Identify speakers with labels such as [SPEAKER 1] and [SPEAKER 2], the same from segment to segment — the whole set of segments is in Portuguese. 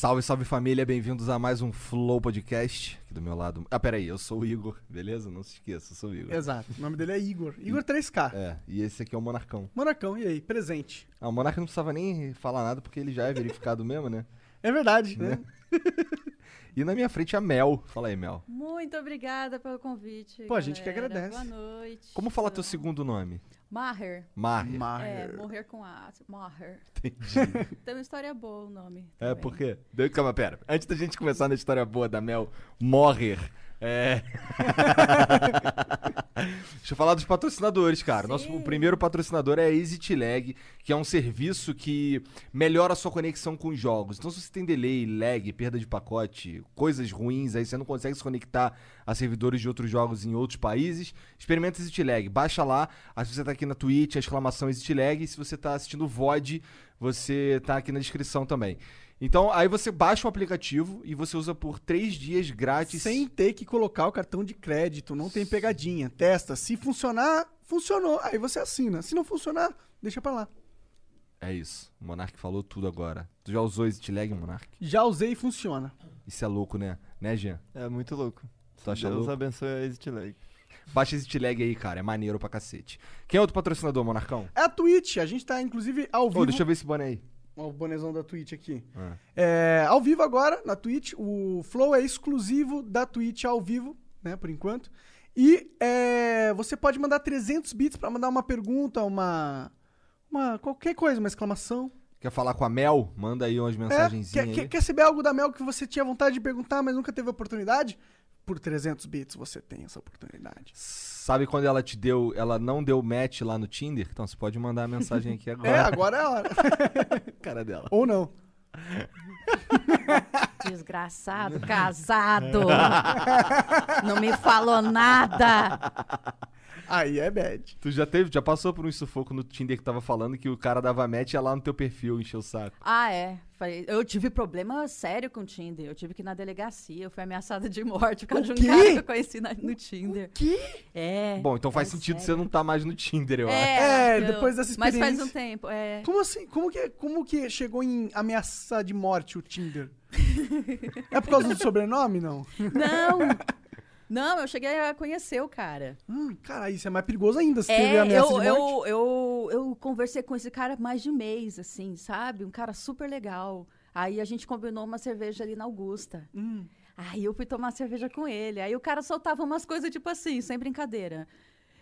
[SPEAKER 1] Salve, salve família, bem-vindos a mais um Flow Podcast. Aqui do meu lado. Ah, peraí, eu sou o Igor, beleza? Não se esqueça, eu sou o Igor.
[SPEAKER 2] Exato. O nome dele é Igor. Igor 3K.
[SPEAKER 1] É, e esse aqui é o Monarcão.
[SPEAKER 2] Monarcão, e aí? Presente.
[SPEAKER 1] Ah, o Monarca não precisava nem falar nada porque ele já é verificado mesmo, né?
[SPEAKER 2] É verdade, né?
[SPEAKER 1] E na minha frente a Mel. Fala aí, Mel.
[SPEAKER 3] Muito obrigada pelo convite.
[SPEAKER 2] Pô, a gente que
[SPEAKER 3] galera.
[SPEAKER 2] agradece.
[SPEAKER 3] Boa noite.
[SPEAKER 1] Como fala teu segundo nome?
[SPEAKER 3] Maher.
[SPEAKER 1] Maher.
[SPEAKER 3] É,
[SPEAKER 2] Maher.
[SPEAKER 3] morrer com A. Maher.
[SPEAKER 1] Entendi.
[SPEAKER 3] Tem uma história boa o nome.
[SPEAKER 1] É,
[SPEAKER 3] também.
[SPEAKER 1] por quê? Deu- Calma, pera. Antes da gente começar na história boa da Mel, Morrer. É. Deixa eu falar dos patrocinadores, cara. Nosso
[SPEAKER 3] Sim.
[SPEAKER 1] o primeiro patrocinador é a EasyTlag, que é um serviço que melhora a sua conexão com os jogos. Então, se você tem delay, lag, perda de pacote, coisas ruins, aí você não consegue se conectar a servidores de outros jogos em outros países, experimenta EasyTlag. Baixa lá. Se você tá aqui na Twitch, a exclamação EasyTlag. E se você tá assistindo o VOD, você tá aqui na descrição também. Então, aí você baixa o aplicativo e você usa por três dias grátis.
[SPEAKER 2] Sem ter que colocar o cartão de crédito, não tem pegadinha. Testa. Se funcionar, funcionou. Aí você assina. Se não funcionar, deixa pra lá.
[SPEAKER 1] É isso. O Monark falou tudo agora. Tu já usou EasyTlag, Monark?
[SPEAKER 2] Já usei e funciona.
[SPEAKER 1] Isso é louco, né? Né, Jean?
[SPEAKER 4] É muito louco.
[SPEAKER 1] Tu acha
[SPEAKER 4] Deus
[SPEAKER 1] louco?
[SPEAKER 4] abençoe a ExitLag.
[SPEAKER 1] Baixa EasyTlag aí, cara. É maneiro pra cacete. Quem é outro patrocinador, Monarcão?
[SPEAKER 2] É a Twitch. A gente tá, inclusive, ao
[SPEAKER 1] Ô,
[SPEAKER 2] vivo.
[SPEAKER 1] deixa eu ver esse boné aí.
[SPEAKER 2] Ó, o bonezão da Twitch aqui.
[SPEAKER 1] Ah.
[SPEAKER 2] É, ao vivo agora, na Twitch. O Flow é exclusivo da Twitch ao vivo, né, por enquanto. E é, você pode mandar 300 bits pra mandar uma pergunta, uma, uma... qualquer coisa, uma exclamação.
[SPEAKER 1] Quer falar com a Mel? Manda aí umas
[SPEAKER 2] É,
[SPEAKER 1] mensagenzinhas
[SPEAKER 2] quer, quer, quer saber algo da Mel que você tinha vontade de perguntar, mas nunca teve oportunidade? Por 300 bits você tem essa oportunidade.
[SPEAKER 1] Sabe quando ela te deu, ela não deu match lá no Tinder? Então você pode mandar a mensagem aqui agora.
[SPEAKER 2] É, agora é a hora.
[SPEAKER 1] cara dela.
[SPEAKER 2] Ou não.
[SPEAKER 3] Desgraçado, casado. Não me falou nada.
[SPEAKER 2] Aí é bad.
[SPEAKER 1] Tu já teve, já passou por um sufoco no Tinder que tava falando que o cara dava match e ia lá no teu perfil encher o saco.
[SPEAKER 3] Ah, é. Eu tive problema sério com o Tinder. Eu tive que ir na delegacia. Eu fui ameaçada de morte por causa
[SPEAKER 2] O
[SPEAKER 3] de um
[SPEAKER 2] quê?
[SPEAKER 3] cara que eu conheci na- no Tinder.
[SPEAKER 2] Que?
[SPEAKER 3] É.
[SPEAKER 1] Bom, então faz
[SPEAKER 3] é
[SPEAKER 1] sentido você
[SPEAKER 3] sério.
[SPEAKER 1] não tá mais no Tinder, eu acho.
[SPEAKER 2] É,
[SPEAKER 3] eu-
[SPEAKER 2] depois dessa
[SPEAKER 3] Mas faz
[SPEAKER 2] experiência.
[SPEAKER 3] um tempo, é.
[SPEAKER 2] Como assim? Como que, como que chegou em ameaça de morte o Tinder? é por causa do sobrenome, não?
[SPEAKER 3] Não! Não, eu cheguei a conhecer o cara.
[SPEAKER 2] Hum, cara, isso é mais perigoso ainda se teve
[SPEAKER 3] É,
[SPEAKER 2] ameaça
[SPEAKER 3] eu, eu, eu, eu conversei com esse cara mais de um mês, assim, sabe? Um cara super legal. Aí a gente combinou uma cerveja ali na Augusta.
[SPEAKER 2] Hum.
[SPEAKER 3] Aí eu fui tomar cerveja com ele. Aí o cara soltava umas coisas tipo assim, sem brincadeira.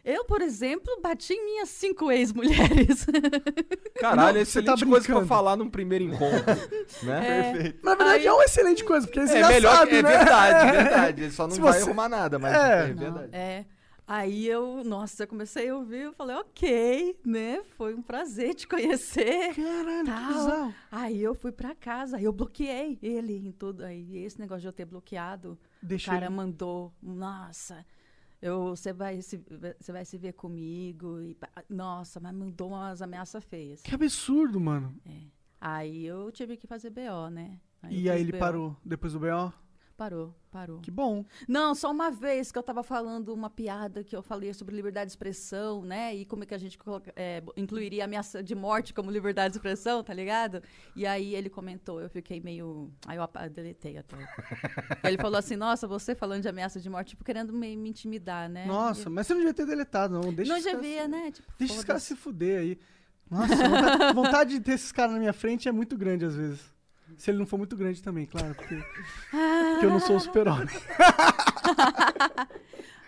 [SPEAKER 3] Eu, por exemplo, bati em minhas cinco ex-mulheres.
[SPEAKER 1] Caralho,
[SPEAKER 2] Não,
[SPEAKER 1] é
[SPEAKER 2] você tá
[SPEAKER 1] excelente coisa pra falar num primeiro encontro, né?
[SPEAKER 4] Perfeito.
[SPEAKER 2] Na verdade,
[SPEAKER 3] Aí-
[SPEAKER 2] é uma excelente coisa, porque é
[SPEAKER 1] É
[SPEAKER 2] engraçado,
[SPEAKER 1] melhor que é
[SPEAKER 2] né?
[SPEAKER 1] verdade, é verdade. Ele só não
[SPEAKER 2] Se
[SPEAKER 1] vai
[SPEAKER 2] você-
[SPEAKER 1] arrumar nada, mas
[SPEAKER 2] É.
[SPEAKER 1] é,
[SPEAKER 2] Não.
[SPEAKER 1] verdade.
[SPEAKER 3] é. Aí eu, nossa, eu comecei a ouvir, eu falei, ok, né? Foi um prazer te conhecer.
[SPEAKER 2] Caralho, que
[SPEAKER 3] Tal.
[SPEAKER 2] bizarro.
[SPEAKER 3] Aí eu fui pra casa, aí eu bloqueei ele em tudo. Aí esse negócio de eu ter bloqueado,
[SPEAKER 2] Deixa
[SPEAKER 3] o cara
[SPEAKER 2] ele-
[SPEAKER 3] mandou, nossa, eu, você vai se, você vai se ver comigo. E, nossa, mas mandou umas ameaças feias.
[SPEAKER 2] Que absurdo, mano.
[SPEAKER 3] Aí eu tive que fazer BO, né?
[SPEAKER 2] e
[SPEAKER 3] eu
[SPEAKER 2] aí ele
[SPEAKER 3] BO.
[SPEAKER 2] parou depois do B.O.?
[SPEAKER 3] Parou, parou.
[SPEAKER 2] Que bom.
[SPEAKER 3] Não, só uma vez que eu tava falando uma piada que eu falei sobre liberdade de expressão, né? E como é que a gente coloca- é, incluiria ameaça de morte como liberdade de expressão, tá ligado? E aí ele comentou, eu fiquei meio. Aí eu deletei até. ele falou assim: Nossa, você falando de ameaça de morte, tipo, querendo me, me intimidar, né?
[SPEAKER 2] Nossa,
[SPEAKER 3] E-
[SPEAKER 2] mas você não devia ter deletado, não. Deixa
[SPEAKER 3] não devia,
[SPEAKER 2] se-
[SPEAKER 3] né? Tipo,
[SPEAKER 2] Deixa esses caras se fuder aí. Nossa, vontade, vontade de ter esses caras na minha frente é muito grande às vezes. Se ele não for muito grande também, claro, porque, porque eu não sou o super-homem.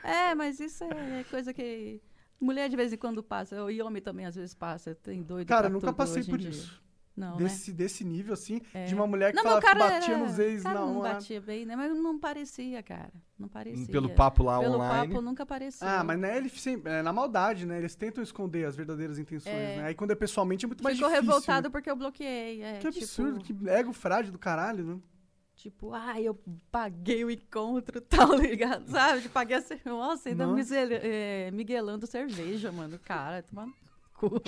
[SPEAKER 3] É, mas isso é coisa que. Mulher de vez em quando passa, e homem também às vezes passa. Tem doido.
[SPEAKER 2] Cara,
[SPEAKER 3] pra
[SPEAKER 2] nunca
[SPEAKER 3] tudo
[SPEAKER 2] passei por
[SPEAKER 3] dia.
[SPEAKER 2] isso.
[SPEAKER 3] Não, né?
[SPEAKER 2] Desse, desse nível, assim,
[SPEAKER 3] É.
[SPEAKER 2] de uma mulher que
[SPEAKER 3] Não,
[SPEAKER 2] falava que batia
[SPEAKER 3] era-
[SPEAKER 2] nos ex
[SPEAKER 3] cara não
[SPEAKER 2] hora.
[SPEAKER 3] batia bem, né? Mas não parecia, cara. Não parecia.
[SPEAKER 1] Pelo papo lá
[SPEAKER 3] Pelo
[SPEAKER 1] online.
[SPEAKER 3] papo nunca parecia.
[SPEAKER 2] Ah, mas né, ele sempre, é na maldade, né? Eles tentam esconder as verdadeiras intenções,
[SPEAKER 3] É.
[SPEAKER 2] né? Aí quando é pessoalmente é muito mais
[SPEAKER 3] Ficou
[SPEAKER 2] difícil.
[SPEAKER 3] revoltado
[SPEAKER 2] né?
[SPEAKER 3] porque eu bloqueei. É,
[SPEAKER 2] Que
[SPEAKER 3] tipo,
[SPEAKER 2] absurdo, que ego frágil do caralho, né?
[SPEAKER 3] Tipo, ah, eu paguei o encontro tal, ligado? Sabe? Tipo, paguei a cerveja. Nossa, ainda
[SPEAKER 2] Nossa.
[SPEAKER 3] é, miguelando cerveja, mano. Cara, toma cu.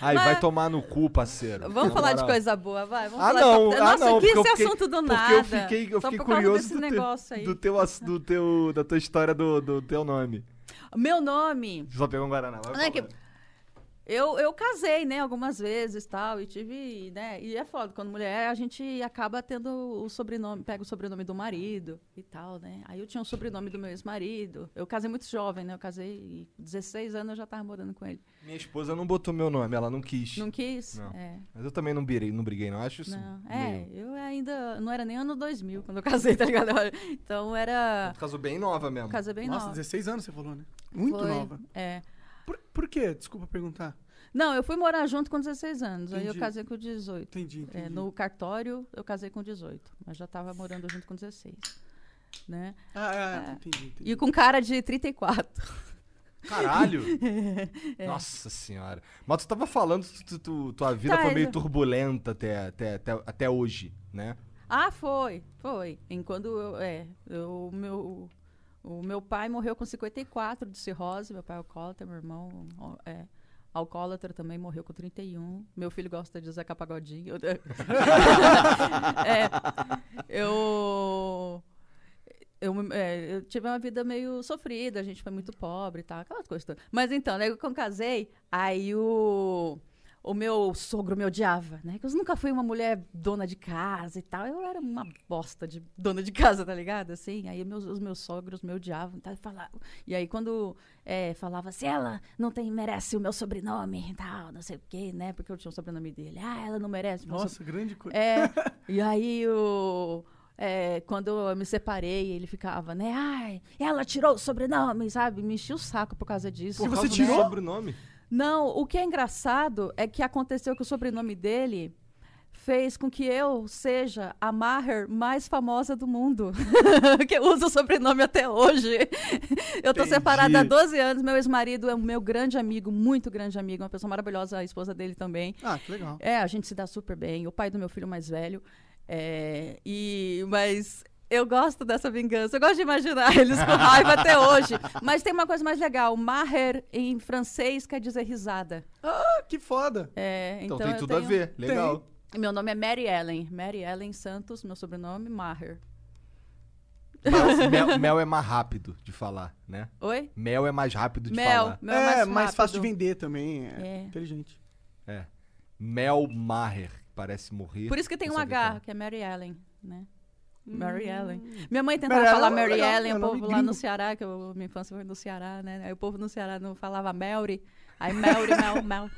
[SPEAKER 1] Aí,
[SPEAKER 3] Mas-
[SPEAKER 1] vai tomar no cu, parceiro.
[SPEAKER 3] Vamos falar de coisa boa, vai. Vamos
[SPEAKER 1] Ah,
[SPEAKER 3] falar
[SPEAKER 1] não,
[SPEAKER 3] de...
[SPEAKER 1] ah,
[SPEAKER 3] Nossa,
[SPEAKER 1] não,
[SPEAKER 3] que
[SPEAKER 1] porque
[SPEAKER 3] esse
[SPEAKER 1] fiquei-
[SPEAKER 3] assunto do
[SPEAKER 1] Porque
[SPEAKER 3] nada.
[SPEAKER 1] eu fiquei, eu fiquei curioso
[SPEAKER 3] desse
[SPEAKER 1] do teu,
[SPEAKER 3] negócio aí.
[SPEAKER 1] do, teu, do teu, da tua história do, do teu nome.
[SPEAKER 3] Meu nome...
[SPEAKER 1] Só pegou um Guaraná. Vai
[SPEAKER 3] Não é que-. Eu, eu casei, né, algumas vezes tal, e tive, né, e é foda, quando mulher a gente acaba tendo o sobrenome, pega o sobrenome do marido e tal, né. Aí eu tinha o sobrenome do meu ex-marido, eu casei muito jovem, né, eu casei e 16 anos eu já tava morando com ele.
[SPEAKER 1] Minha esposa não botou meu nome, ela não quis.
[SPEAKER 3] Não quis?
[SPEAKER 1] Não.
[SPEAKER 3] É.
[SPEAKER 1] Mas eu também não briguei, não briguei, não. Acho isso.
[SPEAKER 3] Não, é,
[SPEAKER 1] meio-
[SPEAKER 3] eu ainda, não era nem ano 2000 quando eu casei, tá ligado? Então era,
[SPEAKER 1] Tu casou bem nova mesmo.
[SPEAKER 3] casei bem
[SPEAKER 2] Nossa,
[SPEAKER 3] nova.
[SPEAKER 2] 16 anos você falou, né? Muito
[SPEAKER 3] Foi,
[SPEAKER 2] nova.
[SPEAKER 3] É.
[SPEAKER 2] Por, por quê? Desculpa perguntar.
[SPEAKER 3] Não, eu fui morar junto com 16 anos, aí eu
[SPEAKER 2] Entendi.
[SPEAKER 3] casei com 18.
[SPEAKER 2] Entendi, entendi.
[SPEAKER 3] É, no cartório, eu casei com 18, mas já tava morando junto com 16, né?
[SPEAKER 2] Ah, é,
[SPEAKER 3] É.
[SPEAKER 2] entendi, entendi.
[SPEAKER 3] E com cara de 34.
[SPEAKER 1] Caralho!
[SPEAKER 3] É.
[SPEAKER 1] Nossa senhora. Mas tu tava falando que tu, tu- tua vida
[SPEAKER 3] Tá,
[SPEAKER 1] foi meio
[SPEAKER 3] eu-
[SPEAKER 1] turbulenta até, até, até, até hoje, né?
[SPEAKER 3] Ah, foi, foi. Enquanto eu, é, eu, meu, o meu pai morreu com 54 de cirrose, meu pai é alcoólatra, meu irmão é alcoólatra também, morreu com 31. Meu filho gosta de Zeca Pagodinho. É, eu... Eu, é, eu tive uma vida meio sofrida, a gente foi muito pobre e tal, aquelas coisas todas. Mas então, né, quando eu casei, aí o, o meu sogro me odiava, né? Eu nunca fui uma mulher dona de casa e tal. Eu era uma bosta de dona de casa, tá ligado? Assim, aí meus, os meus sogros me odiavam tá, e falavam. E aí quando é, falava assim, ela não tem, merece o meu sobrenome e tal, não sei o quê, né? Porque eu tinha o sobrenome dele. Ah, ela não merece o meu
[SPEAKER 2] Nossa, grande coisa.
[SPEAKER 3] é, e aí o. é, quando eu me separei, ele ficava, né? Ai, ela tirou o sobrenome, sabe? Me enchia o saco por causa disso.
[SPEAKER 2] Por
[SPEAKER 1] Por
[SPEAKER 2] você tirou?
[SPEAKER 1] sobrenome.
[SPEAKER 3] Não, o que é engraçado é que aconteceu que o sobrenome dele fez com que eu seja a Maher mais famosa do mundo. que eu uso o sobrenome até hoje. eu tô
[SPEAKER 1] Entendi.
[SPEAKER 3] separada há 12 anos. Meu ex-marido é um meu grande amigo, muito grande amigo, uma pessoa maravilhosa, a esposa dele também.
[SPEAKER 2] Ah, que legal.
[SPEAKER 3] É, a gente se dá super bem. O pai do meu filho mais velho. É, e, mas eu gosto dessa vingança. Eu gosto de imaginar eles com raiva até hoje. Mas tem uma coisa mais legal. Maher, em francês, quer dizer risada.
[SPEAKER 2] Ah, que foda.
[SPEAKER 3] É,
[SPEAKER 1] Então,
[SPEAKER 3] então,
[SPEAKER 1] tem tudo a
[SPEAKER 3] tenho-
[SPEAKER 1] ver. Legal.
[SPEAKER 3] Meu nome é Mary Ellen. Mary Ellen Santos, meu sobrenome, Maher.
[SPEAKER 1] Mel, mel é mais rápido de falar, né?
[SPEAKER 3] Oi?
[SPEAKER 1] Mel é mais rápido de
[SPEAKER 3] Mel.
[SPEAKER 1] falar.
[SPEAKER 3] Mel
[SPEAKER 2] é,
[SPEAKER 3] é mais,
[SPEAKER 2] mais fácil de vender também. É,
[SPEAKER 3] É.
[SPEAKER 2] inteligente.
[SPEAKER 1] É. Mel Maher, que parece morrer.
[SPEAKER 3] Por isso que tem um H, que é Mary Ellen, né? Mary Ellen.
[SPEAKER 2] Hum.
[SPEAKER 3] Minha mãe tentava
[SPEAKER 2] Mary
[SPEAKER 3] falar
[SPEAKER 2] Ellen é
[SPEAKER 3] Mary
[SPEAKER 2] legal,
[SPEAKER 3] Ellen,
[SPEAKER 2] é
[SPEAKER 3] o povo lá no Ceará, que eu, minha infância foi no Ceará, né? Aí o povo no Ceará não falava Mary. Aí Mary, Mel, Mel.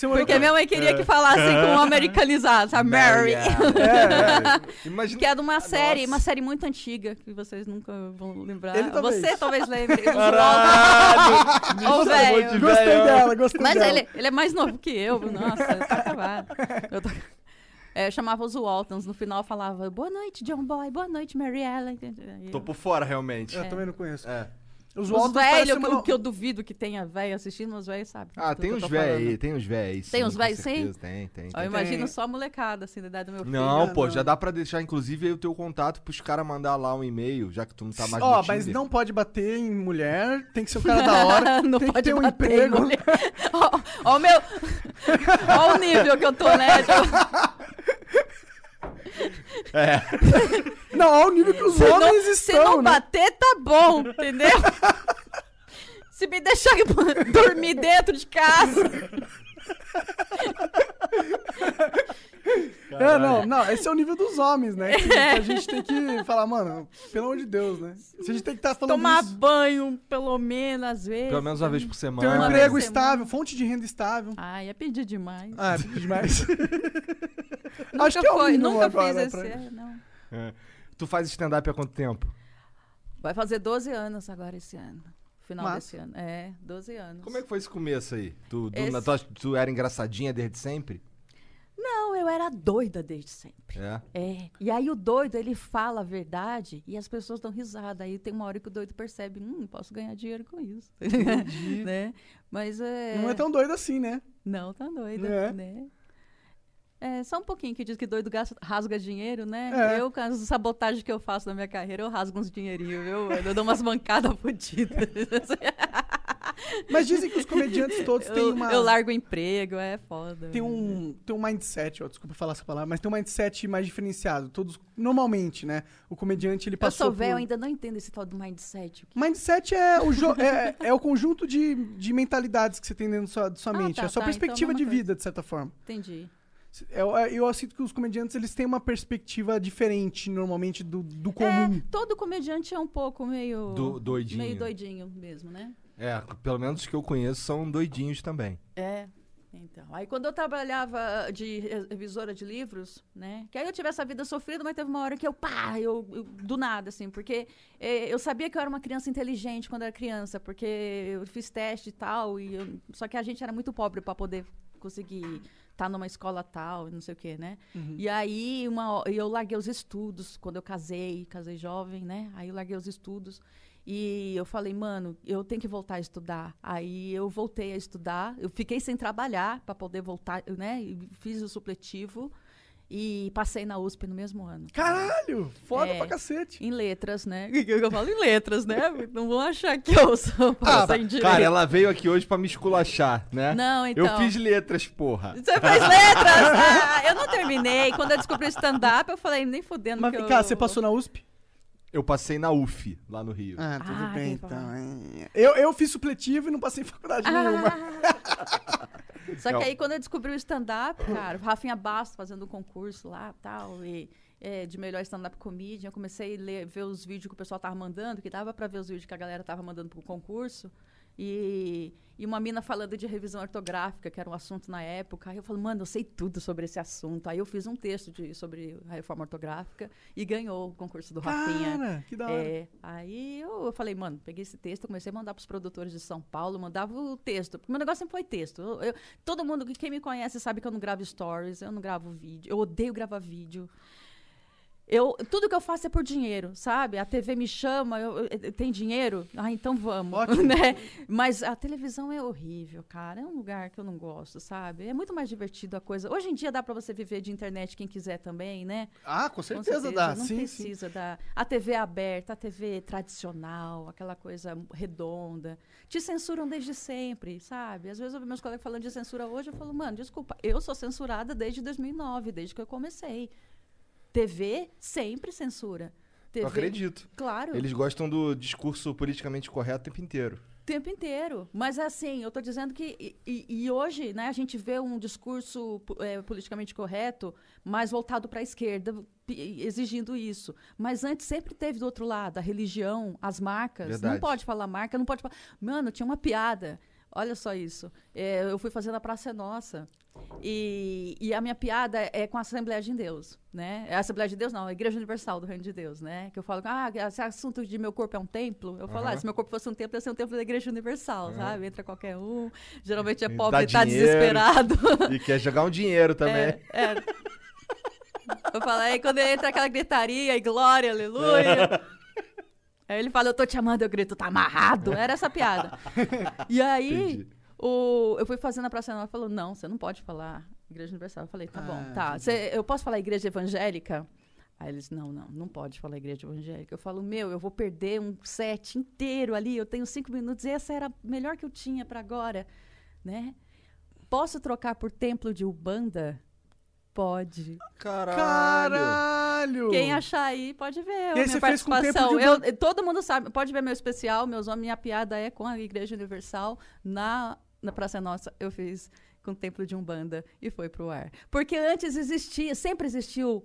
[SPEAKER 3] Porque minha mãe queria que falasse com um americanizado, sabe? Mary.
[SPEAKER 1] É, é. Imagina.
[SPEAKER 3] Que é de uma
[SPEAKER 1] Nossa.
[SPEAKER 3] série, uma série muito antiga, que vocês nunca vão lembrar.
[SPEAKER 2] Ele talvez.
[SPEAKER 3] Você talvez lembre.
[SPEAKER 1] Caralho!
[SPEAKER 3] Ô, velho.
[SPEAKER 2] Gostei dela, gostei
[SPEAKER 3] Mas
[SPEAKER 2] dela.
[SPEAKER 3] ele, ele é mais novo que eu, nossa, tá acabado. Eu, tô- É, eu chamava os Waltons, no final eu falava, boa noite, John Boy, boa noite, Mary Ellen. Aí
[SPEAKER 1] Tô
[SPEAKER 3] eu-
[SPEAKER 1] por fora, realmente.
[SPEAKER 2] Eu também não conheço.
[SPEAKER 1] É.
[SPEAKER 2] Os
[SPEAKER 3] Os velhos,
[SPEAKER 2] uma
[SPEAKER 3] que, que eu duvido que tenha velho assistindo, os velhos sabem.
[SPEAKER 1] Ah, tem
[SPEAKER 3] que eu
[SPEAKER 1] uns
[SPEAKER 3] falando.
[SPEAKER 1] aí, tem uns véi aí.
[SPEAKER 3] Tem uns véi, sim?
[SPEAKER 1] Tem, tem.
[SPEAKER 3] Eu
[SPEAKER 1] tem.
[SPEAKER 3] imagino
[SPEAKER 2] Tem.
[SPEAKER 3] só a molecada, assim, da idade do meu filho.
[SPEAKER 1] Não,
[SPEAKER 2] Ah,
[SPEAKER 1] pô,
[SPEAKER 2] não.
[SPEAKER 1] já dá pra deixar, inclusive, aí o teu contato pros caras mandar lá um e-mail, já que tu não tá mais
[SPEAKER 2] Ó,
[SPEAKER 1] no
[SPEAKER 2] mas não pode bater em mulher, tem que ser o cara da hora,
[SPEAKER 3] Não
[SPEAKER 2] tem que
[SPEAKER 3] pode
[SPEAKER 2] ter um emprego.
[SPEAKER 3] Ó, ó o meu... Ó o nível que eu tô, né?
[SPEAKER 1] É.
[SPEAKER 2] Não, ao nível que os
[SPEAKER 3] Se
[SPEAKER 2] homens
[SPEAKER 3] não,
[SPEAKER 2] estão,
[SPEAKER 3] se não
[SPEAKER 2] né?
[SPEAKER 3] bater, tá bom, entendeu? se me deixar dormir dentro de casa.
[SPEAKER 2] É, não, não, esse é o nível dos homens, né? Que, que a gente tem que falar, mano, pelo amor de Deus, né? Se a gente tem que estar falando
[SPEAKER 3] Tomar
[SPEAKER 2] isso,
[SPEAKER 3] banho, pelo menos, às vezes.
[SPEAKER 1] Pelo menos uma vez por
[SPEAKER 2] ter
[SPEAKER 1] semana.
[SPEAKER 2] um
[SPEAKER 3] Uma
[SPEAKER 2] emprego estável, fonte de renda estável.
[SPEAKER 3] Ai, é pedir demais.
[SPEAKER 2] Ah, é demais.
[SPEAKER 3] nunca
[SPEAKER 2] acho que é o
[SPEAKER 3] foi, nunca
[SPEAKER 2] agora
[SPEAKER 3] fiz esse. é, não.
[SPEAKER 1] É. Tu faz stand-up há quanto tempo?
[SPEAKER 3] Vai fazer 12 anos agora esse ano. Final
[SPEAKER 2] Massa.
[SPEAKER 3] desse ano. É, 12 anos.
[SPEAKER 1] Como é que foi esse começo aí? Tu, tu,
[SPEAKER 3] Esse-
[SPEAKER 1] tua- tu era engraçadinha desde sempre?
[SPEAKER 3] Não, eu era doida desde sempre.
[SPEAKER 1] É.
[SPEAKER 3] É. E aí o doido, ele fala a verdade e as pessoas dão risada. Aí tem uma hora que o doido percebe, hum, posso ganhar dinheiro com isso. né? Mas é.
[SPEAKER 2] Não é tão doido assim, né?
[SPEAKER 3] Não, tá doida,
[SPEAKER 2] É.
[SPEAKER 3] né? É, só um pouquinho que diz que doido gasta- rasga dinheiro, né?
[SPEAKER 2] É.
[SPEAKER 3] Eu, com as sabotagens que eu faço na minha carreira, eu rasgo uns dinheirinhos, viu? Eu dou umas mancadas fodidas.
[SPEAKER 2] Mas dizem que os comediantes todos têm
[SPEAKER 3] eu,
[SPEAKER 2] uma.
[SPEAKER 3] eu largo o emprego, é foda.
[SPEAKER 2] Tem um, tem um mindset, ó, desculpa falar essa palavra, mas tem um mindset mais diferenciado. Todos, normalmente, né? O comediante ele
[SPEAKER 3] Eu
[SPEAKER 2] passou.
[SPEAKER 3] sou velho,
[SPEAKER 2] por...
[SPEAKER 3] ainda não entendo esse tal do mindset. Que-
[SPEAKER 2] Mindset é o, jo- é, é o conjunto de, de mentalidades que você tem dentro da sua, da sua
[SPEAKER 3] Ah,
[SPEAKER 2] mente.
[SPEAKER 3] tá,
[SPEAKER 2] é a sua
[SPEAKER 3] tá,
[SPEAKER 2] perspectiva
[SPEAKER 3] então é
[SPEAKER 2] de
[SPEAKER 3] uma coisa.
[SPEAKER 2] vida, de certa forma.
[SPEAKER 3] Entendi.
[SPEAKER 2] Eu, eu sinto que os comediantes eles têm uma perspectiva diferente, normalmente, do, do
[SPEAKER 3] É,
[SPEAKER 2] comum.
[SPEAKER 3] todo comediante é um pouco meio.
[SPEAKER 1] Do- doidinho.
[SPEAKER 3] Meio doidinho mesmo, né?
[SPEAKER 1] É, pelo menos os que eu conheço são doidinhos também.
[SPEAKER 3] É. Então, aí quando eu trabalhava de re- revisora de livros, né? Que aí eu tive essa vida sofrida, mas teve uma hora que eu, pá, eu, eu- do nada, assim, porque eh, eu sabia que eu era uma criança inteligente quando era criança, porque eu fiz teste e tal, e eu- só que a gente era muito pobre para poder conseguir estar numa escola tal, e não sei o quê, né? E aí uma, eu larguei os estudos quando eu casei, casei jovem, né? Aí eu larguei os estudos. E eu falei, mano, eu tenho que voltar a estudar. Aí eu voltei a estudar. Eu fiquei sem trabalhar para poder voltar, né? Fiz o supletivo e passei na USP no mesmo ano.
[SPEAKER 2] Caralho! Foda
[SPEAKER 3] É.
[SPEAKER 2] pra cacete.
[SPEAKER 3] Em letras, né? Eu falo em letras, né? Não vão achar que eu sou
[SPEAKER 2] Ah.
[SPEAKER 1] Cara, ela veio aqui hoje pra me esculachar, né?
[SPEAKER 3] Não, então.
[SPEAKER 1] Eu fiz letras, porra.
[SPEAKER 3] Você fez letras? Ah, eu não terminei. Quando eu descobri o stand-up, eu falei, nem fudendo.
[SPEAKER 2] Mas
[SPEAKER 3] que
[SPEAKER 2] vem
[SPEAKER 3] eu...
[SPEAKER 2] cá, você passou na USP?
[SPEAKER 1] Eu passei na UF, lá no Rio.
[SPEAKER 2] Ah, tudo
[SPEAKER 3] Ah,
[SPEAKER 2] bem, então. Eu, eu fiz supletivo e não passei em faculdade nenhuma.
[SPEAKER 3] Só que
[SPEAKER 1] Não.
[SPEAKER 3] aí, quando eu descobri o stand-up, cara, o Rafinha Bastos fazendo um concurso lá tal, e é, de melhor stand-up comedian, eu comecei a ler, ver os vídeos que o pessoal tava mandando, que dava pra ver os vídeos que a galera tava mandando pro concurso. E, e uma mina falando de revisão ortográfica, que era um assunto na época. Aí eu falei, mano, eu sei tudo sobre esse assunto. Aí eu fiz um texto de, sobre a reforma ortográfica e ganhou o concurso do Rafinha.
[SPEAKER 2] Cara, que da hora.
[SPEAKER 3] É, aí eu, eu falei, mano, peguei esse texto, comecei a mandar pros produtores de São Paulo, mandava o texto. Porque meu negócio sempre foi texto. Eu- eu- todo mundo, quem me conhece sabe que eu não gravo stories, eu não gravo vídeo, eu odeio gravar vídeo. Eu, tudo que eu faço é por dinheiro, sabe? A TV me chama, eu, eu- eu- tem dinheiro? Ah, então vamos.
[SPEAKER 2] Ótimo.
[SPEAKER 3] Né? Mas a televisão é horrível, cara. É um lugar que eu não gosto, sabe? É muito mais divertido a coisa. Hoje em dia dá pra você viver de internet quem quiser também, né?
[SPEAKER 2] Ah, com
[SPEAKER 3] Com
[SPEAKER 2] certeza, dá.
[SPEAKER 3] Não
[SPEAKER 2] sim, sim.
[SPEAKER 3] precisa da. A TV aberta, a TV tradicional, aquela coisa redonda. Te censuram desde sempre, sabe? Às vezes eu vejo meus colegas falando de censura hoje, eu falo, mano, desculpa, eu sou censurada desde 2009, desde que eu comecei. TV sempre censura. TV,
[SPEAKER 1] Eu acredito.
[SPEAKER 3] Claro.
[SPEAKER 1] Eles gostam do discurso politicamente correto o tempo inteiro.
[SPEAKER 3] O tempo inteiro. Mas assim, eu tô dizendo que. E, e- e hoje, né, a gente vê um discurso eh, politicamente correto mais voltado para a esquerda, exigindo isso. Mas antes sempre teve do outro lado a religião, as marcas. Não
[SPEAKER 1] Verdade.
[SPEAKER 3] pode falar marca, não pode falar. Mano, tinha uma piada. Olha só isso. Eh, eu fui fazer na Praça é Nossa. E, e a minha piada é com a Assembleia de Deus, né? É a Assembleia de Deus, não, a Igreja Universal do Reino de Deus, né? Que eu falo, ah, esse assunto de meu corpo é um templo. Eu falo, ah, se meu corpo fosse um templo, ia ser um templo da Igreja Universal, sabe? Entra qualquer um. Geralmente é pobre
[SPEAKER 1] dá
[SPEAKER 3] e tá
[SPEAKER 1] dinheiro.
[SPEAKER 3] desesperado.
[SPEAKER 1] E quer jogar um dinheiro também.
[SPEAKER 3] É, é. Eu falo, aí quando entra aquela gritaria e glória, aleluia. Aí ele fala, eu tô te amando, eu grito, tá amarrado. Era essa piada. E aí,
[SPEAKER 1] Entendi.
[SPEAKER 3] o, eu fui fazendo a Praça Nova, falou, não, você não pode falar Igreja Universal. Eu falei, tá
[SPEAKER 2] Ah,
[SPEAKER 3] bom, tá. Cê- eu posso falar Igreja Evangélica? Aí eles, não, não, não pode falar Igreja Evangélica. Eu falo, meu, eu vou perder um set inteiro ali, eu tenho cinco minutos, e essa era a melhor que eu tinha pra agora, né? Posso trocar por Templo de Ubanda? Pode.
[SPEAKER 1] Caralho.
[SPEAKER 2] Caralho!
[SPEAKER 3] Quem achar aí pode ver a
[SPEAKER 2] aí
[SPEAKER 3] minha
[SPEAKER 2] você fez com o Templo
[SPEAKER 3] participação.
[SPEAKER 2] de
[SPEAKER 3] Eu- todo mundo sabe, pode ver meu especial, meus homens, minha piada é com a Igreja Universal na, na Praça Nossa. Eu fiz com o Templo de Umbanda e foi pro ar. Porque antes existia, sempre existiu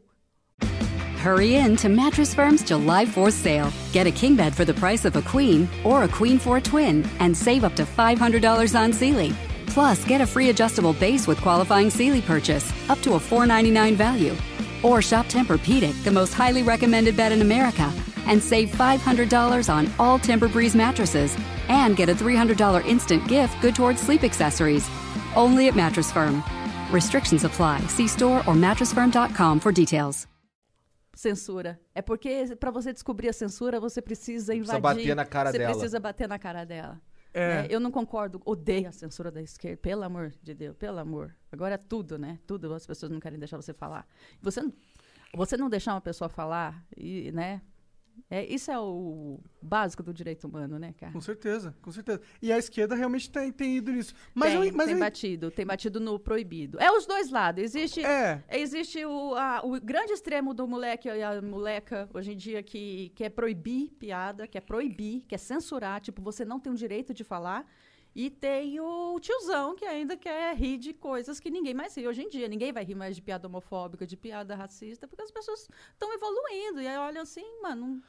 [SPEAKER 4] Hurry in to Mattress Firm's July 4th sale. Get a king bed for the price of a queen or a queen for a twin and save up to $500 on Sealy. Plus, get a free adjustable base with qualifying Sealy purchase up to a $499 value. Or shop Tempur-Pedic, the most highly recommended bed in America, and save $500 on all Tempur-Breeze mattresses and get a $300 instant gift good towards sleep accessories. Only at Mattress Firm. Restrictions apply. See store or mattressfirm.com for details.
[SPEAKER 3] censura. É porque para você descobrir a censura, você precisa invadir.
[SPEAKER 1] bater na cara
[SPEAKER 3] você
[SPEAKER 1] dela.
[SPEAKER 3] precisa bater na cara dela.
[SPEAKER 2] É.
[SPEAKER 3] né? Eu não concordo, odeio a censura da esquerda, pelo amor de Deus, pelo amor. Agora é tudo, né? Tudo as pessoas não querem deixar você falar. Você, você não deixar uma pessoa falar, e, né? É, isso é o básico do direito humano, né, cara?
[SPEAKER 2] Com certeza, com certeza. E a esquerda realmente tem, tem ido nisso. Mas
[SPEAKER 3] tem,
[SPEAKER 2] eu, mas
[SPEAKER 3] tem
[SPEAKER 2] eu-
[SPEAKER 3] batido, tem batido no proibido. É os dois lados. Existe,
[SPEAKER 2] É.
[SPEAKER 3] existe o, a- o grande extremo do moleque e a moleca hoje em dia que quer proibir piada, quer proibir, quer censurar, tipo, você não tem o direito de falar. E tem o tiozão que ainda quer rir de coisas que ninguém mais ri hoje em dia. Ninguém vai rir mais de piada homofóbica, de piada racista, porque as pessoas estão evoluindo. E aí olham assim, mano.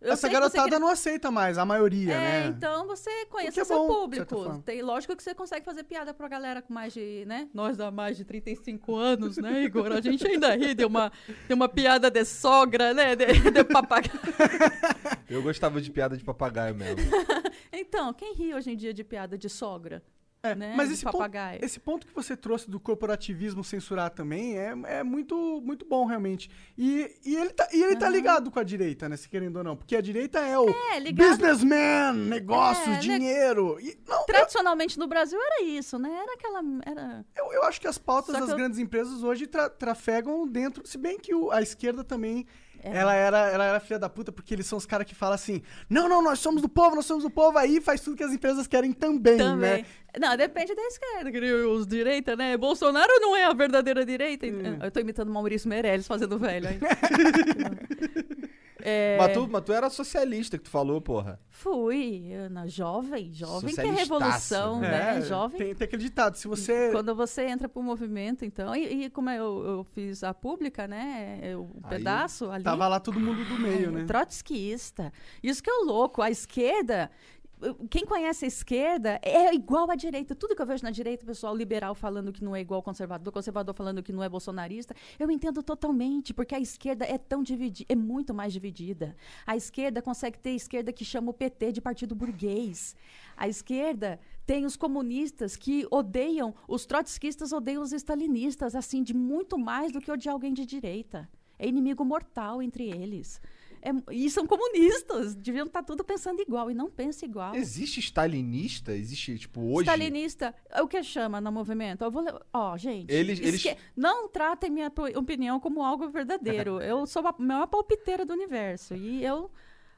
[SPEAKER 3] Eu
[SPEAKER 2] Essa
[SPEAKER 3] você
[SPEAKER 2] garotada não aceita mais, a maioria,
[SPEAKER 3] é,
[SPEAKER 2] né?
[SPEAKER 3] então você conhece
[SPEAKER 2] é
[SPEAKER 3] seu
[SPEAKER 2] bom,
[SPEAKER 3] público. Tem, lógico que você consegue fazer piada pra galera com mais de, né? Nós há mais de 35 anos, né, Igor? A gente ainda ri de uma, de uma piada de sogra, né? De, de papagaio.
[SPEAKER 1] Eu gostava de piada de papagaio mesmo.
[SPEAKER 3] Então, quem ri hoje em dia de piada de sogra?
[SPEAKER 2] É,
[SPEAKER 3] né?
[SPEAKER 2] mas esse ponto, esse ponto que você trouxe do corporativismo censurar também é, é muito, muito bom, realmente. E, e ele, tá, e ele tá ligado com a direita, né? Se querendo ou não. Porque a direita é o
[SPEAKER 3] É, ligado-
[SPEAKER 2] businessman, negócios,
[SPEAKER 3] É, né?
[SPEAKER 2] dinheiro. E, não,
[SPEAKER 3] Tradicionalmente no Brasil era isso, né? Era aquela. Era...
[SPEAKER 2] eu, eu acho que as pautas
[SPEAKER 3] Só
[SPEAKER 2] das
[SPEAKER 3] eu-
[SPEAKER 2] grandes empresas hoje tra- trafegam dentro. Se bem que o- a esquerda também.
[SPEAKER 3] É.
[SPEAKER 2] Ela, era, ela era filha da puta, porque eles são os caras que falam assim: não, não, nós somos do povo, nós somos do povo, aí faz tudo que as empresas querem também,
[SPEAKER 3] Também.
[SPEAKER 2] né?
[SPEAKER 3] Não, depende da esquerda, os direita, né? Bolsonaro não é a verdadeira direita.
[SPEAKER 2] Hum.
[SPEAKER 3] Eu tô imitando o Maurício Meirelles fazendo velho aí. É,
[SPEAKER 1] Mas, tu, mas tu era socialista que tu falou, porra.
[SPEAKER 3] Fui, eu, na jovem, jovem que é revolução,
[SPEAKER 1] né?
[SPEAKER 3] né? Jovem.
[SPEAKER 2] Tem, tem aquele ditado: se você.
[SPEAKER 3] Quando você entra pro movimento, então, e, e como eu, eu fiz a pública, né? O
[SPEAKER 1] Aí
[SPEAKER 3] pedaço ali.
[SPEAKER 2] Tava lá todo mundo do meio,
[SPEAKER 3] É,
[SPEAKER 2] né?
[SPEAKER 3] Trotskista. Isso que é o louco. A esquerda. Quem conhece a esquerda é igual à direita. Tudo que eu vejo na direita, pessoal liberal falando que não é igual ao conservador, conservador falando que não é bolsonarista, eu entendo totalmente, porque a esquerda é tão dividida, é muito mais dividida. A esquerda consegue ter esquerda que chama o PT de partido burguês. A esquerda tem os comunistas que odeiam, os trotskistas odeiam os stalinistas, assim, de muito mais do que odiar alguém de direita. É inimigo mortal entre eles. É- e são comunistas, deviam estar tudo pensando igual e não pensa igual.
[SPEAKER 1] Existe stalinista? Existe, tipo, hoje?
[SPEAKER 3] Stalinista, é o que chama no movimento? Eu vou Ó, gente,
[SPEAKER 1] Eles- eles-
[SPEAKER 3] não tratem minha opinião como algo verdadeiro. eu sou a maior palpiteira do universo. E eu.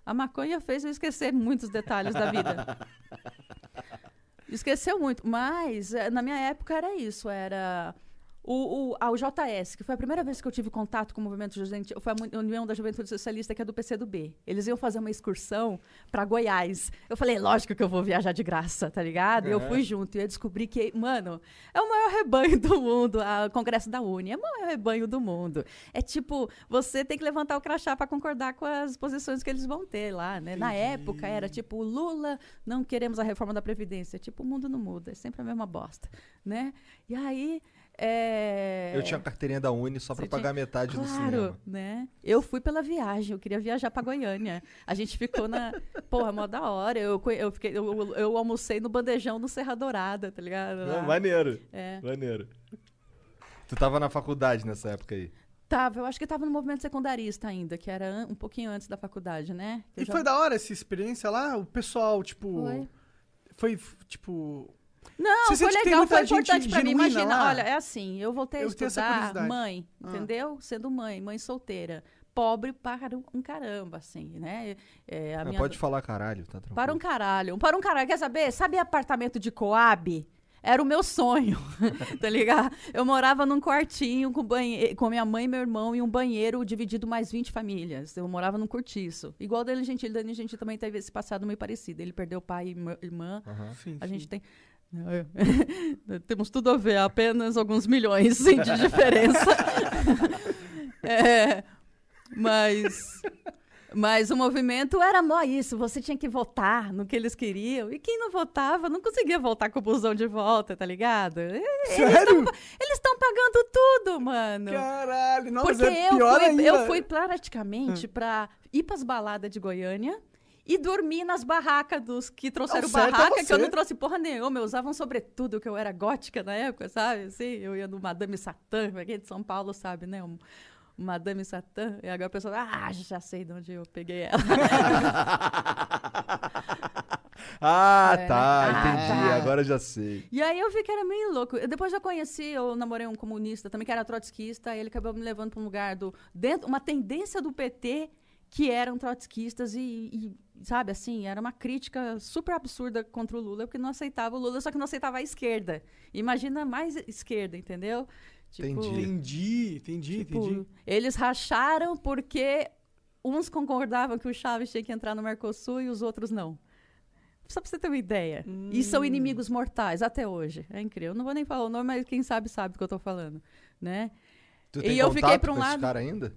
[SPEAKER 3] A maconha fez eu esquecer muitos detalhes da vida. Esqueceu muito. Mas, eh, na minha época, era isso. Era. O, o, ah, o JS, que foi a primeira vez que eu tive contato com o movimento juvenil, foi a União da Juventude Socialista, que é do PCdoB. Eles iam fazer uma excursão para Goiás. Eu falei, lógico que eu vou viajar de graça, tá ligado? Eu fui junto e eu descobri que, mano, é o maior rebanho do mundo, a Congresso da Uni, é o maior rebanho do mundo. É tipo, você tem que levantar o crachá para concordar com as posições que eles vão ter lá, né? Na época era tipo, Lula, não queremos a reforma da Previdência. Tipo, o mundo não muda, é sempre a mesma bosta, né? E aí... É...
[SPEAKER 1] Eu tinha a carteirinha da Uni só pra
[SPEAKER 3] Você
[SPEAKER 1] pagar
[SPEAKER 3] tinha-
[SPEAKER 1] metade do
[SPEAKER 3] Claro,
[SPEAKER 1] cinema.
[SPEAKER 3] né? Eu fui pela viagem, eu queria viajar pra Goiânia. A gente ficou na. Porra, mó da hora. Eu, eu, fiquei, eu, eu- almocei no bandejão no Serra Dourada, tá ligado?
[SPEAKER 1] Não, maneiro.
[SPEAKER 3] É.
[SPEAKER 1] Maneiro. Tu tava na faculdade nessa época aí.
[SPEAKER 3] Tava, eu acho que tava no movimento secundarista ainda, que era um pouquinho antes da faculdade, né? Eu
[SPEAKER 2] E
[SPEAKER 3] já-
[SPEAKER 2] foi da hora essa experiência lá? O pessoal, tipo.
[SPEAKER 3] Foi.
[SPEAKER 2] Foi, tipo.
[SPEAKER 3] Não,
[SPEAKER 2] Você
[SPEAKER 3] foi legal, foi importante pra mim. Imagina,
[SPEAKER 2] lá?
[SPEAKER 3] olha, é assim, eu voltei a
[SPEAKER 2] Eu essa
[SPEAKER 3] estudar mãe,
[SPEAKER 2] Ah.
[SPEAKER 3] entendeu? Sendo mãe, mãe solteira. Pobre para um caramba, assim, né? É, a minha-
[SPEAKER 1] pode falar caralho, tá tranquilo.
[SPEAKER 3] Para um caralho. Para um caralho. Quer saber? Sabe apartamento de Coab? Era o meu sonho, tá ligado? Eu morava num quartinho com, banhe... com minha mãe e meu irmão e um banheiro dividido mais 20 famílias. Eu morava num cortiço. Igual o Dani Gentili. Dani Gentili também teve esse passado meio parecido. Ele perdeu pai e irmã- irmã.
[SPEAKER 2] Sim,
[SPEAKER 3] A
[SPEAKER 2] sim.
[SPEAKER 3] gente tem... Temos tudo a ver, apenas alguns milhões sim, de diferença. É, mas, mas o movimento era mó isso, você tinha que votar no que eles queriam. E quem não votava não conseguia voltar com o busão de volta, tá ligado?
[SPEAKER 2] Sério?
[SPEAKER 3] Eles estão pagando tudo, mano.
[SPEAKER 2] Caralho, não,
[SPEAKER 3] Porque
[SPEAKER 2] é
[SPEAKER 3] eu
[SPEAKER 2] pior
[SPEAKER 3] fui,
[SPEAKER 2] ainda.
[SPEAKER 3] eu fui praticamente pra ir pras baladas de Goiânia e dormir nas barracas dos que trouxeram
[SPEAKER 2] Não, é
[SPEAKER 3] barraca, que eu não trouxe porra nenhuma. Eu usava um sobretudo, que eu era gótica na época, sabe? Assim, eu ia no Madame Satã, é de São Paulo sabe, né? Um, Madame Satã. E agora a pessoa, ah, já sei de onde eu peguei ela.
[SPEAKER 1] Ah,
[SPEAKER 3] É,
[SPEAKER 1] tá,
[SPEAKER 3] né? Ah,
[SPEAKER 1] entendi.
[SPEAKER 3] tá.
[SPEAKER 1] Agora já sei.
[SPEAKER 3] E aí eu vi que era meio louco. Eu depois já conheci, eu namorei um comunista também, que era trotskista, e ele acabou me levando para um lugar do. dentro Uma tendência do PT que eram trotskistas e, e, sabe, assim, era uma crítica super absurda contra o Lula, porque não aceitava o Lula, só que não aceitava a esquerda. Imagina mais esquerda, entendeu?
[SPEAKER 1] Entendi.
[SPEAKER 2] Entendi, entendi,
[SPEAKER 3] Tipo,
[SPEAKER 2] entendi.
[SPEAKER 3] eles racharam porque uns concordavam que o Chaves tinha que entrar no Mercosul e os outros não. Só pra você ter uma ideia. E
[SPEAKER 2] Hum.
[SPEAKER 3] são inimigos mortais até hoje. É incrível. Eu não vou nem falar o nome, mas quem sabe sabe do que eu tô falando, né?
[SPEAKER 1] Tu
[SPEAKER 3] E
[SPEAKER 1] tem
[SPEAKER 3] eu fiquei pra um lado-
[SPEAKER 1] caras ainda?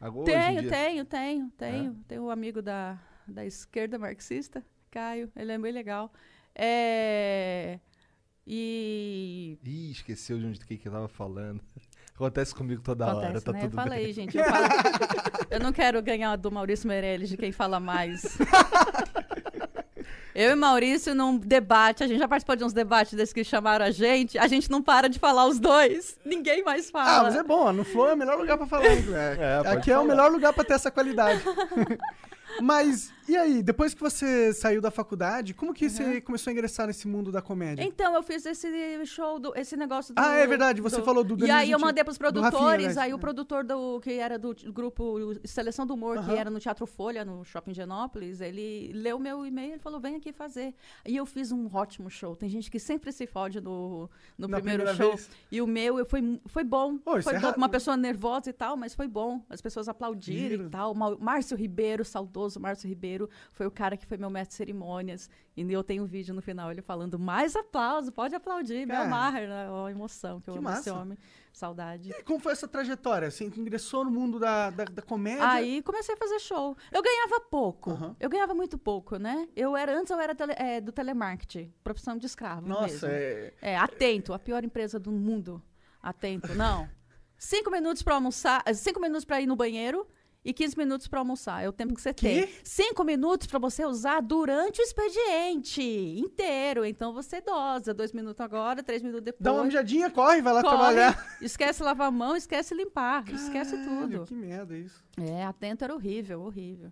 [SPEAKER 1] Agora,
[SPEAKER 3] tenho, tenho, tenho, tenho. Tenho um amigo da, da esquerda marxista, Caio. Ele é bem legal. É... E
[SPEAKER 1] Ih, esqueceu de onde que que eu tava falando. Acontece comigo toda hora,
[SPEAKER 3] Acontece,
[SPEAKER 1] tá
[SPEAKER 3] né?
[SPEAKER 1] tudo
[SPEAKER 3] eu falei,
[SPEAKER 1] bem.
[SPEAKER 3] gente. Eu, falo- eu não quero ganhar do Maurício Meirelles de quem fala mais. Eu e Maurício num debate, a gente já participou de uns debates desses que chamaram a gente, a gente não para de falar os dois. Ninguém mais
[SPEAKER 2] Ah,
[SPEAKER 3] fala.
[SPEAKER 2] mas é bom, no Flow é o melhor lugar pra falar. é. Aqui é o
[SPEAKER 1] falar.
[SPEAKER 2] melhor lugar pra ter essa qualidade. Mas, e aí, depois que você saiu da faculdade, como que você começou a ingressar nesse mundo da comédia?
[SPEAKER 3] Então, eu fiz esse show, do, esse negócio do...
[SPEAKER 2] Ah, é verdade, você falou do
[SPEAKER 3] E aí eu
[SPEAKER 2] Gentili-
[SPEAKER 3] mandei pros
[SPEAKER 2] do Rafinha,
[SPEAKER 3] produtores,
[SPEAKER 2] né?
[SPEAKER 3] aí o produtor do que era do grupo Seleção do Humor, que
[SPEAKER 2] Aham.
[SPEAKER 3] era no Teatro Folha, no Shopping Genópolis, ele leu meu e-mail e falou, vem aqui fazer. E eu fiz um ótimo show. Tem gente que sempre se fode no, no
[SPEAKER 2] Na
[SPEAKER 3] primeiro show.
[SPEAKER 2] vez.
[SPEAKER 3] E o meu eu- foi, foi bom. Foi
[SPEAKER 2] é
[SPEAKER 3] bom pra uma pessoa nervosa e tal, mas foi bom. As pessoas aplaudiram e tal. Márcio Ribeiro, saudoso Márcio Ribeiro, foi o cara que foi meu mestre de cerimônias. E eu tenho um vídeo no final ele falando, mais aplauso, pode aplaudir,
[SPEAKER 2] Cara.
[SPEAKER 3] amarra, né? Ó, a emoção que eu
[SPEAKER 2] Que
[SPEAKER 3] amo esse
[SPEAKER 2] massa.
[SPEAKER 3] homem. Saudade.
[SPEAKER 2] E como foi essa trajetória? Você ingressou no mundo da, da, da comédia?
[SPEAKER 3] Aí comecei a fazer show. Eu ganhava pouco.
[SPEAKER 2] Aham.
[SPEAKER 3] Eu ganhava muito pouco, né? Eu era antes eu era tele- é, do telemarketing, profissão de escravo.
[SPEAKER 2] Nossa,
[SPEAKER 3] mesmo.
[SPEAKER 2] é...
[SPEAKER 3] É, atento, a pior empresa do mundo. Atento, não. Cinco minutos pra almoçar, cinco minutos pra ir no banheiro e 15 minutos pra almoçar. É o tempo que você tem. Cinco minutos pra você usar durante o expediente inteiro. Então você dosa. Dois minutos agora, três minutos depois.
[SPEAKER 2] Dá uma mijadinha, corre, vai lá
[SPEAKER 3] corre,
[SPEAKER 2] trabalhar.
[SPEAKER 3] Esquece lavar a mão, esquece limpar. esquece
[SPEAKER 2] Caralho,
[SPEAKER 3] tudo.
[SPEAKER 2] Que merda isso.
[SPEAKER 3] É, atento era horrível, horrível.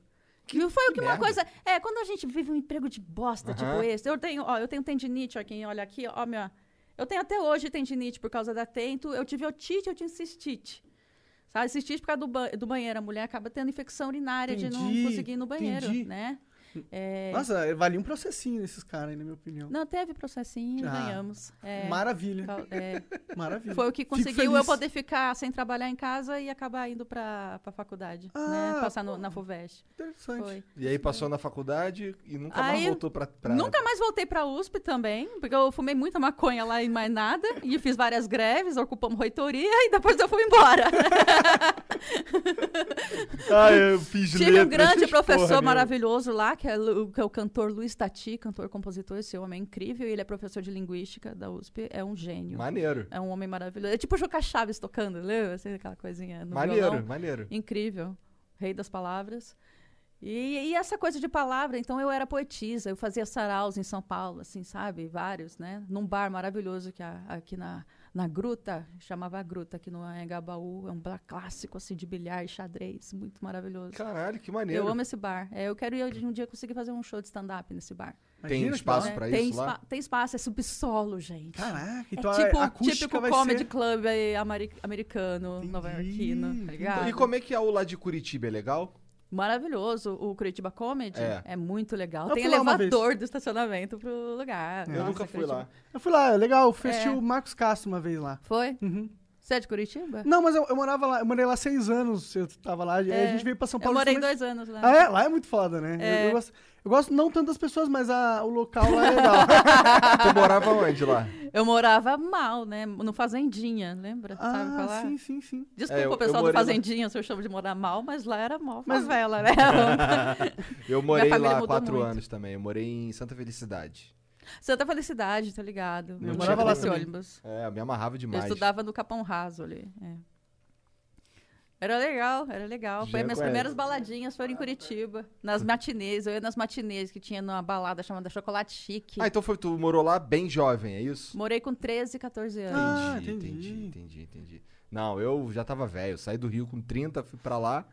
[SPEAKER 3] e foi o que uma
[SPEAKER 1] merda.
[SPEAKER 3] coisa. É, quando a gente vive um emprego de bosta, tipo esse. Eu tenho, ó, eu tenho tendinite, ó, quem olha aqui, ó, minha. Eu tenho até hoje tendinite por causa da Atento. Eu tive otite, eu tive cistite. Sabe, cistite por causa do, ba- do banheiro. A mulher acaba tendo infecção urinária de não
[SPEAKER 2] Entendi,
[SPEAKER 3] conseguir ir no banheiro,
[SPEAKER 2] entendi.
[SPEAKER 3] né? É,
[SPEAKER 2] Nossa, valia um processinho nesses caras na minha opinião.
[SPEAKER 3] Não, teve processinho,
[SPEAKER 2] Ah,
[SPEAKER 3] ganhamos. É,
[SPEAKER 2] Maravilha.
[SPEAKER 3] é,
[SPEAKER 2] Maravilha.
[SPEAKER 3] foi o que conseguiu eu poder ficar sem trabalhar em casa e acabar indo pra, pra faculdade,
[SPEAKER 2] Ah,
[SPEAKER 3] né? Passar no- na FUVEST.
[SPEAKER 2] Interessante.
[SPEAKER 3] Foi.
[SPEAKER 1] E aí passou na faculdade e nunca mais
[SPEAKER 3] Aí,
[SPEAKER 1] voltou pra, pra...
[SPEAKER 3] Nunca mais voltei pra USP também, porque eu fumei muita maconha lá e mais nada. E fiz várias greves, ocupamos reitoria e depois eu fui embora.
[SPEAKER 1] Ah, eu fiz
[SPEAKER 3] Tive um grande professor maravilhoso lá, que é, Lu- que é o cantor Luiz Tati, cantor-compositor. Esse homem é incrível. E ele é professor de linguística da USP. É um gênio.
[SPEAKER 1] Maneiro.
[SPEAKER 3] É um homem maravilhoso. É tipo o Juca Chaves tocando, lembra? Assim, aquela coisinha no
[SPEAKER 1] Maneiro,
[SPEAKER 3] violão.
[SPEAKER 1] maneiro.
[SPEAKER 3] Incrível. Rei das palavras. E, e essa coisa de palavra, então eu era poetisa, eu fazia saraus em São Paulo, assim, sabe? Vários, né? Num bar maravilhoso que há aqui na, na Gruta, chamava a Gruta, aqui no Anhangabaú. É um bar clássico, assim, de bilhar e xadrez, muito maravilhoso.
[SPEAKER 1] Caralho, que maneiro.
[SPEAKER 3] Eu amo esse bar. É, eu quero ir um dia conseguir fazer um show de stand-up nesse bar.
[SPEAKER 1] Tem
[SPEAKER 2] Imagina
[SPEAKER 1] espaço pra
[SPEAKER 3] tem,
[SPEAKER 1] isso lá?
[SPEAKER 3] tem espaço, é subsolo, gente.
[SPEAKER 2] Caraca,
[SPEAKER 3] É
[SPEAKER 2] então
[SPEAKER 3] tipo
[SPEAKER 2] a
[SPEAKER 3] típico
[SPEAKER 2] vai
[SPEAKER 3] comedy
[SPEAKER 2] ser...
[SPEAKER 3] club americano, nova-iorquino, tá ligado?
[SPEAKER 1] E como é que é o lá de Curitiba? É legal?
[SPEAKER 3] Maravilhoso. O Curitiba Comedy
[SPEAKER 1] É.
[SPEAKER 3] é, muito legal.
[SPEAKER 2] Eu
[SPEAKER 3] Tem elevador do estacionamento pro lugar.
[SPEAKER 1] Eu
[SPEAKER 3] Nossa,
[SPEAKER 1] nunca fui
[SPEAKER 3] Curitiba.
[SPEAKER 1] lá.
[SPEAKER 2] Eu fui lá, é legal, eu
[SPEAKER 3] É.
[SPEAKER 2] o Marcos Castro uma vez lá.
[SPEAKER 3] Foi?
[SPEAKER 2] Uhum.
[SPEAKER 3] Você é de Curitiba?
[SPEAKER 2] Não, mas eu, eu morava lá, eu morei lá seis anos, eu tava lá, aí a
[SPEAKER 3] É,
[SPEAKER 2] gente veio pra São
[SPEAKER 3] Eu
[SPEAKER 2] Paulo.
[SPEAKER 3] morei
[SPEAKER 2] justamente-
[SPEAKER 3] dois anos lá.
[SPEAKER 2] Ah, é? Lá é muito foda, né? Eu-
[SPEAKER 3] É.
[SPEAKER 2] Eu, gosto, eu gosto não tanto das pessoas, mas a, o local lá é legal.
[SPEAKER 1] tu morava onde lá?
[SPEAKER 3] Eu morava mal, né? No Fazendinha, lembra? Sabe
[SPEAKER 2] ah,
[SPEAKER 3] falar?
[SPEAKER 2] sim, sim, sim.
[SPEAKER 3] Desculpa
[SPEAKER 1] É, eu-
[SPEAKER 3] o
[SPEAKER 1] eu
[SPEAKER 3] pessoal do
[SPEAKER 1] morei lá.
[SPEAKER 3] Fazendinha se eu chamo de morar mal, mas lá era mal
[SPEAKER 2] Mas-
[SPEAKER 3] favela, né?
[SPEAKER 1] Eu morei lá
[SPEAKER 3] mudou
[SPEAKER 1] quatro
[SPEAKER 3] muito.
[SPEAKER 1] anos também. Eu morei em Santa Felicidade.
[SPEAKER 3] Santa Felicidade, tá ligado?
[SPEAKER 1] Eu
[SPEAKER 3] Eu
[SPEAKER 1] morava lá
[SPEAKER 3] nesse
[SPEAKER 2] também.
[SPEAKER 3] ônibus.
[SPEAKER 1] É, eu me amarrava
[SPEAKER 3] Eu
[SPEAKER 1] demais.
[SPEAKER 3] estudava no Capão Raso ali. é. Era legal, era legal. Foi minhas
[SPEAKER 1] conhece.
[SPEAKER 3] primeiras baladinhas foram em Curitiba. Nas matinês. Eu ia nas matinês que tinha numa balada chamada Chocolate Chique.
[SPEAKER 1] Ah, então foi, tu morou lá bem jovem, é isso?
[SPEAKER 3] Morei com 13, 14 anos.
[SPEAKER 2] Ah,
[SPEAKER 1] entendi,
[SPEAKER 2] entendi.
[SPEAKER 1] entendi, entendi, entendi. Não, eu já tava velho. Saí do Rio com 30, fui pra lá.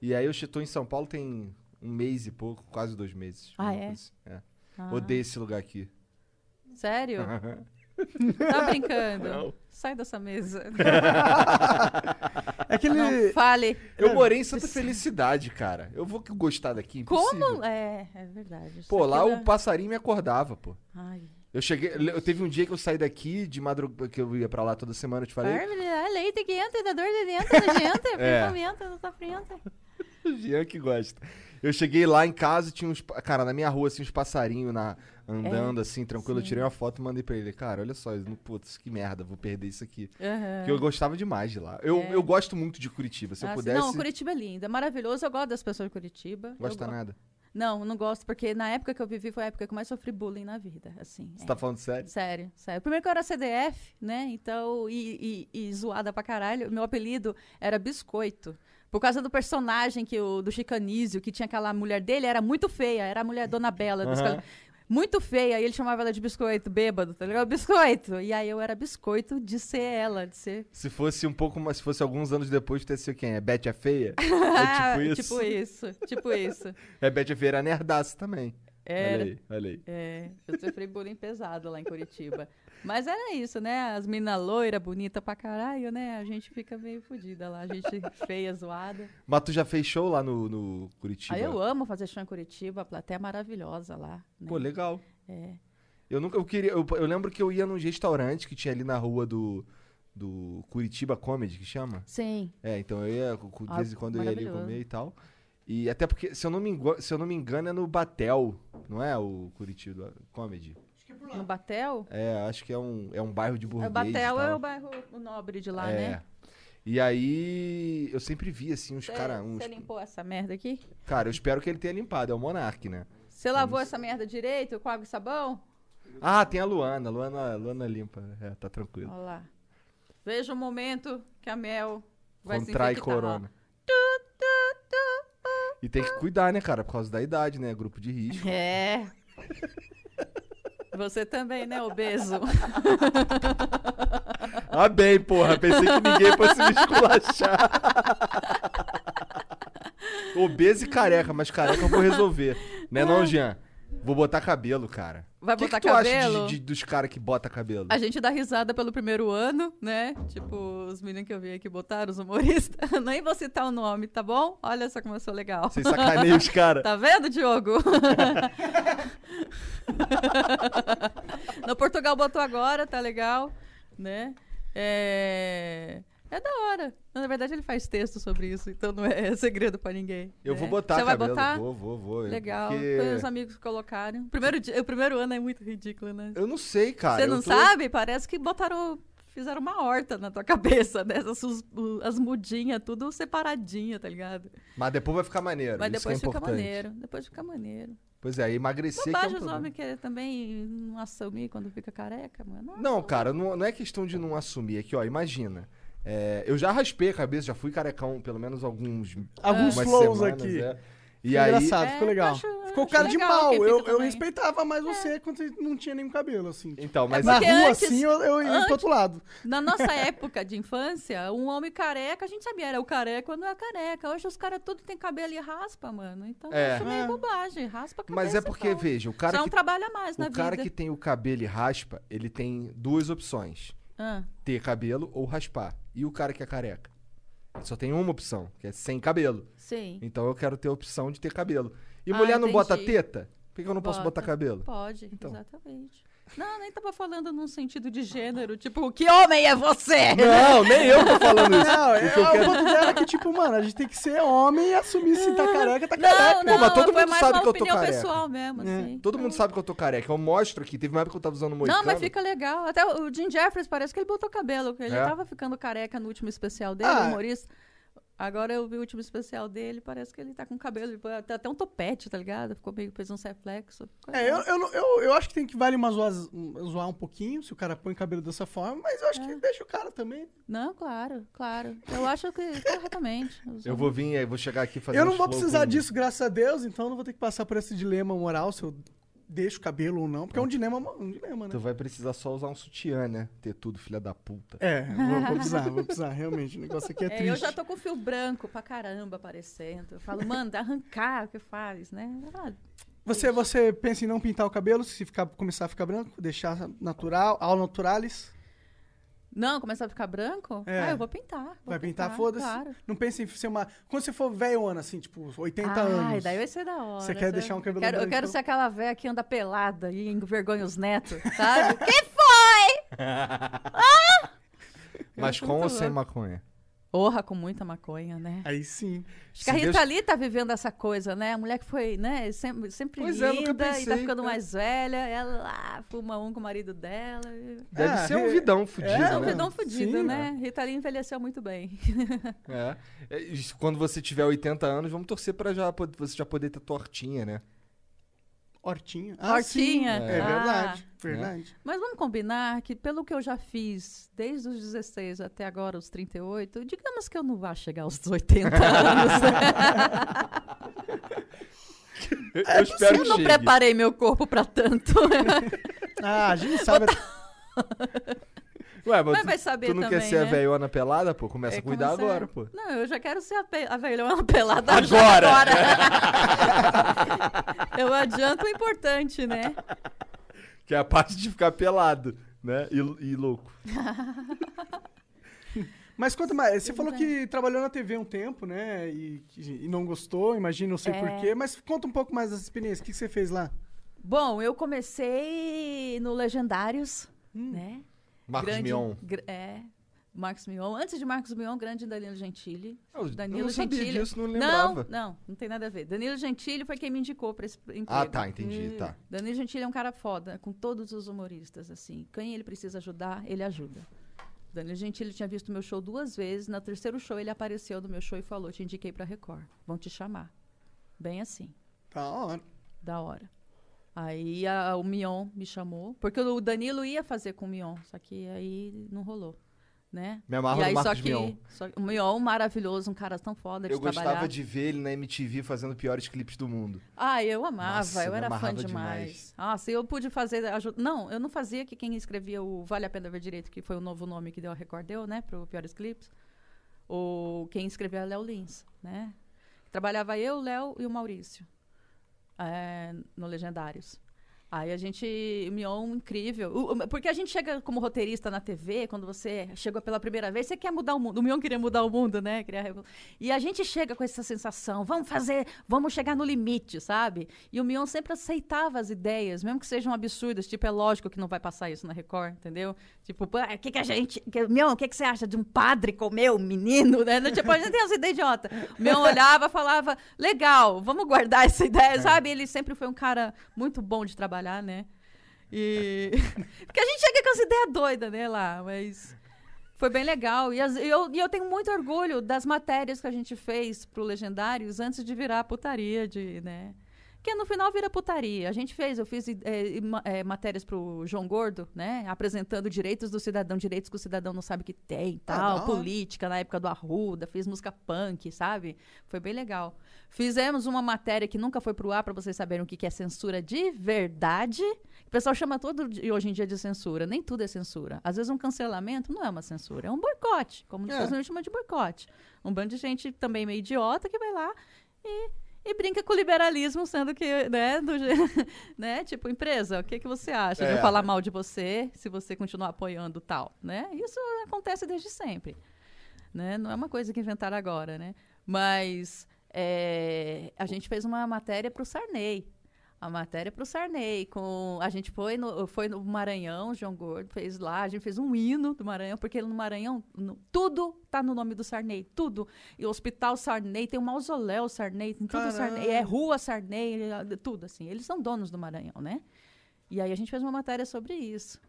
[SPEAKER 1] E aí eu tô em São Paulo tem um mês e pouco, quase dois meses.
[SPEAKER 3] Ah, é?
[SPEAKER 1] assim. é.
[SPEAKER 3] Ah.
[SPEAKER 1] Odeio esse lugar aqui.
[SPEAKER 3] Sério? Tá brincando?
[SPEAKER 1] Não.
[SPEAKER 3] Sai dessa mesa.
[SPEAKER 2] É que ele.
[SPEAKER 3] Não fale.
[SPEAKER 1] Eu morei em Santa Felicidade, cara. Eu vou gostar daqui? Impossível.
[SPEAKER 3] Como? É, é verdade.
[SPEAKER 1] Pô, lá
[SPEAKER 3] aqui
[SPEAKER 1] o
[SPEAKER 3] é-
[SPEAKER 1] passarinho me acordava, pô.
[SPEAKER 3] Ai.
[SPEAKER 1] Eu cheguei. Eu teve um dia que eu saí daqui de madrugada, que eu ia pra lá toda semana, eu te falei.
[SPEAKER 3] Ah, leite que entra, dá dor de dentro da gente.
[SPEAKER 1] É.
[SPEAKER 3] Pensamento, não tá frente.
[SPEAKER 1] O Jean que gosta. Eu cheguei lá em casa e tinha uns. Cara, na minha rua, assim, uns passarinhos na, andando, assim, tranquilo. Eu
[SPEAKER 3] sim.
[SPEAKER 1] tirei uma foto e mandei pra ele. Cara, olha só, isso- putz, que merda, vou perder isso aqui.
[SPEAKER 3] Aham.
[SPEAKER 1] Porque eu gostava demais de lá. Eu,
[SPEAKER 3] É.
[SPEAKER 1] eu gosto muito de Curitiba. Se eu
[SPEAKER 3] Ah, sim.
[SPEAKER 1] pudesse.
[SPEAKER 3] Não, Curitiba é lindo, é maravilhoso. Eu gosto das pessoas de Curitiba. Eu
[SPEAKER 1] Gosta
[SPEAKER 3] go-
[SPEAKER 1] nada.
[SPEAKER 3] Não, não gosto, porque na época que eu vivi foi a época que eu mais sofri bullying na vida, assim.
[SPEAKER 1] Você
[SPEAKER 3] é.
[SPEAKER 1] tá falando sério?
[SPEAKER 3] Sério, sério. Primeiro que eu era CDF, né? Então, e, e- e zoada pra caralho. Meu apelido era Biscoito. Por causa do personagem que o, do Chicanísio, que tinha aquela mulher dele, era muito feia. Era a mulher Dona Bela. ca- Muito feia. E ele chamava ela de Biscoito, bêbado, tá ligado? Biscoito. E aí eu era Biscoito de ser ela, de ser...
[SPEAKER 1] Se fosse um pouco mais. Se fosse alguns anos depois, teria sido quem? É Beth a Feia? É tipo isso.
[SPEAKER 3] Tipo isso, tipo isso.
[SPEAKER 1] É Beth a Feia era nerdaça também. Olha
[SPEAKER 3] Era.
[SPEAKER 1] aí, olha aí.
[SPEAKER 3] É, eu sofri bullying pesado lá em Curitiba. Mas era isso, né? As minas loira, bonita pra caralho, né? A gente fica meio fodida lá. A gente feia, zoada.
[SPEAKER 1] Mas tu já fez show lá no, no Curitiba?
[SPEAKER 3] Aí eu amo fazer show em Curitiba, a plateia é maravilhosa lá. Né?
[SPEAKER 1] Pô, legal.
[SPEAKER 3] É.
[SPEAKER 1] Eu nunca. Eu, queria, eu, eu lembro que eu ia num restaurante que tinha ali na rua do. Do Curitiba Comedy, que chama?
[SPEAKER 3] Sim.
[SPEAKER 1] É, então eu ia, de
[SPEAKER 3] Ah,
[SPEAKER 1] vez em quando eu ia ali comer e tal. E até porque, se eu não me engano, se eu não me engano, é no Batel, não é o Curitiba Comedy?
[SPEAKER 3] No Batel?
[SPEAKER 1] É, acho que é um, é um bairro de
[SPEAKER 3] o
[SPEAKER 1] burguês. e
[SPEAKER 3] Batel é o bairro o nobre de lá,
[SPEAKER 1] É.
[SPEAKER 3] né?
[SPEAKER 1] E aí, eu sempre vi, assim, uns
[SPEAKER 3] Você
[SPEAKER 1] caras... Uns...
[SPEAKER 3] você limpou essa merda aqui?
[SPEAKER 1] Cara, eu espero que ele tenha limpado, é o Monark, né?
[SPEAKER 3] Você lavou essa merda direito com água e sabão?
[SPEAKER 1] Ah, tem a Luana, a Luana, Luana limpa, é, tá tranquilo.
[SPEAKER 3] Olha lá. Veja o momento que a Mel vai
[SPEAKER 1] Contrai
[SPEAKER 3] se infectar.
[SPEAKER 1] corona. E tem que cuidar, né, cara, por causa da idade, né, grupo de risco.
[SPEAKER 3] É. Você também, né, obeso?
[SPEAKER 1] Ah, bem, porra, pensei que ninguém fosse me esculachar. Obeso e careca, mas careca eu vou resolver. Né não, Jean? Vou botar cabelo, cara.
[SPEAKER 3] Vai
[SPEAKER 1] que,
[SPEAKER 3] botar
[SPEAKER 1] que tu acha
[SPEAKER 3] cabelo?
[SPEAKER 1] de- de- dos caras que bota cabelo?
[SPEAKER 3] A gente dá risada pelo primeiro ano, né? Tipo, os meninos que eu vi aqui botaram, os humoristas. Nem vou citar o nome, tá bom? Olha só como eu sou legal.
[SPEAKER 1] Vocês sacaneiam os caras.
[SPEAKER 3] Tá vendo, Diogo? no Portugal botou agora, tá legal, né? É... é da hora. Na verdade, ele faz texto sobre isso, então não é segredo pra ninguém.
[SPEAKER 1] Eu
[SPEAKER 3] né?
[SPEAKER 1] vou botar
[SPEAKER 3] Você vai
[SPEAKER 1] cabelo.
[SPEAKER 3] botar?
[SPEAKER 1] Vou, vou, vou.
[SPEAKER 3] Legal.
[SPEAKER 1] Porque...
[SPEAKER 3] Foi os amigos que colocaram. O primeiro, dia- o primeiro ano é muito ridículo, né?
[SPEAKER 1] Eu não sei, cara.
[SPEAKER 3] Você não
[SPEAKER 1] tô-
[SPEAKER 3] sabe? Parece que botaram. Fizeram uma horta na tua cabeça, né? As, as mudinhas, tudo separadinha, tá ligado?
[SPEAKER 1] Mas depois vai ficar maneiro.
[SPEAKER 3] Mas
[SPEAKER 1] isso
[SPEAKER 3] depois
[SPEAKER 1] que é
[SPEAKER 3] fica
[SPEAKER 1] importante.
[SPEAKER 3] maneiro. Depois fica maneiro.
[SPEAKER 1] Pois é, emagrecer que é um
[SPEAKER 3] Bobagem os homens querem também não assumir quando fica careca, mano.
[SPEAKER 1] Não, cara, não, não é questão de não assumir. É que, ó, imagina. É, eu já raspei a cabeça, já fui carecão pelo menos alguns.
[SPEAKER 2] Alguns flows
[SPEAKER 1] semanas,
[SPEAKER 2] aqui.
[SPEAKER 1] é. E aí.
[SPEAKER 2] engraçado,
[SPEAKER 3] É,
[SPEAKER 2] ficou
[SPEAKER 3] eu
[SPEAKER 2] legal.
[SPEAKER 3] acho-
[SPEAKER 2] ficou cara de mal. Eu, eu
[SPEAKER 3] também.
[SPEAKER 2] respeitava mais você quando você não tinha nenhum cabelo, assim.
[SPEAKER 1] Então, mas.
[SPEAKER 2] Na rua,
[SPEAKER 3] antes-
[SPEAKER 2] assim, eu, eu ia pro outro lado.
[SPEAKER 3] Na nossa época de infância, um homem careca, a gente sabia, era o careca ou não é careca. Hoje os caras tudo tem cabelo e raspa, mano. Então
[SPEAKER 1] É.
[SPEAKER 3] eu acho meio
[SPEAKER 2] É.
[SPEAKER 3] bobagem. Raspa a cabeça.
[SPEAKER 1] Mas é porque,
[SPEAKER 3] então.
[SPEAKER 1] veja, o cara
[SPEAKER 3] Só
[SPEAKER 1] que.
[SPEAKER 3] trabalho a mais na
[SPEAKER 1] O cara
[SPEAKER 3] vida.
[SPEAKER 1] que tem o cabelo e raspa, ele tem duas opções:
[SPEAKER 3] Ah,
[SPEAKER 1] ter cabelo ou raspar. E o cara que é careca? Só tem uma opção, que é sem cabelo.
[SPEAKER 3] sim.
[SPEAKER 1] Então eu quero ter a opção de ter cabelo. E
[SPEAKER 3] Ah,
[SPEAKER 1] mulher não bota
[SPEAKER 3] entendi.
[SPEAKER 1] teta? Por que eu não posso
[SPEAKER 3] Bota.
[SPEAKER 1] botar cabelo?
[SPEAKER 3] Pode,
[SPEAKER 1] Então.
[SPEAKER 3] exatamente. Não, nem tava falando num sentido de gênero, tipo, que homem é você?
[SPEAKER 1] Não, nem eu tô falando isso.
[SPEAKER 2] Não,
[SPEAKER 1] O
[SPEAKER 2] é,
[SPEAKER 1] que eu
[SPEAKER 2] o
[SPEAKER 1] quero-
[SPEAKER 2] ponto dela é que, tipo, mano, a gente tem que ser homem e assumir se tá careca, tá careca.
[SPEAKER 3] Não, não,
[SPEAKER 1] mas todo mundo sabe que eu tô
[SPEAKER 3] opinião
[SPEAKER 1] careca.
[SPEAKER 3] pessoal mesmo,
[SPEAKER 2] É.
[SPEAKER 3] assim.
[SPEAKER 1] Todo mundo sabe que eu tô careca. Eu mostro aqui. Teve uma época que eu tava usando moicano.
[SPEAKER 3] Não, mas fica legal. Até o Jim Jeffries parece que ele botou cabelo. Ele
[SPEAKER 1] É?
[SPEAKER 3] tava ficando careca no último especial dele,
[SPEAKER 2] Ah.
[SPEAKER 3] o humorista. Agora eu vi o último especial dele, parece que ele tá com cabelo, tá até um topete, tá ligado? Ficou meio, fez um reflexo.
[SPEAKER 2] É, eu, eu, eu, eu acho que tem que vale uma zoar, zoar um pouquinho, se o cara põe cabelo dessa forma, mas eu acho
[SPEAKER 3] É.
[SPEAKER 2] que deixa o cara também.
[SPEAKER 3] Não, claro, claro. Eu acho que corretamente.
[SPEAKER 1] Eu vou vir, eu vou chegar aqui fazer
[SPEAKER 2] eu não vou precisar
[SPEAKER 1] com-
[SPEAKER 2] disso, graças a Deus, então eu não vou ter que passar por esse dilema moral se eu deixo o cabelo ou não, porque é um dilema, um dilema, né?
[SPEAKER 1] Tu vai precisar só usar um sutiã, né? Ter tudo, filha da puta.
[SPEAKER 2] É, vou, vou precisar, vou precisar, realmente. O negócio aqui é,
[SPEAKER 3] É,
[SPEAKER 2] triste.
[SPEAKER 3] eu já tô com o fio branco pra caramba aparecendo. Eu falo, manda arrancar o que faz, né? Ah,
[SPEAKER 2] Você, você pensa em não pintar o cabelo se ficar, começar a ficar branco? Deixar natural, ao naturalis?
[SPEAKER 3] Não, começar a ficar branco?
[SPEAKER 2] É.
[SPEAKER 3] Ah, eu vou pintar. vou
[SPEAKER 2] Vai pintar, foda-se.
[SPEAKER 3] Claro.
[SPEAKER 2] Não pensa em ser uma. Quando você for velhona, assim, tipo, 80
[SPEAKER 3] Ai,
[SPEAKER 2] anos.
[SPEAKER 3] daí vai ser da hora.
[SPEAKER 2] Você quer deixar um cabelo
[SPEAKER 3] eu quero, Eu
[SPEAKER 2] branco,
[SPEAKER 3] quero
[SPEAKER 2] então?
[SPEAKER 3] ser aquela velha que anda pelada e envergonha os netos, sabe? que foi?
[SPEAKER 1] Mas
[SPEAKER 3] acho
[SPEAKER 1] com ou sem maconha?
[SPEAKER 3] Orra com muita maconha, né?
[SPEAKER 2] Aí sim.
[SPEAKER 3] Acho que a Rita
[SPEAKER 1] Deus-
[SPEAKER 3] Lee tá vivendo essa coisa, né? A mulher que foi, né, sempre, sempre
[SPEAKER 1] Pois é, nunca
[SPEAKER 3] linda e tá ficando
[SPEAKER 1] é.
[SPEAKER 3] mais velha. Ela lá fuma um com o marido dela. e-
[SPEAKER 1] Deve
[SPEAKER 2] Ah,
[SPEAKER 1] ser um vidão fudido,
[SPEAKER 2] É,
[SPEAKER 3] É um
[SPEAKER 1] né?
[SPEAKER 3] vidão fudido,
[SPEAKER 2] Sim,
[SPEAKER 3] né? Rita Lee envelheceu muito bem.
[SPEAKER 1] É. É, Quando você tiver 80 anos, vamos torcer pra já, você já poder ter tortinha, né?
[SPEAKER 2] Hortinha.
[SPEAKER 3] Hortinha.
[SPEAKER 2] sim. É
[SPEAKER 3] Ah.
[SPEAKER 2] verdade. Verdade.
[SPEAKER 3] Mas vamos combinar que, pelo que eu já fiz, desde os 16 até agora, os 38, digamos que eu não vá chegar aos 80 anos. né?
[SPEAKER 1] Eu, eu espero
[SPEAKER 3] eu não
[SPEAKER 1] chegue.
[SPEAKER 3] preparei meu corpo pra tanto.
[SPEAKER 2] Ah, a gente sabe.
[SPEAKER 1] Ué, mas
[SPEAKER 3] Mas
[SPEAKER 1] tu,
[SPEAKER 3] vai saber
[SPEAKER 1] tu não quer
[SPEAKER 3] também,
[SPEAKER 1] ser a
[SPEAKER 3] né?
[SPEAKER 1] velhona pelada, pô? Começa
[SPEAKER 3] É,
[SPEAKER 1] a cuidar
[SPEAKER 3] como
[SPEAKER 1] agora,
[SPEAKER 3] você-
[SPEAKER 1] pô.
[SPEAKER 3] Não, eu já quero ser a, pe a velhona pelada
[SPEAKER 1] Agora!
[SPEAKER 3] agora. eu adianto o importante, né?
[SPEAKER 1] Que é a parte de ficar pelado, né? E, e louco.
[SPEAKER 2] Mas conta mais. Você falou que trabalhou na TV um tempo, né? E, e não gostou, imagina, não sei
[SPEAKER 3] É.
[SPEAKER 2] porquê. Mas conta um pouco mais dessa experiência. O que que você fez lá?
[SPEAKER 3] Bom, eu comecei no Legendários,
[SPEAKER 2] Hum.
[SPEAKER 3] né?
[SPEAKER 1] Marcos
[SPEAKER 3] grande,
[SPEAKER 1] Mion.
[SPEAKER 3] gr- É, Marcos Mion. Antes de Marcos Mion, grande Danilo Gentili.
[SPEAKER 1] Eu,
[SPEAKER 3] Danilo
[SPEAKER 1] eu não sabia
[SPEAKER 3] Gentili.
[SPEAKER 1] disso, não
[SPEAKER 3] Não,
[SPEAKER 1] lembrava.
[SPEAKER 3] não, não tem nada a ver. Danilo Gentili foi quem me indicou pra esse emprego.
[SPEAKER 1] Ah, tá, entendi, tá.
[SPEAKER 3] Danilo Gentili é um cara foda, com todos os humoristas, assim. Quem ele precisa ajudar, ele ajuda. Danilo Gentili tinha visto meu show duas vezes. No terceiro show, ele apareceu no meu show e falou: Te indiquei pra Record. Vão te chamar. Bem assim.
[SPEAKER 2] Da hora.
[SPEAKER 3] Da hora. Aí a- o Mion me chamou, porque o Danilo ia fazer com o Mion, só que aí não rolou, né?
[SPEAKER 1] Me amarro
[SPEAKER 3] e
[SPEAKER 1] no
[SPEAKER 3] aí,
[SPEAKER 1] Marcos
[SPEAKER 3] só que,
[SPEAKER 1] Mion.
[SPEAKER 3] só o Mion, maravilhoso, um cara tão foda de
[SPEAKER 1] Eu gostava de ver ele na MTV fazendo piores clipes do mundo.
[SPEAKER 3] Ah, eu amava,
[SPEAKER 1] Nossa,
[SPEAKER 3] eu era fã demais.
[SPEAKER 1] demais.
[SPEAKER 3] Nossa, eu pude fazer. Não, eu não fazia que quem escrevia o Vale a Pena Ver Direito, que foi o novo nome que deu a Record, deu, né, pro Piores Clipes. Ou quem escrevia é Léo Lins, né? Trabalhava eu, o Léo e o Maurício é, no Legendários. Aí a gente, o Mion, incrível. O- o- porque a gente chega como roteirista na TV, quando você chegou pela primeira vez, você quer mudar o mundo. O Mion queria mudar o mundo, né? Queria E a gente chega com essa sensação, vamos fazer, vamos chegar no limite, sabe? E o Mion sempre aceitava as ideias, mesmo que sejam absurdas. Tipo, é lógico que não vai passar isso na Record, entendeu? Tipo, pô, o que, que a gente. Que, Mion, o que, que você acha de um padre comer um menino, né? Tipo, a gente tem essa ideia idiota. O Mion olhava falava, legal, vamos guardar essa ideia, sabe? Ele sempre foi um cara muito bom de trabalhar, né? E. Porque a gente chega com essa ideia doida, né, lá, mas. Foi bem legal. E, as- e eu, e eu tenho muito orgulho das matérias que a gente fez pro Legendários antes de virar putaria, de, né? Que no final vira putaria. A gente fez, eu fiz ma- eh, matérias pro João Gordo, né? Apresentando direitos do cidadão, direitos que o cidadão não sabe que tem,
[SPEAKER 2] Ah,
[SPEAKER 3] tal,
[SPEAKER 2] hora.
[SPEAKER 3] política na época do Arruda, fiz música punk, sabe? Foi bem legal. Fizemos uma matéria que nunca foi pro ar para vocês saberem o que que é censura de verdade. O pessoal chama todo hoje em dia de censura. Nem tudo é censura. Às vezes um cancelamento não é uma censura, é um boicote, como os
[SPEAKER 2] É.
[SPEAKER 3] Estados Unidos chamam de boicote. Um bando de gente também meio idiota que vai lá e, e brinca com o liberalismo, sendo que, né, do, né, tipo, empresa, o que, que você acha? De
[SPEAKER 1] É.
[SPEAKER 3] eu falar mal de você se você continuar apoiando tal, né? Isso acontece desde sempre né? Não é uma coisa que inventaram agora, né? Mas é, a gente fez uma matéria para o Sarney. A matéria para o Sarney. Com, a gente foi no, foi no Maranhão, o João Gordo fez lá, a gente fez um hino do Maranhão, porque no Maranhão no- tudo tá no nome do Sarney, tudo. E o Hospital Sarney, tem o mausoléu Sarney, tem tudo. Sarney, é Rua Sarney, é, tudo assim. Eles são donos do Maranhão, né? E aí a gente fez uma matéria sobre isso.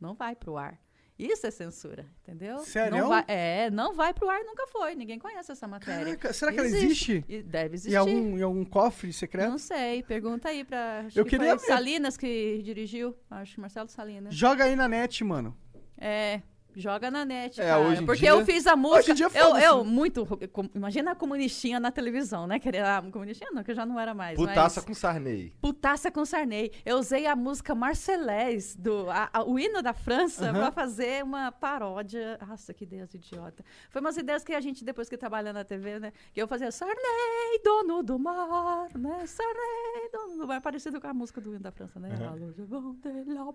[SPEAKER 3] Não vai pro ar. Isso é censura, entendeu?
[SPEAKER 2] Sério?
[SPEAKER 3] Não vai, é, não vai pro ar, nunca foi. Ninguém conhece essa matéria.
[SPEAKER 2] Caraca, será que ela existe?
[SPEAKER 3] Deve existir.
[SPEAKER 2] Em algum, em algum cofre secreto?
[SPEAKER 3] Não sei, pergunta aí pra.
[SPEAKER 2] Eu
[SPEAKER 3] que
[SPEAKER 2] queria.
[SPEAKER 3] Salinas que dirigiu. Acho que Marcelo Salinas.
[SPEAKER 2] Joga aí na net, mano.
[SPEAKER 3] É, Joga na net,
[SPEAKER 1] É,
[SPEAKER 3] cara.
[SPEAKER 1] hoje em
[SPEAKER 3] porque
[SPEAKER 1] dia-
[SPEAKER 3] eu fiz a música.
[SPEAKER 2] Hoje em dia,
[SPEAKER 3] eu,
[SPEAKER 2] foda-se.
[SPEAKER 3] eu, muito. Imagina a comunistinha na televisão, né? Querer, ah, comunistinha não, que eu já não era mais.
[SPEAKER 1] Putaça
[SPEAKER 3] mas...
[SPEAKER 1] com Sarney.
[SPEAKER 3] Putaça com Sarney. Eu usei a música Marcelés, do, a- a- o hino da França, pra fazer uma paródia. Nossa, que ideias idiota. Foi umas ideias que a gente, depois que trabalha na TV, né? Que eu fazia Sarney, dono do mar, né? Sarney, dono do mar. Parecido com a música do hino da França, né?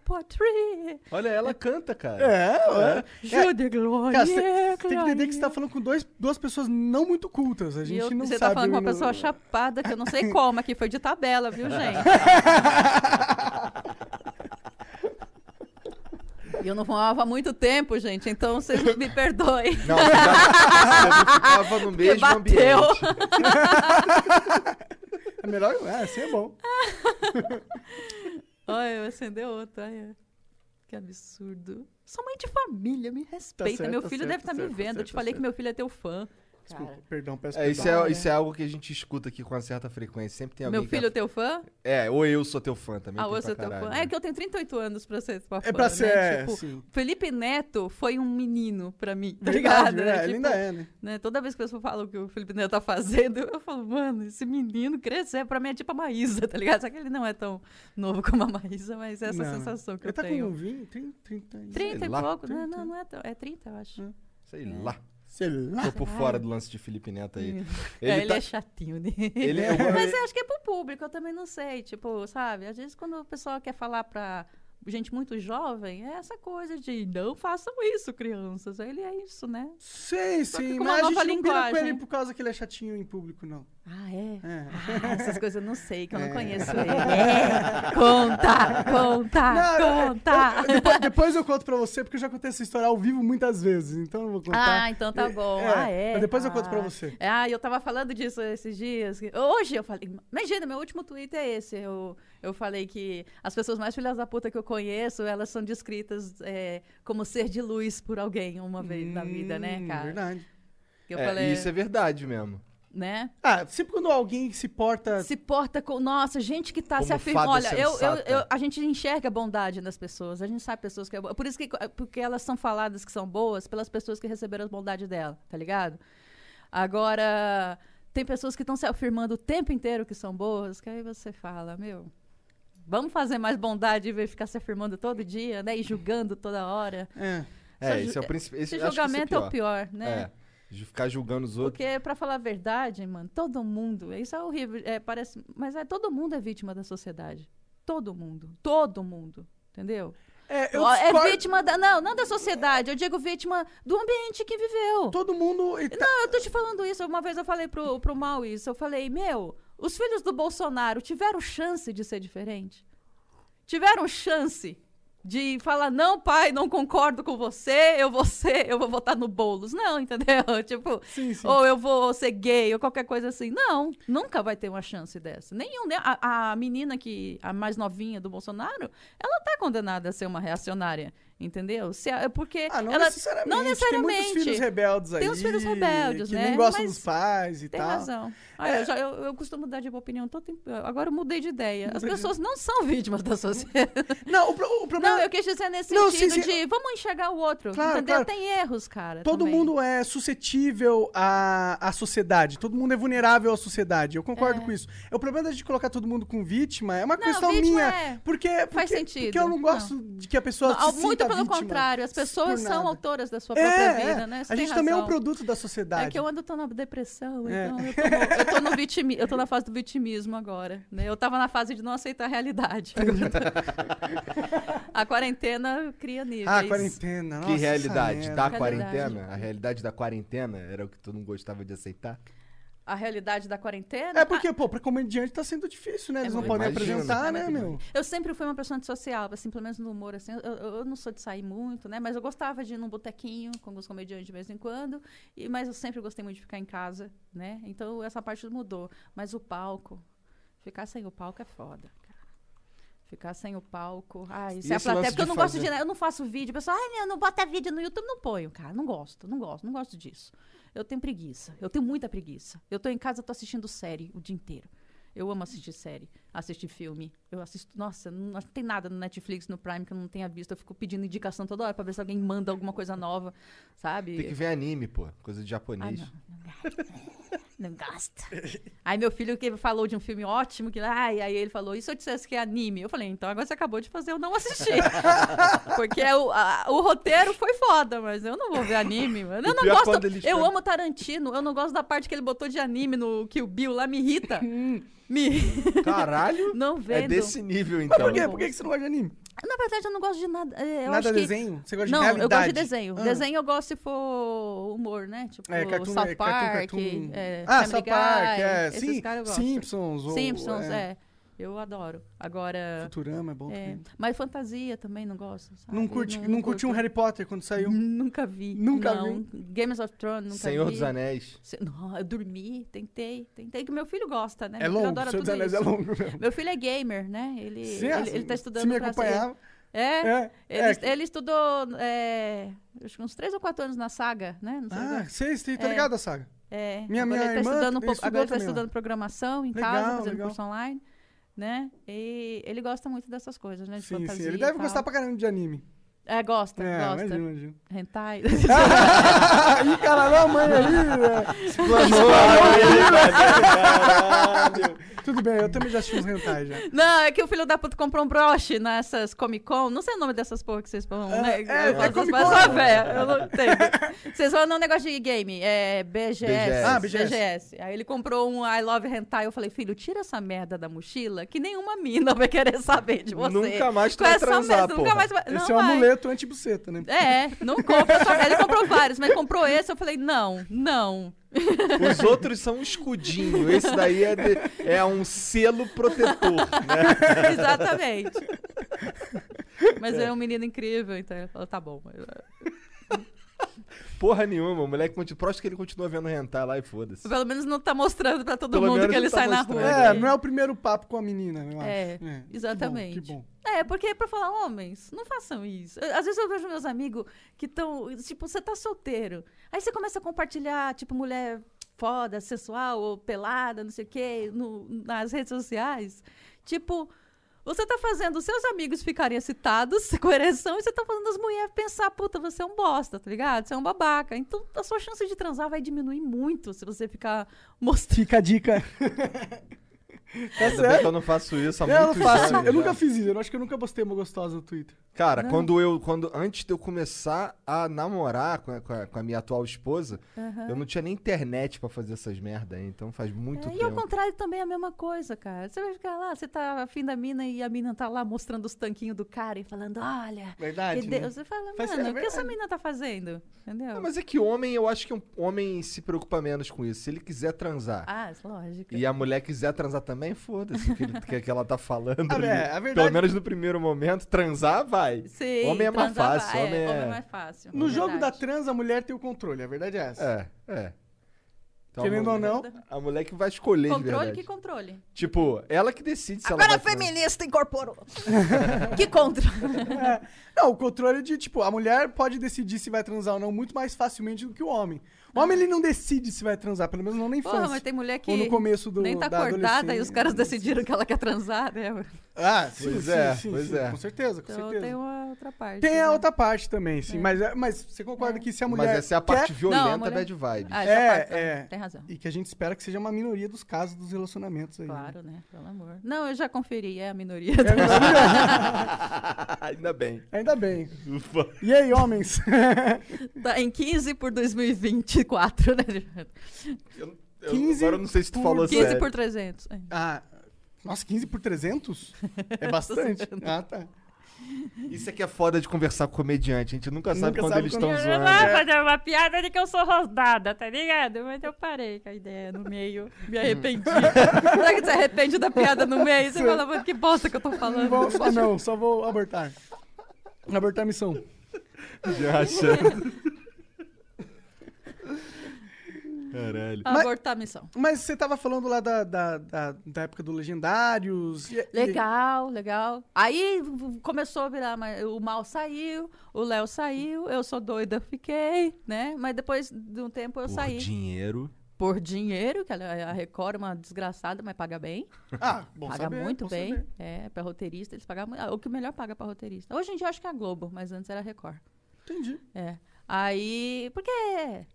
[SPEAKER 3] Patrie,
[SPEAKER 1] Olha, ela canta, cara.
[SPEAKER 2] É, ué.
[SPEAKER 3] Je de gloire,
[SPEAKER 2] Cara, você tem que entender que você tá falando com dois, duas pessoas não muito cultas. A gente
[SPEAKER 3] eu-
[SPEAKER 2] não
[SPEAKER 3] você
[SPEAKER 2] sabe.
[SPEAKER 3] tá falando com uma pessoa chapada, que eu não sei como, aqui foi de tabela, viu, gente? E eu não fumava há muito tempo, gente, então vocês me perdoem.
[SPEAKER 1] Não, você, já, você não ficava no mesmo
[SPEAKER 3] bateu.
[SPEAKER 1] ambiente.
[SPEAKER 2] É melhor. É, assim é bom.
[SPEAKER 3] Ai, eu acendeu outra. É. que absurdo. Sou mãe de família, me respeita.
[SPEAKER 2] certo,
[SPEAKER 3] meu
[SPEAKER 2] tá
[SPEAKER 3] filho
[SPEAKER 2] certo,
[SPEAKER 3] deve estar
[SPEAKER 2] tá
[SPEAKER 3] me
[SPEAKER 2] certo, tá
[SPEAKER 3] vendo. eu
[SPEAKER 2] certo,
[SPEAKER 3] te
[SPEAKER 2] tá
[SPEAKER 3] falei que meu filho é teu fã.
[SPEAKER 2] Desculpa, perdão, peço
[SPEAKER 1] É, isso,
[SPEAKER 2] perdão.
[SPEAKER 1] é, isso é algo que a gente escuta aqui com uma certa frequência. Sempre tem alguém
[SPEAKER 3] Meu filho é teu fã?
[SPEAKER 1] É, ou eu sou teu fã também.
[SPEAKER 3] Ah, eu sou teu
[SPEAKER 1] caralho,
[SPEAKER 3] fã.
[SPEAKER 1] né?
[SPEAKER 3] É que eu tenho 38 anos pra ser tua fã.
[SPEAKER 2] É pra ser,
[SPEAKER 3] né?
[SPEAKER 2] é,
[SPEAKER 3] Tipo,
[SPEAKER 2] sim.
[SPEAKER 3] Felipe Neto foi um menino pra mim, tá ligado?
[SPEAKER 2] é,
[SPEAKER 3] Né?
[SPEAKER 2] ele
[SPEAKER 3] Tipo,
[SPEAKER 2] ainda é, né?
[SPEAKER 3] né, Toda vez que a pessoa fala o que o Felipe Neto tá fazendo, eu falo, mano, esse menino crescer, pra mim é tipo a Maísa, tá ligado? Só que ele não é tão novo como a Maísa, mas é essa
[SPEAKER 2] Não.
[SPEAKER 3] sensação que
[SPEAKER 2] Ele
[SPEAKER 3] eu
[SPEAKER 2] tá
[SPEAKER 3] tenho.
[SPEAKER 2] com 20, 30, 30 anos.
[SPEAKER 3] 30 e pouco, né?
[SPEAKER 2] 30.
[SPEAKER 3] Não, não é tão. É 30, eu acho.
[SPEAKER 1] Sei lá.
[SPEAKER 2] Sei lá.
[SPEAKER 1] Tô por fora do lance de Felipe Neto aí.
[SPEAKER 3] Ele, é, ele
[SPEAKER 1] tá-
[SPEAKER 3] é chatinho, né?
[SPEAKER 1] Ele é
[SPEAKER 3] Mas eu acho que é pro público, eu também não sei. Tipo, sabe? Às vezes quando o pessoal quer falar pra gente muito jovem, é essa coisa de não façam isso, crianças. Ele é isso, né?
[SPEAKER 2] Sim,
[SPEAKER 3] Só
[SPEAKER 2] sim, mas a gente não pira com ele por causa que ele é chatinho em público, não.
[SPEAKER 3] Ah, é?
[SPEAKER 2] É.
[SPEAKER 3] Ah, essas coisas eu não sei, que eu não
[SPEAKER 2] É.
[SPEAKER 3] conheço ele. É. Conta, conta,
[SPEAKER 2] Não,
[SPEAKER 3] conta.
[SPEAKER 2] eu- depois, depois eu conto pra você, porque eu já contei essa história ao vivo muitas vezes, então eu não vou contar.
[SPEAKER 3] Ah, então tá bom.
[SPEAKER 2] É,
[SPEAKER 3] ah, é.
[SPEAKER 2] mas depois eu conto
[SPEAKER 3] Ah.
[SPEAKER 2] pra você.
[SPEAKER 3] Ah, eu tava falando disso esses dias. Hoje eu falei. Imagina, meu último tweet é esse. Eu, eu falei que as pessoas mais filhas da puta que eu conheço, elas são descritas é, como ser de luz por alguém uma vez na vida, né,
[SPEAKER 2] Hum,
[SPEAKER 3] cara?
[SPEAKER 2] Verdade.
[SPEAKER 3] Eu
[SPEAKER 1] É,
[SPEAKER 3] falei,
[SPEAKER 1] Isso é verdade mesmo.
[SPEAKER 3] né?
[SPEAKER 2] Ah, sempre quando alguém se porta.
[SPEAKER 3] Se porta com. Nossa, gente que tá
[SPEAKER 1] Como
[SPEAKER 3] se afirmando. Olha, eu, eu, eu- a gente enxerga a bondade nas pessoas. A gente sabe pessoas que. é bo- Por isso que. Porque elas são faladas que são boas pelas pessoas que receberam a bondade dela, tá ligado? Agora, tem pessoas que estão se afirmando o tempo inteiro que são boas, que aí você fala, meu. Vamos fazer mais bondade em vez de ficar se afirmando todo dia, né? E julgando toda hora.
[SPEAKER 2] É.
[SPEAKER 1] É,
[SPEAKER 3] Esse
[SPEAKER 1] esse é o principal.
[SPEAKER 3] Esse
[SPEAKER 1] Esse, acho que
[SPEAKER 3] julgamento é o pior, né?
[SPEAKER 1] É. De ficar julgando os outros.
[SPEAKER 3] Porque, pra falar a verdade, mano, todo mundo. Isso é horrível. É, parece, mas é todo mundo é vítima da sociedade. Todo mundo. Todo mundo. Entendeu?
[SPEAKER 2] É, eu
[SPEAKER 3] é
[SPEAKER 2] discordo-
[SPEAKER 3] vítima da. Não, não da sociedade. Eu digo vítima do ambiente que viveu.
[SPEAKER 2] Todo mundo. e tá-
[SPEAKER 3] Não, eu tô te falando isso. Uma vez eu falei pro, pro Mal isso. Eu falei, meu, os filhos do Bolsonaro tiveram chance de ser diferente? Tiveram chance de falar, não, pai, não concordo com você, eu vou ser, eu vou votar no Boulos. Não, entendeu? Tipo,
[SPEAKER 2] Sim, sim.
[SPEAKER 3] ou eu vou ser gay, ou qualquer coisa assim. Não, nunca vai ter uma chance dessa. Nenhum, né? A, a menina que, a mais novinha do Bolsonaro, ela tá condenada a ser uma reacionária, entendeu? Se, porque
[SPEAKER 2] Ah, não
[SPEAKER 3] ela,
[SPEAKER 2] necessariamente.
[SPEAKER 3] não
[SPEAKER 2] Tem
[SPEAKER 3] necessariamente.
[SPEAKER 2] muitos filhos rebeldes aí.
[SPEAKER 3] Tem os filhos rebeldes,
[SPEAKER 2] que
[SPEAKER 3] né?
[SPEAKER 2] nem gostam
[SPEAKER 3] Mas
[SPEAKER 2] dos pais e
[SPEAKER 3] Tem
[SPEAKER 2] tal.
[SPEAKER 3] razão. Ah,
[SPEAKER 2] É.
[SPEAKER 3] eu, já- eu- eu costumo mudar de opinião todo tempo. Agora eu mudei de ideia. As pessoas não são vítimas da sociedade.
[SPEAKER 2] Não, o, o problema
[SPEAKER 3] Não, eu quis dizer nesse
[SPEAKER 2] Não,
[SPEAKER 3] sentido
[SPEAKER 2] sim, sim.
[SPEAKER 3] de vamos enxergar o outro.
[SPEAKER 2] Claro,
[SPEAKER 3] entendeu?
[SPEAKER 2] claro.
[SPEAKER 3] Tem erros, cara.
[SPEAKER 2] Todo
[SPEAKER 3] também.
[SPEAKER 2] mundo é suscetível à, à sociedade. Todo mundo é vulnerável à sociedade. Eu concordo
[SPEAKER 3] É.
[SPEAKER 2] com isso. O problema de colocar todo mundo com vítima é uma
[SPEAKER 3] Não,
[SPEAKER 2] questão minha.
[SPEAKER 3] é-
[SPEAKER 2] Porque, porque,
[SPEAKER 3] faz sentido.
[SPEAKER 2] Porque eu não gosto de que a pessoa
[SPEAKER 3] Não,
[SPEAKER 2] se sinta
[SPEAKER 3] pelo
[SPEAKER 2] vítima
[SPEAKER 3] contrário, as pessoas são autoras da sua
[SPEAKER 2] É,
[SPEAKER 3] própria
[SPEAKER 2] é.
[SPEAKER 3] vida, né? Você
[SPEAKER 2] A gente também é um produto da sociedade.
[SPEAKER 3] É que eu ando tô na depressão,
[SPEAKER 2] É.
[SPEAKER 3] então eu tô, no, eu tô no vitimi, eu tô na fase do vitimismo agora, né? Eu tava na fase de não aceitar a realidade. A quarentena cria níveis.
[SPEAKER 2] Ah, quarentena.
[SPEAKER 1] que
[SPEAKER 2] nossa,
[SPEAKER 1] realidade?
[SPEAKER 2] essa
[SPEAKER 1] Da quarentena? A realidade da quarentena era o que tu não gostava de aceitar?
[SPEAKER 3] A realidade da quarentena?
[SPEAKER 2] É porque, pô, pra comediante tá sendo difícil, né? Eles
[SPEAKER 3] É
[SPEAKER 2] não podem apresentar,
[SPEAKER 3] é
[SPEAKER 2] né,
[SPEAKER 3] muito
[SPEAKER 2] meu?
[SPEAKER 3] Eu sempre fui uma pessoa antissocial, assim, pelo menos no humor, assim. Eu, eu- não sou de sair muito, né? Mas eu gostava de ir num botequinho com alguns comediantes de vez em quando. E, mas eu sempre gostei muito de ficar em casa, né? Então essa parte mudou. Mas o palco, ficar sem o palco é foda, cara. Ficar sem o palco. Ai, se a
[SPEAKER 1] esse
[SPEAKER 3] plateia. Porque eu não gosto
[SPEAKER 1] fazer-
[SPEAKER 3] de. Eu não faço vídeo. Pessoal, ai, meu, não bota vídeo no YouTube, não ponho, cara. Não gosto, não gosto, não gosto disso. Eu tenho preguiça. Eu tenho muita preguiça. Eu tô em casa, tô assistindo série o dia inteiro. Eu amo assistir série, assistir filme. Eu assisto. Nossa, não tem nada no Netflix, no Prime que eu não tenha visto. Eu fico pedindo indicação toda hora pra ver se alguém manda alguma coisa nova, sabe?
[SPEAKER 1] Tem que ver anime, pô. Coisa de
[SPEAKER 3] Ah,
[SPEAKER 1] japonês.
[SPEAKER 3] não. Não gosta. Aí meu filho que falou de um filme ótimo, que ai, aí ele falou, e se eu dissesse que é anime? Eu falei, então agora você acabou de fazer eu não assistir. Porque o, a- o roteiro foi foda, mas eu não vou ver anime, mano. Eu não
[SPEAKER 1] é
[SPEAKER 3] gosto. Eu amo Tarantino, eu não gosto da parte que ele botou de anime no Kill Bill lá, me irrita. me
[SPEAKER 1] Caralho!
[SPEAKER 3] Não
[SPEAKER 1] É
[SPEAKER 3] vendo.
[SPEAKER 1] desse nível,
[SPEAKER 2] Mas
[SPEAKER 1] então.
[SPEAKER 2] por quê? Por que que você não gosta de anime?
[SPEAKER 3] Na verdade, eu não gosto de nada. é, Eu
[SPEAKER 2] Nada
[SPEAKER 3] acho que...
[SPEAKER 2] desenho? Você gosta de
[SPEAKER 3] Não,
[SPEAKER 2] realidade?
[SPEAKER 3] eu gosto de desenho.
[SPEAKER 2] Ah.
[SPEAKER 3] Desenho eu gosto se for humor, né? Tipo,
[SPEAKER 2] É, cartoon,
[SPEAKER 3] South
[SPEAKER 2] é,
[SPEAKER 3] Park,
[SPEAKER 2] cartoon, cartoon.
[SPEAKER 3] é,
[SPEAKER 2] ah, South Park, é. Sim. Simpsons. ou-
[SPEAKER 3] Simpsons,
[SPEAKER 2] é.
[SPEAKER 3] é. Eu adoro. Agora.
[SPEAKER 2] Futurama é bom
[SPEAKER 3] é,
[SPEAKER 2] também.
[SPEAKER 3] mas fantasia também não gosto. sabe?
[SPEAKER 2] Não, curte, não, curtiu um
[SPEAKER 3] curto.
[SPEAKER 2] Harry Potter quando saiu?
[SPEAKER 3] Nunca vi.
[SPEAKER 2] Nunca
[SPEAKER 3] não. Games of Thrones, nunca
[SPEAKER 1] Senhor
[SPEAKER 3] vi.
[SPEAKER 1] dos Anéis.
[SPEAKER 3] Se- Não, eu dormi, tentei, tentei, que meu filho gosta, né?
[SPEAKER 2] É
[SPEAKER 3] meu
[SPEAKER 2] longo,
[SPEAKER 3] adora
[SPEAKER 2] Senhor dos
[SPEAKER 3] tudo
[SPEAKER 2] Anéis é
[SPEAKER 3] isso.
[SPEAKER 2] longo mesmo.
[SPEAKER 3] Meu filho é gamer, né? Ele,
[SPEAKER 2] Sim,
[SPEAKER 3] ele,
[SPEAKER 2] assim,
[SPEAKER 3] ele tá estudando
[SPEAKER 2] Se me
[SPEAKER 3] ser-
[SPEAKER 2] acompanhava.
[SPEAKER 3] É,
[SPEAKER 2] É,
[SPEAKER 3] ele,
[SPEAKER 2] é.
[SPEAKER 3] ele estudou é, acho que uns 3 ou 4 anos na saga, né? Não sei
[SPEAKER 2] Ah, sei, sei, tô
[SPEAKER 3] É.
[SPEAKER 2] ligado a saga.
[SPEAKER 3] É,
[SPEAKER 2] Minha-
[SPEAKER 3] agora
[SPEAKER 2] minha
[SPEAKER 3] ele tá
[SPEAKER 2] irmã
[SPEAKER 3] estudando, um agora ele tá estudando programação em
[SPEAKER 2] Legal,
[SPEAKER 3] casa, fazendo
[SPEAKER 2] legal.
[SPEAKER 3] curso online, né? E ele gosta muito dessas coisas, né? De
[SPEAKER 2] Sim,
[SPEAKER 3] fantasia
[SPEAKER 2] sim. Ele deve
[SPEAKER 3] tal.
[SPEAKER 2] gostar pra caramba de anime.
[SPEAKER 3] É, gosta,
[SPEAKER 2] É,
[SPEAKER 3] gosta.
[SPEAKER 2] imagina, imagina.
[SPEAKER 3] Hentai.
[SPEAKER 2] Ih, caralho, a mãe aí, né? Tudo bem, eu também já assisti uns hentai já.
[SPEAKER 3] Não, é que o filho da puta comprou um broche nessas Comic Con. Não sei o nome dessas porra que vocês vão, né?
[SPEAKER 2] é, é
[SPEAKER 3] Essas-
[SPEAKER 2] Comic Con.
[SPEAKER 3] véia, eu não entendo. Vocês vão num negócio de game, é BGS.
[SPEAKER 1] BGS.
[SPEAKER 2] Ah, BGS.
[SPEAKER 3] Aí ele comprou um I Love Hentai. Eu falei, filho, tira essa merda da mochila que nenhuma mina vai querer saber de você.
[SPEAKER 1] Nunca mais tu vai
[SPEAKER 3] essa
[SPEAKER 1] transar,
[SPEAKER 3] merda, nunca mais vai...
[SPEAKER 2] Esse
[SPEAKER 3] não
[SPEAKER 2] é um
[SPEAKER 3] vai.
[SPEAKER 2] amuleto anti-buceta, né?
[SPEAKER 3] É, não compra só. Ele comprou vários, mas comprou esse. Eu falei, não, não.
[SPEAKER 1] Os outros são um escudinho. Esse daí é, de- é um selo protetor, né?
[SPEAKER 3] Exatamente. Mas ele é um menino incrível, então falou, tá bom.
[SPEAKER 1] Porra nenhuma. O moleque continua. Próximo que ele continua vendo hentai lá e foda-se.
[SPEAKER 3] Pelo menos não tá mostrando pra todo
[SPEAKER 1] Pelo
[SPEAKER 3] mundo que ele
[SPEAKER 1] tá
[SPEAKER 3] sai na
[SPEAKER 1] mostrando.
[SPEAKER 3] rua.
[SPEAKER 2] É,
[SPEAKER 3] né?
[SPEAKER 2] não é o primeiro papo com a menina, eu acho.
[SPEAKER 3] É,
[SPEAKER 2] que
[SPEAKER 3] exatamente.
[SPEAKER 2] bom, Que bom.
[SPEAKER 3] É, porque é pra falar, homens, não façam isso. Às vezes eu vejo meus amigos que estão, tipo, você tá solteiro. Aí você começa a compartilhar, tipo, mulher foda, sensual, ou pelada, não sei o quê, no- nas redes sociais. Tipo, você tá fazendo os seus amigos ficarem excitados com ereção e você tá fazendo as mulheres pensar, puta, você é um bosta, tá ligado? Você é um babaca. Então a sua chance de transar vai diminuir muito se você ficar mostrando.
[SPEAKER 2] Fica a dica. Tá
[SPEAKER 1] Ainda bem que eu não faço isso há
[SPEAKER 2] Eu não
[SPEAKER 1] muitos
[SPEAKER 2] faço,
[SPEAKER 1] anos
[SPEAKER 2] eu
[SPEAKER 1] já.
[SPEAKER 2] nunca fiz isso. Eu acho que eu nunca postei uma gostosa no Twitter.
[SPEAKER 1] Cara,
[SPEAKER 3] Não.
[SPEAKER 1] quando eu. Quando, antes de eu começar a namorar com a, com a- com a minha atual esposa, eu não tinha nem internet pra fazer essas merda aí, então faz muito
[SPEAKER 3] É, e ao
[SPEAKER 1] tempo.
[SPEAKER 3] contrário também é a mesma coisa, cara. Você vai ficar lá, você tá afim da mina e a mina tá lá mostrando os tanquinhos do cara e falando, olha,
[SPEAKER 2] Verdade,
[SPEAKER 3] que
[SPEAKER 2] né?
[SPEAKER 3] Deus. Você fala,
[SPEAKER 2] Faz-
[SPEAKER 3] mano,
[SPEAKER 2] é
[SPEAKER 3] o que essa
[SPEAKER 2] verdade.
[SPEAKER 3] mina tá fazendo? Entendeu?
[SPEAKER 1] Ah, mas é que homem, eu acho que um homem se preocupa menos com isso. Se ele quiser transar
[SPEAKER 3] Ah, lógico.
[SPEAKER 1] e a mulher quiser transar também, foda-se o que, ele- que, que ela tá falando.
[SPEAKER 2] Ah,
[SPEAKER 1] ali.
[SPEAKER 2] é, a verdade-
[SPEAKER 1] Pelo menos no primeiro momento, transar vai.
[SPEAKER 3] Sim,
[SPEAKER 1] homem é mais
[SPEAKER 3] transar
[SPEAKER 1] fácil.
[SPEAKER 3] vai-
[SPEAKER 1] homem é.
[SPEAKER 3] homem é mais fácil.
[SPEAKER 2] No
[SPEAKER 3] é
[SPEAKER 2] jogo da
[SPEAKER 3] verdade.
[SPEAKER 2] trans, a mulher tem o controle. A verdade é essa.
[SPEAKER 1] É, é. Então,
[SPEAKER 2] Querendo
[SPEAKER 1] a
[SPEAKER 2] ou
[SPEAKER 1] mulher-
[SPEAKER 2] não.
[SPEAKER 1] A mulher que vai escolher de
[SPEAKER 3] Controle,
[SPEAKER 1] verdade.
[SPEAKER 3] que controle.
[SPEAKER 1] Tipo, ela que decide se
[SPEAKER 3] Agora
[SPEAKER 1] ela
[SPEAKER 3] a
[SPEAKER 1] vai transar.
[SPEAKER 3] feminista incorporou. que controle.
[SPEAKER 2] É. Não, o controle de, tipo, a mulher pode decidir se vai transar ou não muito mais facilmente do que o homem. O homem, ele não decide se vai transar, pelo menos não na infância.
[SPEAKER 3] Porra, mas tem mulher que
[SPEAKER 2] Ou no começo do
[SPEAKER 3] nem tá
[SPEAKER 2] da
[SPEAKER 3] acordada e os caras decidiram que ela quer transar, né?
[SPEAKER 2] Ah, sim,
[SPEAKER 1] Pois
[SPEAKER 2] sim,
[SPEAKER 1] é,
[SPEAKER 2] sim,
[SPEAKER 1] pois
[SPEAKER 2] sim,
[SPEAKER 1] é.
[SPEAKER 2] Com certeza, com
[SPEAKER 3] Então
[SPEAKER 2] certeza.
[SPEAKER 3] tem uma outra parte.
[SPEAKER 2] Tem a
[SPEAKER 3] né?
[SPEAKER 2] outra parte também, sim. Mas, é- mas você concorda que se a mulher
[SPEAKER 1] Mas essa é a parte
[SPEAKER 2] quer...
[SPEAKER 1] violenta
[SPEAKER 3] Não, a mulher-
[SPEAKER 1] bad vibe.
[SPEAKER 3] Ah,
[SPEAKER 2] É,
[SPEAKER 3] parte, tá.
[SPEAKER 2] é.
[SPEAKER 3] Tem razão.
[SPEAKER 2] E que a gente espera que seja uma minoria dos casos dos relacionamentos aí. né?
[SPEAKER 3] Claro, né? Pelo amor. Não, eu já conferi, é a minoria.
[SPEAKER 1] Ainda bem.
[SPEAKER 2] Ainda bem.
[SPEAKER 1] Ufa.
[SPEAKER 2] E aí, homens?
[SPEAKER 3] Tá em 15 por 2024, né?
[SPEAKER 1] Eu, eu-
[SPEAKER 2] 15
[SPEAKER 1] agora eu não sei se tu
[SPEAKER 2] por-
[SPEAKER 1] falou
[SPEAKER 3] 15
[SPEAKER 1] sério.
[SPEAKER 3] por 300. é.
[SPEAKER 2] ah, nossa, 15 por 300? É bastante. ah, tá.
[SPEAKER 1] Isso é que é foda de conversar com comediante. A gente nunca sabe
[SPEAKER 2] Nunca
[SPEAKER 1] quando
[SPEAKER 2] sabe
[SPEAKER 1] eles
[SPEAKER 2] quando-
[SPEAKER 1] estão
[SPEAKER 2] Eu
[SPEAKER 1] zoando.
[SPEAKER 2] não-
[SPEAKER 3] fazer uma piada de que eu sou rosnada, tá ligado? Mas eu parei com a ideia no meio. Me arrependi. Será que você arrepende da piada no meio? Você fala, mano, que bosta que eu tô falando.
[SPEAKER 2] Vou, só não, só vou abortar. Abortar a missão.
[SPEAKER 1] Já achando. Caralho.
[SPEAKER 3] Abortar a missão.
[SPEAKER 2] Mas você tava falando lá da, da, da, da época do Legendários. e- e-
[SPEAKER 3] Legal, legal. Aí começou a virar, mas o mal saiu, o Léo saiu, eu sou doida, fiquei, né? Mas depois de um tempo eu
[SPEAKER 1] Por
[SPEAKER 3] saí.
[SPEAKER 1] dinheiro.
[SPEAKER 3] por dinheiro, que ela- a Record é uma desgraçada, mas paga bem.
[SPEAKER 2] Ah, bom
[SPEAKER 3] paga
[SPEAKER 2] saber,
[SPEAKER 3] muito
[SPEAKER 2] bom
[SPEAKER 3] bem.
[SPEAKER 2] saber.
[SPEAKER 3] É, pra roteirista, eles pagam muito. O que melhor paga pra roteirista. Hoje em dia eu acho que é a Globo, mas antes era a Record.
[SPEAKER 2] Entendi.
[SPEAKER 3] É. Aí, porque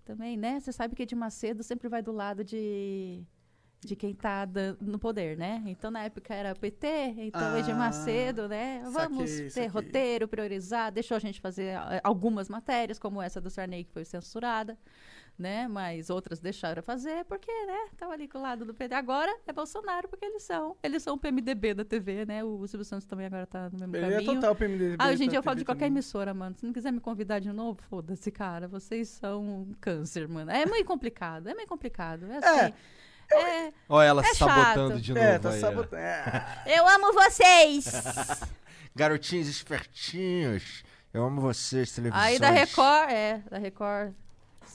[SPEAKER 3] também, né? Você sabe que Edir Macedo sempre vai do lado de, de quem tá dan- no poder, né? Então, na época era PT, então Edir
[SPEAKER 2] Ah,
[SPEAKER 3] Macedo, né? Vamos
[SPEAKER 2] saquei,
[SPEAKER 3] ter
[SPEAKER 2] saquei.
[SPEAKER 3] roteiro, priorizar, deixou a gente fazer eh, algumas matérias, como essa do Sarney, que foi censurada, né? Mas outras deixaram fazer, porque, né? Tava ali com o lado do PT. Agora é Bolsonaro, porque eles são. Eles são o PMDB da TV, né? O Silvio Santos também agora tá no mesmo
[SPEAKER 2] Ele é
[SPEAKER 3] caminho.
[SPEAKER 2] total PMDB.
[SPEAKER 3] Ah, hoje em dia eu falo
[SPEAKER 2] TV
[SPEAKER 3] de qualquer
[SPEAKER 2] também.
[SPEAKER 3] emissora, mano. Se não quiser me convidar de novo, foda-se, cara. Vocês são um câncer, mano. É meio complicado, é meio complicado. É assim. É,
[SPEAKER 1] Olha ela
[SPEAKER 3] É
[SPEAKER 1] sabotando
[SPEAKER 3] chato.
[SPEAKER 1] de novo.
[SPEAKER 2] É, tá
[SPEAKER 1] aí,
[SPEAKER 2] sabotando. É.
[SPEAKER 3] eu amo vocês!
[SPEAKER 1] Garotinhos espertinhos. Eu amo vocês, televisão.
[SPEAKER 3] Aí da Record, é, da Record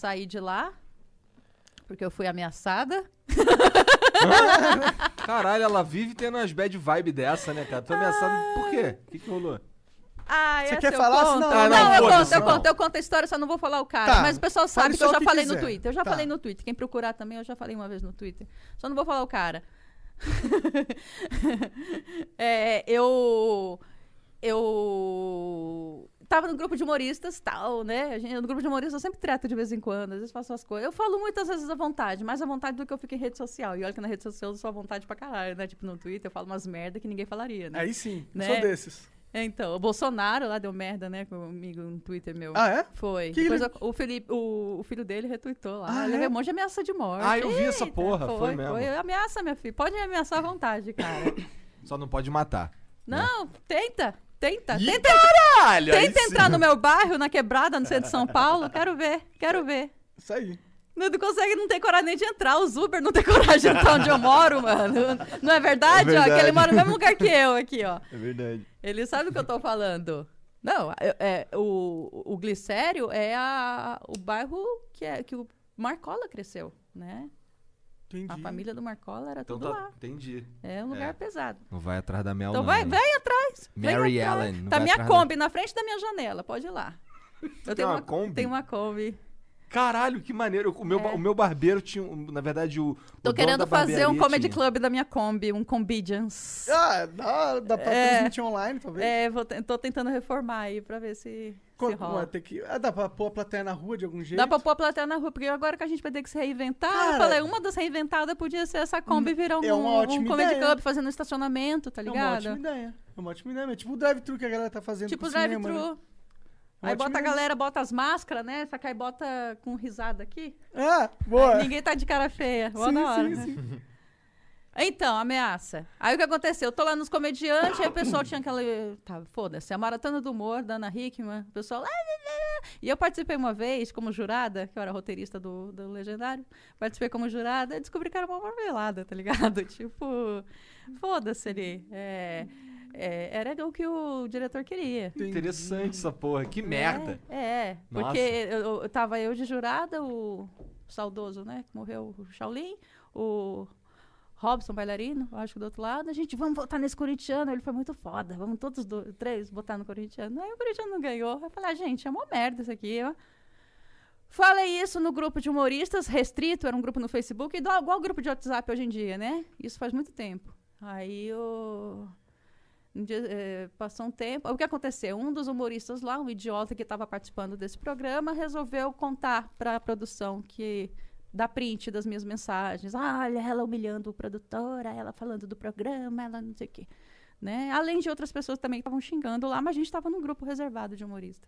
[SPEAKER 3] saí de lá, porque eu fui ameaçada.
[SPEAKER 1] Caralho, ela vive tendo umas bad vibe dessa, né, cara? Tô ameaçado por quê? O que, que rolou?
[SPEAKER 3] Ah,
[SPEAKER 2] Você quer
[SPEAKER 3] eu
[SPEAKER 2] falar?
[SPEAKER 3] conto.
[SPEAKER 1] Ah,
[SPEAKER 3] não,
[SPEAKER 1] não,
[SPEAKER 3] eu
[SPEAKER 1] foda-se,
[SPEAKER 3] conto, eu
[SPEAKER 1] não.
[SPEAKER 3] conto, eu conto a história, só não vou falar o cara.
[SPEAKER 2] Tá,
[SPEAKER 3] Mas o pessoal sabe que eu já
[SPEAKER 2] que
[SPEAKER 3] falei
[SPEAKER 2] quiser.
[SPEAKER 3] no Twitter. Eu já
[SPEAKER 2] Tá.
[SPEAKER 3] falei no Twitter. Quem procurar também, eu já falei uma vez no Twitter. Só não vou falar o cara. É, eu. Eu. Tava no grupo de humoristas, tal, né? A gente, no grupo de humoristas eu sempre trato de vez em quando, às vezes faço as coisas. Eu falo muitas vezes à vontade, mais à vontade do que eu fico em rede social. E olha que na rede social eu sou à vontade pra caralho, né? Tipo, no Twitter eu falo umas merda que ninguém falaria, né?
[SPEAKER 2] Aí sim,
[SPEAKER 3] Né?
[SPEAKER 2] sou desses.
[SPEAKER 3] Então, o Bolsonaro lá deu merda, né, comigo no Twitter meu.
[SPEAKER 2] Ah, é?
[SPEAKER 3] Foi.
[SPEAKER 2] Que
[SPEAKER 3] Depois
[SPEAKER 2] ele-
[SPEAKER 3] o, Felipe, o, o filho dele retweetou lá.
[SPEAKER 2] Ah,
[SPEAKER 3] ele
[SPEAKER 2] é?
[SPEAKER 3] um monte de ameaça de morte.
[SPEAKER 1] Ah, eu vi essa
[SPEAKER 3] Eita,
[SPEAKER 1] porra, foi mesmo.
[SPEAKER 3] Foi ameaça, minha filha. Pode me ameaçar à vontade, cara.
[SPEAKER 1] Só não pode matar.
[SPEAKER 3] Não, tenta. Tenta.
[SPEAKER 1] Ih,
[SPEAKER 3] Tenta,
[SPEAKER 1] Caralho!
[SPEAKER 3] tenta
[SPEAKER 1] sim.
[SPEAKER 3] entrar no meu bairro, na quebrada, no centro de São Paulo. Quero ver, quero ver.
[SPEAKER 2] Isso aí.
[SPEAKER 3] Não, não consegue, não tem coragem nem de entrar. Os Uber não tem coragem de entrar onde eu moro, mano. Não é verdade?
[SPEAKER 1] É verdade.
[SPEAKER 3] Ó, que ele mora no mesmo lugar que eu aqui, ó.
[SPEAKER 1] É verdade.
[SPEAKER 3] Ele sabe o que eu tô falando. Não, é, é, o, o Glicério é a, o bairro que, é, que o Marcola cresceu, né?
[SPEAKER 2] Entendi.
[SPEAKER 3] A família do Marcola era
[SPEAKER 1] Então
[SPEAKER 3] tudo
[SPEAKER 1] tá,
[SPEAKER 3] lá.
[SPEAKER 1] entendi.
[SPEAKER 3] É um lugar
[SPEAKER 1] É.
[SPEAKER 3] pesado.
[SPEAKER 1] Não vai atrás da Mel,
[SPEAKER 3] Então
[SPEAKER 1] não.
[SPEAKER 3] vai,
[SPEAKER 1] hein?
[SPEAKER 3] vem atrás. vem
[SPEAKER 1] Mary
[SPEAKER 3] atrás.
[SPEAKER 1] Ellen,
[SPEAKER 3] Tá minha
[SPEAKER 1] atrás da-
[SPEAKER 3] Kombi na frente da minha janela, pode ir lá. Eu tenho
[SPEAKER 1] uma
[SPEAKER 3] uma,
[SPEAKER 1] Kombi?
[SPEAKER 3] Tenho uma Kombi.
[SPEAKER 1] Caralho, que maneiro. O meu,
[SPEAKER 3] É.
[SPEAKER 1] o meu barbeiro tinha, na verdade, o. o
[SPEAKER 3] Tô
[SPEAKER 1] dono
[SPEAKER 3] querendo
[SPEAKER 1] da
[SPEAKER 3] fazer um comedy
[SPEAKER 1] tinha.
[SPEAKER 3] club da minha Kombi, um Combidians.
[SPEAKER 2] Ah, dá, dá pra
[SPEAKER 3] É.
[SPEAKER 2] transmitir online, talvez.
[SPEAKER 3] É, vou tô tentando reformar aí pra ver se, se rola.
[SPEAKER 2] ué, tem que... ah, dá pra pôr a plateia na rua de algum jeito?
[SPEAKER 3] Dá pra pôr a plateia na rua, porque agora que a gente vai ter que se reinventar,
[SPEAKER 2] Cara,
[SPEAKER 3] eu falei, uma das reinventadas podia ser essa Kombi virar um,
[SPEAKER 2] é
[SPEAKER 3] um comedy
[SPEAKER 2] ideia.
[SPEAKER 3] club fazendo estacionamento, tá
[SPEAKER 2] É uma
[SPEAKER 3] ligado?
[SPEAKER 2] ótima ideia. É uma ótima ideia. Tipo o drive-thru que a galera tá fazendo
[SPEAKER 3] tipo
[SPEAKER 2] pro cinema,
[SPEAKER 3] drive-thru.
[SPEAKER 2] né?
[SPEAKER 3] Aí bota a galera, bota as máscaras, né? Só que aí bota com risada aqui.
[SPEAKER 2] Ah, boa.
[SPEAKER 3] Aí ninguém tá de cara feia. Boa
[SPEAKER 2] sim,
[SPEAKER 3] da hora.
[SPEAKER 2] sim, sim.
[SPEAKER 3] Então, ameaça. Aí o que aconteceu? Eu tô lá nos comediantes, aí o pessoal tinha aquela. Tá, foda-se, a maratona do humor da Ana Hickman. O pessoal. "Ah, ah, ah". E eu participei uma vez como jurada, que eu era roteirista do, do Legendário. Participei como jurada e descobri que era uma marmelada, tá ligado? Tipo, foda-se ali. É, é, era o que o diretor queria.
[SPEAKER 1] Interessante essa porra. Que merda.
[SPEAKER 3] É, é, porque eu- eu tava eu de jurada, o saudoso, né, que morreu, o Shaolin, o Robson, bailarino, eu acho que do outro lado, a gente, vamos votar nesse corintiano, ele foi muito foda, vamos todos do, três votar no corintiano. Aí o corintiano não ganhou, eu falei, ah, gente, é uma merda isso aqui, ó. Falei isso no grupo de humoristas, restrito, era um grupo no Facebook, igual, o grupo de WhatsApp hoje em dia, né? Isso faz muito tempo. Aí dia, eh, passou um tempo. O que aconteceu? Um dos humoristas lá, um idiota que estava participando desse programa, resolveu contar para a produção que dá print das minhas mensagens. Ah, olha, ela humilhando o produtora, ela falando do programa, ela não sei o quê. Né? Além de outras pessoas também que estavam xingando lá, mas a gente estava num grupo reservado de humorista.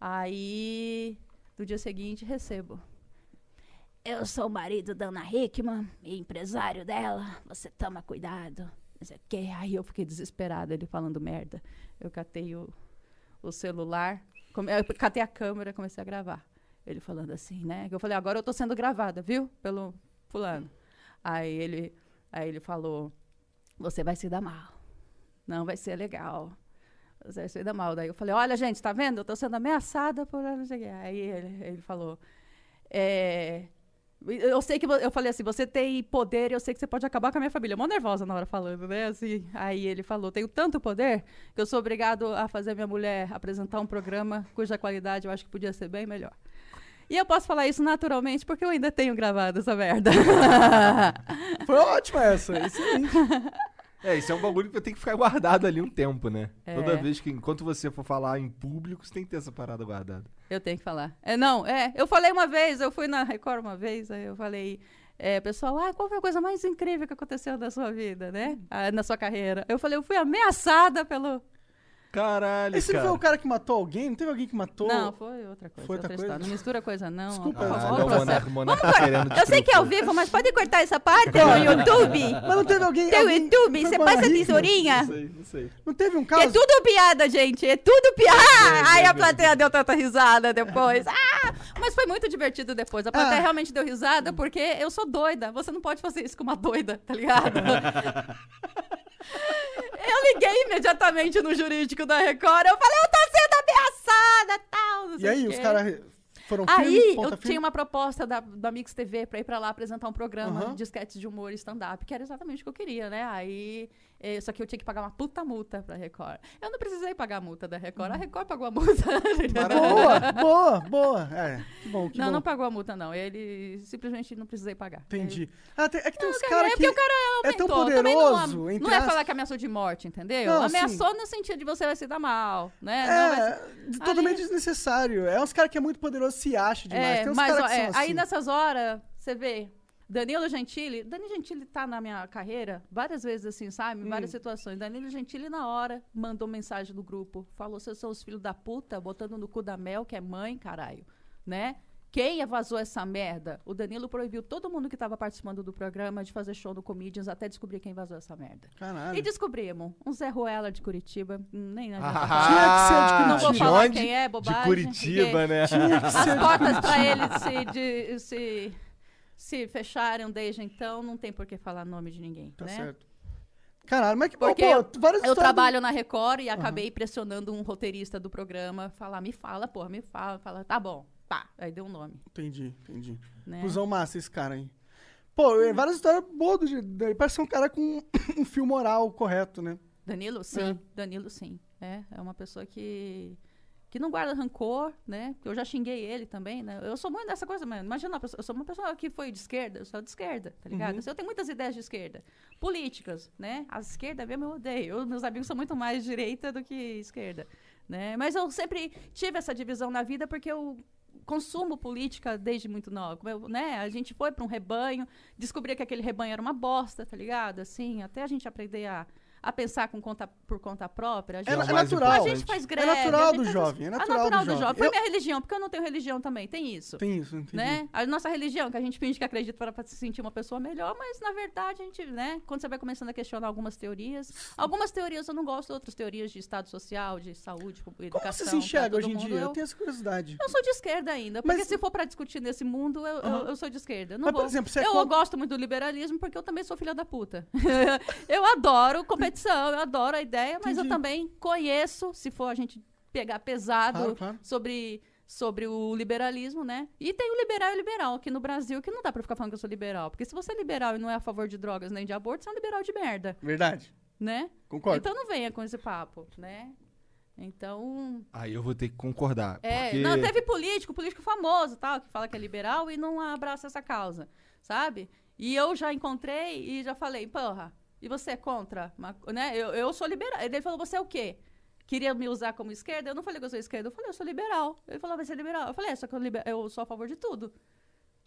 [SPEAKER 3] Aí, no dia seguinte, recebo. Eu sou o marido da Ana Hickman, e empresário dela. Você toma cuidado. Não sei o quê. Aí eu fiquei desesperada, ele falando merda. Eu catei o, o celular, come- eu catei a câmera comecei a gravar. Ele falando assim, né? Eu falei, agora eu tô sendo gravada, viu? Pelo fulano. Aí ele, aí ele falou, você vai se dar mal. Não vai ser legal. Você vai se dar mal. Daí eu falei, olha, gente, tá vendo? Eu tô sendo ameaçada por. Aí ele, ele falou, é, eu sei que eu falei assim, você tem poder, eu sei que você pode acabar com a minha família. Mó nervosa na hora falando, né? Assim, aí ele falou, tenho tanto poder que eu sou obrigado a fazer minha mulher apresentar um programa cuja qualidade eu acho que podia ser bem melhor. E eu posso falar isso naturalmente porque eu ainda tenho gravado essa merda.
[SPEAKER 2] Foi ótima essa. Excelente.
[SPEAKER 1] É, isso é um bagulho que ter que ficar guardado ali um tempo, né?
[SPEAKER 3] É.
[SPEAKER 1] Toda vez que, enquanto você for falar em público, você tem que ter essa parada guardada.
[SPEAKER 3] Eu tenho que falar. É, não, é. Eu falei uma vez, eu fui na Record uma vez, aí eu falei. É, pessoal, ah, qual foi a coisa mais incrível que aconteceu na sua vida, né? Ah, na sua carreira? Eu falei, eu fui ameaçada pelo.
[SPEAKER 1] Caralho,
[SPEAKER 2] Esse não
[SPEAKER 1] cara.
[SPEAKER 2] foi o cara que matou alguém? Não teve alguém que matou?
[SPEAKER 3] Não, foi outra coisa.
[SPEAKER 2] Foi outra
[SPEAKER 3] outra
[SPEAKER 2] coisa?
[SPEAKER 3] Não mistura coisa, não.
[SPEAKER 2] Desculpa,
[SPEAKER 3] por
[SPEAKER 2] Caralho,
[SPEAKER 3] favor,
[SPEAKER 1] Caralho, o
[SPEAKER 3] processo.
[SPEAKER 1] Monarca, Monarca tá querendo
[SPEAKER 3] Eu sei que é ao vivo, mas pode cortar essa parte no YouTube?
[SPEAKER 2] Mas não teve alguém.
[SPEAKER 3] Tem o
[SPEAKER 2] alguém-
[SPEAKER 3] YouTube, você passa a tesourinha.
[SPEAKER 1] Não sei, não sei.
[SPEAKER 2] Não teve um
[SPEAKER 3] é
[SPEAKER 2] caso?
[SPEAKER 3] tudo piada, gente. É tudo piada. Aí a plateia deu tanta risada depois. Ah! Mas foi muito divertido depois. A plateia
[SPEAKER 2] Ah.
[SPEAKER 3] realmente deu risada porque eu sou doida. Você não pode fazer isso com uma doida, tá ligado? eu liguei imediatamente no jurídico da Record. Eu falei, eu tô sendo ameaçada, tal.
[SPEAKER 2] E aí, os caras foram
[SPEAKER 3] Aí
[SPEAKER 2] firme,
[SPEAKER 3] eu
[SPEAKER 2] ponta
[SPEAKER 3] tinha
[SPEAKER 2] firme?
[SPEAKER 3] uma proposta da, da Mix TV pra ir pra lá apresentar um programa
[SPEAKER 2] Aham.
[SPEAKER 3] de sketches de humor e stand-up, que era exatamente o que eu queria, né? Aí. Eh, só que eu tinha que pagar uma puta multa pra Record. Eu não precisei pagar a multa da Record, a Record pagou a multa.
[SPEAKER 2] Boa, boa, boa. É, que bom, que
[SPEAKER 3] não,
[SPEAKER 2] bom.
[SPEAKER 3] não pagou a multa, não. Ele simplesmente não precisei pagar.
[SPEAKER 2] Entendi. Ah, tem- é que tem uns
[SPEAKER 3] Ele-
[SPEAKER 2] caras
[SPEAKER 3] é
[SPEAKER 2] que...
[SPEAKER 3] porque o cara
[SPEAKER 2] é tão
[SPEAKER 3] não,
[SPEAKER 2] poderoso, entre
[SPEAKER 3] não é
[SPEAKER 2] aspas.
[SPEAKER 3] falar que ameaçou de morte, entendeu?
[SPEAKER 2] Não,
[SPEAKER 3] ameaçou no sentido de você vai se dar mal, né? Não
[SPEAKER 2] É,
[SPEAKER 3] se-
[SPEAKER 2] de- totalmente
[SPEAKER 3] Ali-
[SPEAKER 2] desnecessário. É uns caras que é muito poderoso, se acha demais.
[SPEAKER 3] É,
[SPEAKER 2] tem uns
[SPEAKER 3] mas
[SPEAKER 2] caras
[SPEAKER 3] ó,
[SPEAKER 2] que
[SPEAKER 3] é,
[SPEAKER 2] são
[SPEAKER 3] aí
[SPEAKER 2] assim.
[SPEAKER 3] nessas horas, você vê, Danilo Gentili, Danilo Gentili tá na minha carreira várias vezes assim, sabe? Em
[SPEAKER 2] Hum.
[SPEAKER 3] várias situações. Danilo Gentili na hora mandou mensagem no grupo, falou: "Vocês são os filhos da puta, botando no cu da Mel, que é mãe, caralho", né? Quem vazou essa merda? O Danilo proibiu todo mundo que tava participando do programa de fazer show no Comedians até descobrir quem vazou essa merda.
[SPEAKER 2] Caralho.
[SPEAKER 3] E descobrimos. Um Zé Ruela de Curitiba. Nem adianta
[SPEAKER 1] Ah.
[SPEAKER 2] Tinha que ser de
[SPEAKER 3] Não vou
[SPEAKER 1] de
[SPEAKER 3] falar
[SPEAKER 1] onde?
[SPEAKER 3] quem é, bobagem.
[SPEAKER 1] De Curitiba, né?
[SPEAKER 3] as portas para ele se, de- se, se fecharam desde então, não tem por que falar nome de ninguém,
[SPEAKER 2] Tá
[SPEAKER 3] né?
[SPEAKER 2] certo. Caralho, mas que
[SPEAKER 3] Porque
[SPEAKER 2] pô,
[SPEAKER 3] eu-
[SPEAKER 2] várias
[SPEAKER 3] Eu trabalho na Record e acabei pressionando um roteirista do programa, falar, me fala, porra, me fala, fala, tá bom, tá, aí deu um nome,
[SPEAKER 2] Entendi, entendi.
[SPEAKER 3] né?
[SPEAKER 2] Cusão massa esse cara aí. Pô, é, várias histórias boas do. Ele parece ser um cara com um fio moral correto, né?
[SPEAKER 3] Danilo, sim, Danilo, sim, é, é uma pessoa que que não guarda rancor, né? Eu já xinguei ele também, né? Eu sou muito dessa coisa, mano. Imagina, eu sou uma pessoa que foi de esquerda, eu sou de esquerda, tá ligado? Eu tenho muitas ideias de esquerda. Políticas, né? A esquerda mesmo eu odeio. Eu- meus amigos são muito mais direita do que esquerda, né? Mas eu sempre tive essa divisão na vida porque eu consumo política desde muito nova, eu, né? A gente foi para um rebanho, descobria que aquele rebanho era uma bosta, tá ligado? Assim, até a gente aprender a a pensar com conta, por conta própria. A gente,
[SPEAKER 2] É, é natural.
[SPEAKER 3] a gente faz
[SPEAKER 2] É
[SPEAKER 3] greve.
[SPEAKER 2] natural
[SPEAKER 3] a gente
[SPEAKER 2] do
[SPEAKER 3] faz-
[SPEAKER 2] jovem, é
[SPEAKER 3] É
[SPEAKER 2] natural
[SPEAKER 3] natural
[SPEAKER 2] do
[SPEAKER 3] do
[SPEAKER 2] jovem.
[SPEAKER 3] Foi
[SPEAKER 2] Eu-
[SPEAKER 3] minha religião, porque eu não tenho religião também, tem isso.
[SPEAKER 2] Tem isso, entendi.
[SPEAKER 3] Né? A nossa religião, que a gente finge que acredita para se sentir uma pessoa melhor, mas na verdade a gente, né? Quando você vai começando a questionar algumas teorias, algumas teorias eu não gosto, outras teorias de estado social, de saúde,
[SPEAKER 2] Como
[SPEAKER 3] educação.
[SPEAKER 2] você se enxerga hoje em
[SPEAKER 3] mundo,
[SPEAKER 2] dia? Eu
[SPEAKER 3] Eu,
[SPEAKER 2] tenho essa curiosidade.
[SPEAKER 3] eu sou de esquerda ainda, porque
[SPEAKER 2] Mas-
[SPEAKER 3] se for para discutir nesse mundo, eu, eu- eu sou de esquerda. Não
[SPEAKER 2] Mas, por
[SPEAKER 3] vou.
[SPEAKER 2] exemplo, você é
[SPEAKER 3] eu
[SPEAKER 2] contra-
[SPEAKER 3] gosto muito do liberalismo porque eu também sou filha da puta. eu adoro competição, eu adoro a ideia, mas eu
[SPEAKER 2] Entendi.
[SPEAKER 3] também conheço, se for a gente pegar pesado
[SPEAKER 2] Claro, claro.
[SPEAKER 3] sobre sobre o liberalismo, né? E tem o liberal e liberal aqui no Brasil, que não dá pra ficar falando que eu sou liberal, porque se você é liberal e não é a favor de drogas nem de aborto, você é um liberal de merda,
[SPEAKER 2] Verdade.
[SPEAKER 3] né?
[SPEAKER 2] Concordo.
[SPEAKER 3] Então não venha com esse papo, né? Então,
[SPEAKER 1] Aí eu vou ter que concordar.
[SPEAKER 3] é,
[SPEAKER 1] porque...
[SPEAKER 3] não, teve político, político famoso, tal, que fala que é liberal e não abraça essa causa, sabe? E eu já encontrei e já falei, porra, e você é contra? Né? Eu, eu sou liberal. Ele falou, você é o quê? Queria me usar como esquerda? Eu não falei que eu sou esquerda, eu falei, eu sou liberal. Ele falou, vai ser liberal. Eu falei, é, só que eu, eu sou a favor de tudo.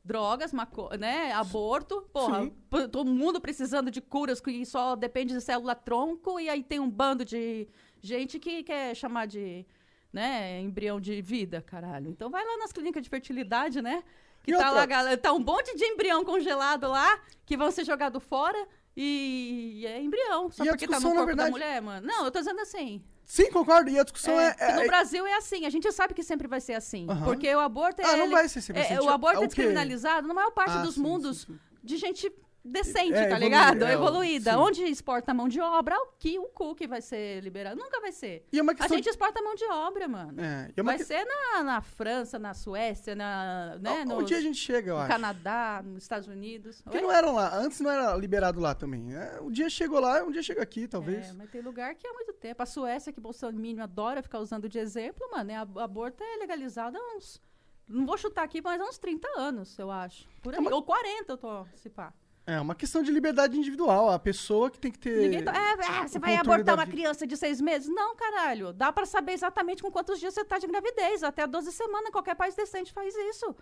[SPEAKER 3] Drogas, maco né? Aborto, porra, todo mundo precisando de curas que só depende de célula tronco, e aí tem um bando de gente que quer chamar de né, embrião de vida, caralho. Então vai lá nas clínicas de fertilidade, né? Que
[SPEAKER 2] E
[SPEAKER 3] tá
[SPEAKER 2] outra-
[SPEAKER 3] lá, galera, tá um monte de embrião congelado lá, que vão ser jogados fora. E é embrião, só
[SPEAKER 2] E
[SPEAKER 3] porque tá no corpo da
[SPEAKER 2] verdade-
[SPEAKER 3] mulher, mano. Não, eu tô dizendo assim.
[SPEAKER 2] Sim, concordo. E a discussão é.
[SPEAKER 3] É,
[SPEAKER 2] é-
[SPEAKER 3] no Brasil é assim, a gente sabe que sempre vai ser assim. Porque o aborto é.
[SPEAKER 2] Ah, não
[SPEAKER 3] ele-
[SPEAKER 2] vai ser sempre assim,
[SPEAKER 3] é,
[SPEAKER 2] tipo,
[SPEAKER 3] O aborto
[SPEAKER 2] é
[SPEAKER 3] é,
[SPEAKER 2] o quê?
[SPEAKER 3] descriminalizado na maior parte
[SPEAKER 2] Ah,
[SPEAKER 3] dos
[SPEAKER 2] sim,
[SPEAKER 3] mundos
[SPEAKER 2] sim, sim.
[SPEAKER 3] de gente decente,
[SPEAKER 2] É,
[SPEAKER 3] tá
[SPEAKER 2] evolu-
[SPEAKER 3] ligado?
[SPEAKER 2] é,
[SPEAKER 3] Evoluída.
[SPEAKER 2] sim.
[SPEAKER 3] Onde exporta mão de obra, o que o cu que vai ser liberado. Nunca vai ser.
[SPEAKER 2] É
[SPEAKER 3] A gente exporta mão de obra, mano.
[SPEAKER 2] É, é
[SPEAKER 3] Vai
[SPEAKER 2] que-
[SPEAKER 3] ser na, na França, na Suécia, na, né,
[SPEAKER 2] Um
[SPEAKER 3] no,
[SPEAKER 2] dia a gente chega, eu
[SPEAKER 3] no
[SPEAKER 2] acho.
[SPEAKER 3] Canadá, nos Estados Unidos.
[SPEAKER 2] Porque
[SPEAKER 3] Oi?
[SPEAKER 2] não eram lá. Antes não era liberado lá também. É, um dia chegou lá, um dia chega aqui, talvez.
[SPEAKER 3] É, mas tem lugar que há muito tempo. A Suécia, que Bolsonaro adora ficar usando de exemplo, mano, é, ab- aborto é legalizado há uns Não vou chutar aqui, mas uns 30 anos, eu acho. Por aí.
[SPEAKER 2] É uma-
[SPEAKER 3] Ou 40, eu tô, se pá.
[SPEAKER 2] É uma questão de liberdade individual. A pessoa que tem que ter.
[SPEAKER 3] Ninguém tá- é, é, você vai abortar uma criança de seis meses? Não, caralho. Dá pra saber exatamente com quantos dias você tá de gravidez. Até 12 semanas, qualquer país decente faz isso.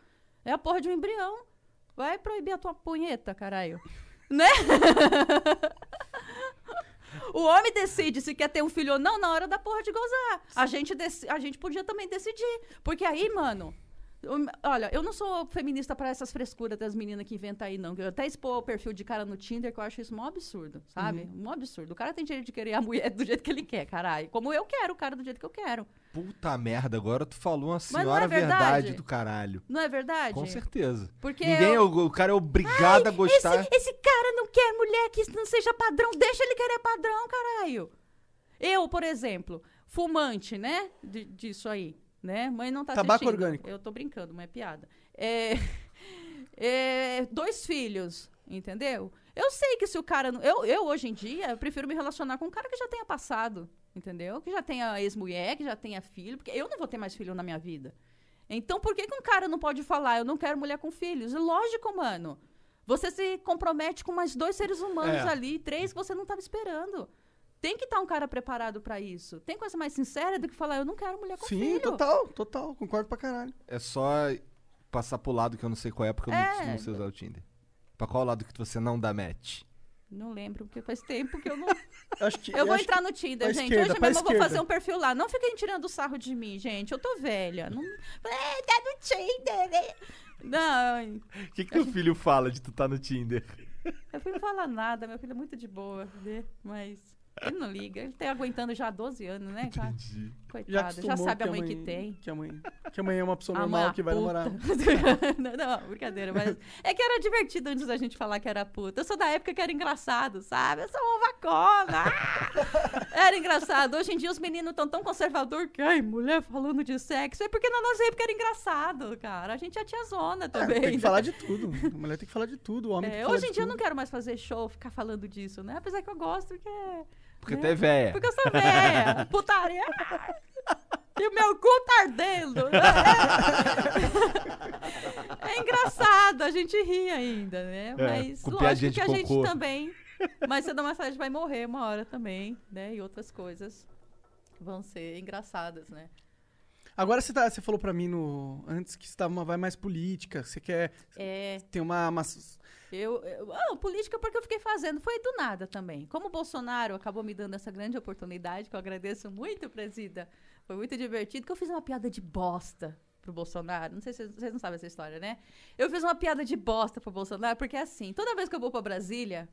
[SPEAKER 3] É a porra de um embrião. Vai proibir a tua punheta, caralho. Né? O homem decide se quer ter um filho ou não na hora da porra de gozar. A gente, deci- a gente podia também decidir. Porque aí, mano. O- Olha, eu não sou feminista pra essas frescuras das meninas que inventam aí, não. Eu até expor o perfil de cara no Tinder, que eu acho isso um absurdo, sabe? Um absurdo. O cara tem direito de querer a mulher do jeito que ele quer, caralho. Como eu quero o cara do jeito que eu quero.
[SPEAKER 1] Puta merda, agora tu falou uma
[SPEAKER 3] não é
[SPEAKER 1] senhora
[SPEAKER 3] verdade?
[SPEAKER 1] verdade do caralho.
[SPEAKER 3] Não é verdade?
[SPEAKER 1] Com certeza.
[SPEAKER 3] Porque
[SPEAKER 1] Ninguém,
[SPEAKER 3] eu-
[SPEAKER 1] o, o cara é obrigado a gostar.
[SPEAKER 3] Esse, esse cara não quer mulher que não seja padrão. Deixa ele querer padrão, caralho. Eu, por exemplo, fumante, né? de- disso aí, né? Mãe não tá
[SPEAKER 2] Tabaco
[SPEAKER 3] assistindo.
[SPEAKER 2] orgânico.
[SPEAKER 3] Eu tô brincando, mas é piada. É, é, dois filhos, entendeu? Eu sei que se o cara... Eu, eu, hoje em dia, eu prefiro me relacionar com um cara que já tenha passado, entendeu? Que já tenha ex-mulher, que já tenha filho. Porque eu não vou ter mais filho na minha vida. Então, por que, que um cara não pode falar, eu não quero mulher com filhos? Lógico, mano. Você se compromete com mais dois seres humanos
[SPEAKER 1] É.
[SPEAKER 3] ali, três que você não estava esperando. Tem que estar um cara preparado pra isso. Tem coisa mais sincera do que falar, eu não quero mulher com
[SPEAKER 2] Sim,
[SPEAKER 3] filho.
[SPEAKER 2] total, total. Concordo pra caralho.
[SPEAKER 1] É só passar pro lado que eu não sei qual é, porque eu
[SPEAKER 3] É.
[SPEAKER 1] não, não sei usar o Tinder. Pra qual lado que você não dá match?
[SPEAKER 3] Não lembro, porque faz tempo que eu não.
[SPEAKER 2] Acho que,
[SPEAKER 3] Eu vou
[SPEAKER 2] acho
[SPEAKER 3] entrar no Tinder, gente.
[SPEAKER 2] esquerda,
[SPEAKER 3] Hoje mesmo eu vou fazer um perfil lá. Não fiquem tirando sarro de mim, gente. Eu tô velha. Não... É, tá no Tinder. né? Não,
[SPEAKER 1] O que, que teu filho fala de tu tá no Tinder?
[SPEAKER 3] eu fui não falar nada. Meu filho é muito de boa, né? Mas ele não liga. Ele tá aguentando já há 12 anos, né, cara?
[SPEAKER 1] Entendi.
[SPEAKER 3] Coitado. Já,
[SPEAKER 2] acostumou
[SPEAKER 3] sabe a
[SPEAKER 2] que
[SPEAKER 3] mãe, que tem.
[SPEAKER 2] Que a mãe, que a mãe é uma pessoa
[SPEAKER 3] A
[SPEAKER 2] normal
[SPEAKER 3] mãe é
[SPEAKER 2] que vai
[SPEAKER 3] puta.
[SPEAKER 2] namorar.
[SPEAKER 3] não, não, brincadeira, mas é que era divertido antes da gente falar que era puta. Eu sou da época que era engraçado, sabe? Eu sou uma vacona. Ah! Era engraçado. Hoje em dia os meninos estão tão conservador que, ai, mulher falando de sexo. É porque na nossa época era engraçado, cara. A gente é tiazona
[SPEAKER 2] É,
[SPEAKER 3] também.
[SPEAKER 2] tem que falar de tudo. A mulher tem que falar de tudo. O homem
[SPEAKER 3] É,
[SPEAKER 2] tem que falar
[SPEAKER 3] hoje em dia eu
[SPEAKER 2] tudo.
[SPEAKER 3] não quero mais fazer show, ficar falando disso, né? Apesar que eu gosto, porque.
[SPEAKER 1] Porque
[SPEAKER 3] né?
[SPEAKER 1] tu é véia.
[SPEAKER 3] Porque eu sou velha. Putaria. E o meu cu tá ardendo. É engraçado, a gente ri ainda, né? Mas
[SPEAKER 1] com
[SPEAKER 3] lógico que a gente
[SPEAKER 1] cocô.
[SPEAKER 3] também. Mas cedo ou mais tarde vai morrer uma hora também, né? E outras coisas vão ser engraçadas, né?
[SPEAKER 2] Agora você, tá, você falou pra mim no, antes que você tá uma vai mais política. Você quer.
[SPEAKER 3] É,
[SPEAKER 2] Tem uma. uma-
[SPEAKER 3] Eu, eu ah, política porque eu fiquei fazendo, foi do nada também. Como o Bolsonaro acabou me dando essa grande oportunidade, que eu agradeço muito, presida. Foi muito divertido, que eu fiz uma piada de bosta pro Bolsonaro. Não sei se vocês, não sabem essa história, né? Eu fiz uma piada de bosta pro Bolsonaro, porque assim, toda vez que eu vou pra Brasília,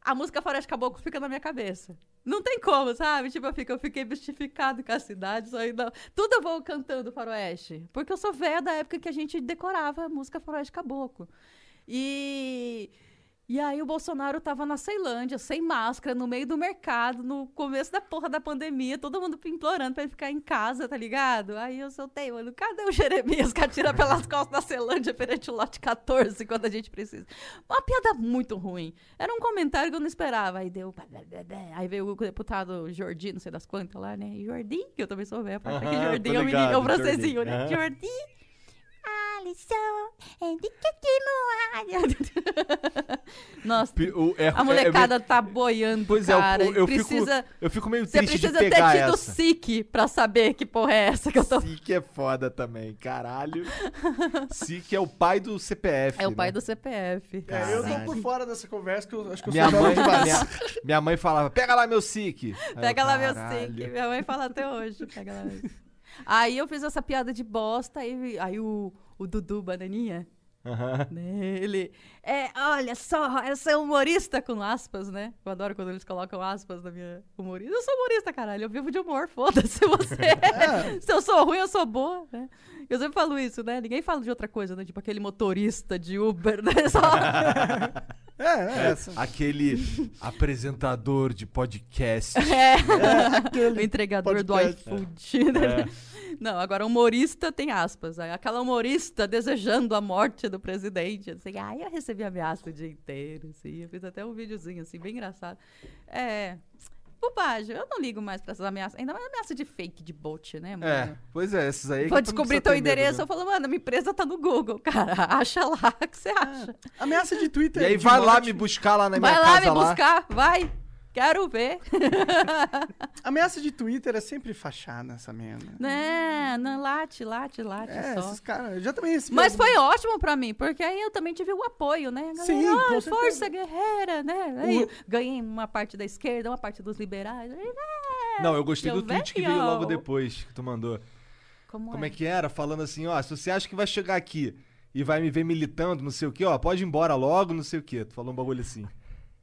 [SPEAKER 3] a música Floresta Caboclo fica na minha cabeça. Não tem como, sabe? Tipo, eu, fico, eu fiquei mistificado com a cidade, só ainda... Tudo eu vou cantando faroeste. Porque eu sou velha da época que a gente decorava a música Faroeste Caboclo. E... E aí o Bolsonaro tava na Ceilândia, sem máscara, no meio do mercado, no começo da porra da pandemia, todo mundo implorando pra ele ficar em casa, tá ligado? Aí eu soltei, mano, cadê o Jeremias que atira pelas costas da Ceilândia perante o lote 14 quando a gente precisa? Uma piada muito ruim. Era um comentário que eu não esperava. Aí deu. Aí veio o deputado Jordi, não sei das quantas lá, né? Jordi, que eu também sou velha. Porque
[SPEAKER 1] Aham,
[SPEAKER 3] Jordi é o menino, é o francesinho, né? Jordi. Alisson, Nossa,
[SPEAKER 1] Pi- o- é-
[SPEAKER 3] a
[SPEAKER 1] é-
[SPEAKER 3] molecada tá boiando,
[SPEAKER 1] Pois
[SPEAKER 3] cara.
[SPEAKER 1] é, eu, eu,
[SPEAKER 3] precisa,
[SPEAKER 1] fico, eu fico meio
[SPEAKER 3] você
[SPEAKER 1] triste de
[SPEAKER 3] precisa ter
[SPEAKER 1] pegar
[SPEAKER 3] tido
[SPEAKER 1] essa.
[SPEAKER 3] SIC pra saber que porra é essa que eu tô...
[SPEAKER 1] SIC é foda também, caralho. SIC é o pai do CPF.
[SPEAKER 3] É o pai
[SPEAKER 1] né?
[SPEAKER 3] do CPF.
[SPEAKER 2] É, eu tô por fora dessa conversa que eu acho que eu
[SPEAKER 1] Minha
[SPEAKER 2] sou
[SPEAKER 1] mãe, minha, minha mãe falava, pega lá meu SIC. Aí eu,
[SPEAKER 3] Pega lá meu
[SPEAKER 1] "Caralho."
[SPEAKER 3] SIC. Minha mãe fala até hoje. Pega lá meu SIC. Aí eu fiz essa piada de bosta, aí, aí o, o Dudu Bananinha,
[SPEAKER 1] Aham.
[SPEAKER 3] né, ele... É, olha só, essa é humorista com aspas, né? Eu adoro quando eles colocam aspas na minha humorista. Eu sou humorista, caralho, eu vivo de humor, foda-se você. Se eu sou ruim, eu sou boa, né? Eu sempre falo isso, né? Ninguém fala de outra coisa, né? Tipo aquele motorista de Uber, né? Só...
[SPEAKER 2] É, é, essa.
[SPEAKER 1] Aquele apresentador de podcast.
[SPEAKER 3] É.
[SPEAKER 2] Aquele
[SPEAKER 3] o entregador
[SPEAKER 2] podcast.
[SPEAKER 3] do iFood. né? Não, agora humorista tem aspas. aí Aquela humorista desejando a morte do presidente. Assim, ai, eu recebi ameaça o dia inteiro. Assim, eu fiz até um videozinho assim, bem engraçado. É. bobagem. Eu não ligo mais pra essas ameaças. Ainda mais ameaça de fake, de bot, né, mano?
[SPEAKER 1] É, pois é, esses aí. que
[SPEAKER 3] Vou descobrir teu endereço,
[SPEAKER 1] né?
[SPEAKER 3] eu falo, mano, minha empresa tá no Google, cara. Acha lá o que você acha.
[SPEAKER 2] Ameaça de Twitter.
[SPEAKER 1] E aí vai lá me buscar lá na minha
[SPEAKER 3] Vai lá
[SPEAKER 1] casa
[SPEAKER 3] me buscar, vai. Quero ver.
[SPEAKER 2] Ameaça de Twitter é sempre fachada, essa merda.
[SPEAKER 3] né, não, late, late, late
[SPEAKER 2] É,
[SPEAKER 3] só.
[SPEAKER 2] esses caras. Eu já também recebi.
[SPEAKER 3] Mas foi ótimo pra mim, porque aí eu também tive o apoio, né? Galera,
[SPEAKER 2] Sim,
[SPEAKER 3] "Ai,
[SPEAKER 2] com
[SPEAKER 3] força guerreira, né? Aí
[SPEAKER 2] O-
[SPEAKER 3] ganhei uma parte da esquerda, uma parte dos liberais. Aí, né?
[SPEAKER 1] Não, eu gostei do tweet que veio logo depois que tu mandou.
[SPEAKER 3] Como,
[SPEAKER 1] Como é que era? Falando assim, ó, se você acha que vai chegar aqui e vai me ver militando, não sei o quê, ó, pode ir embora logo, não sei o quê. Tu falou um bagulho assim.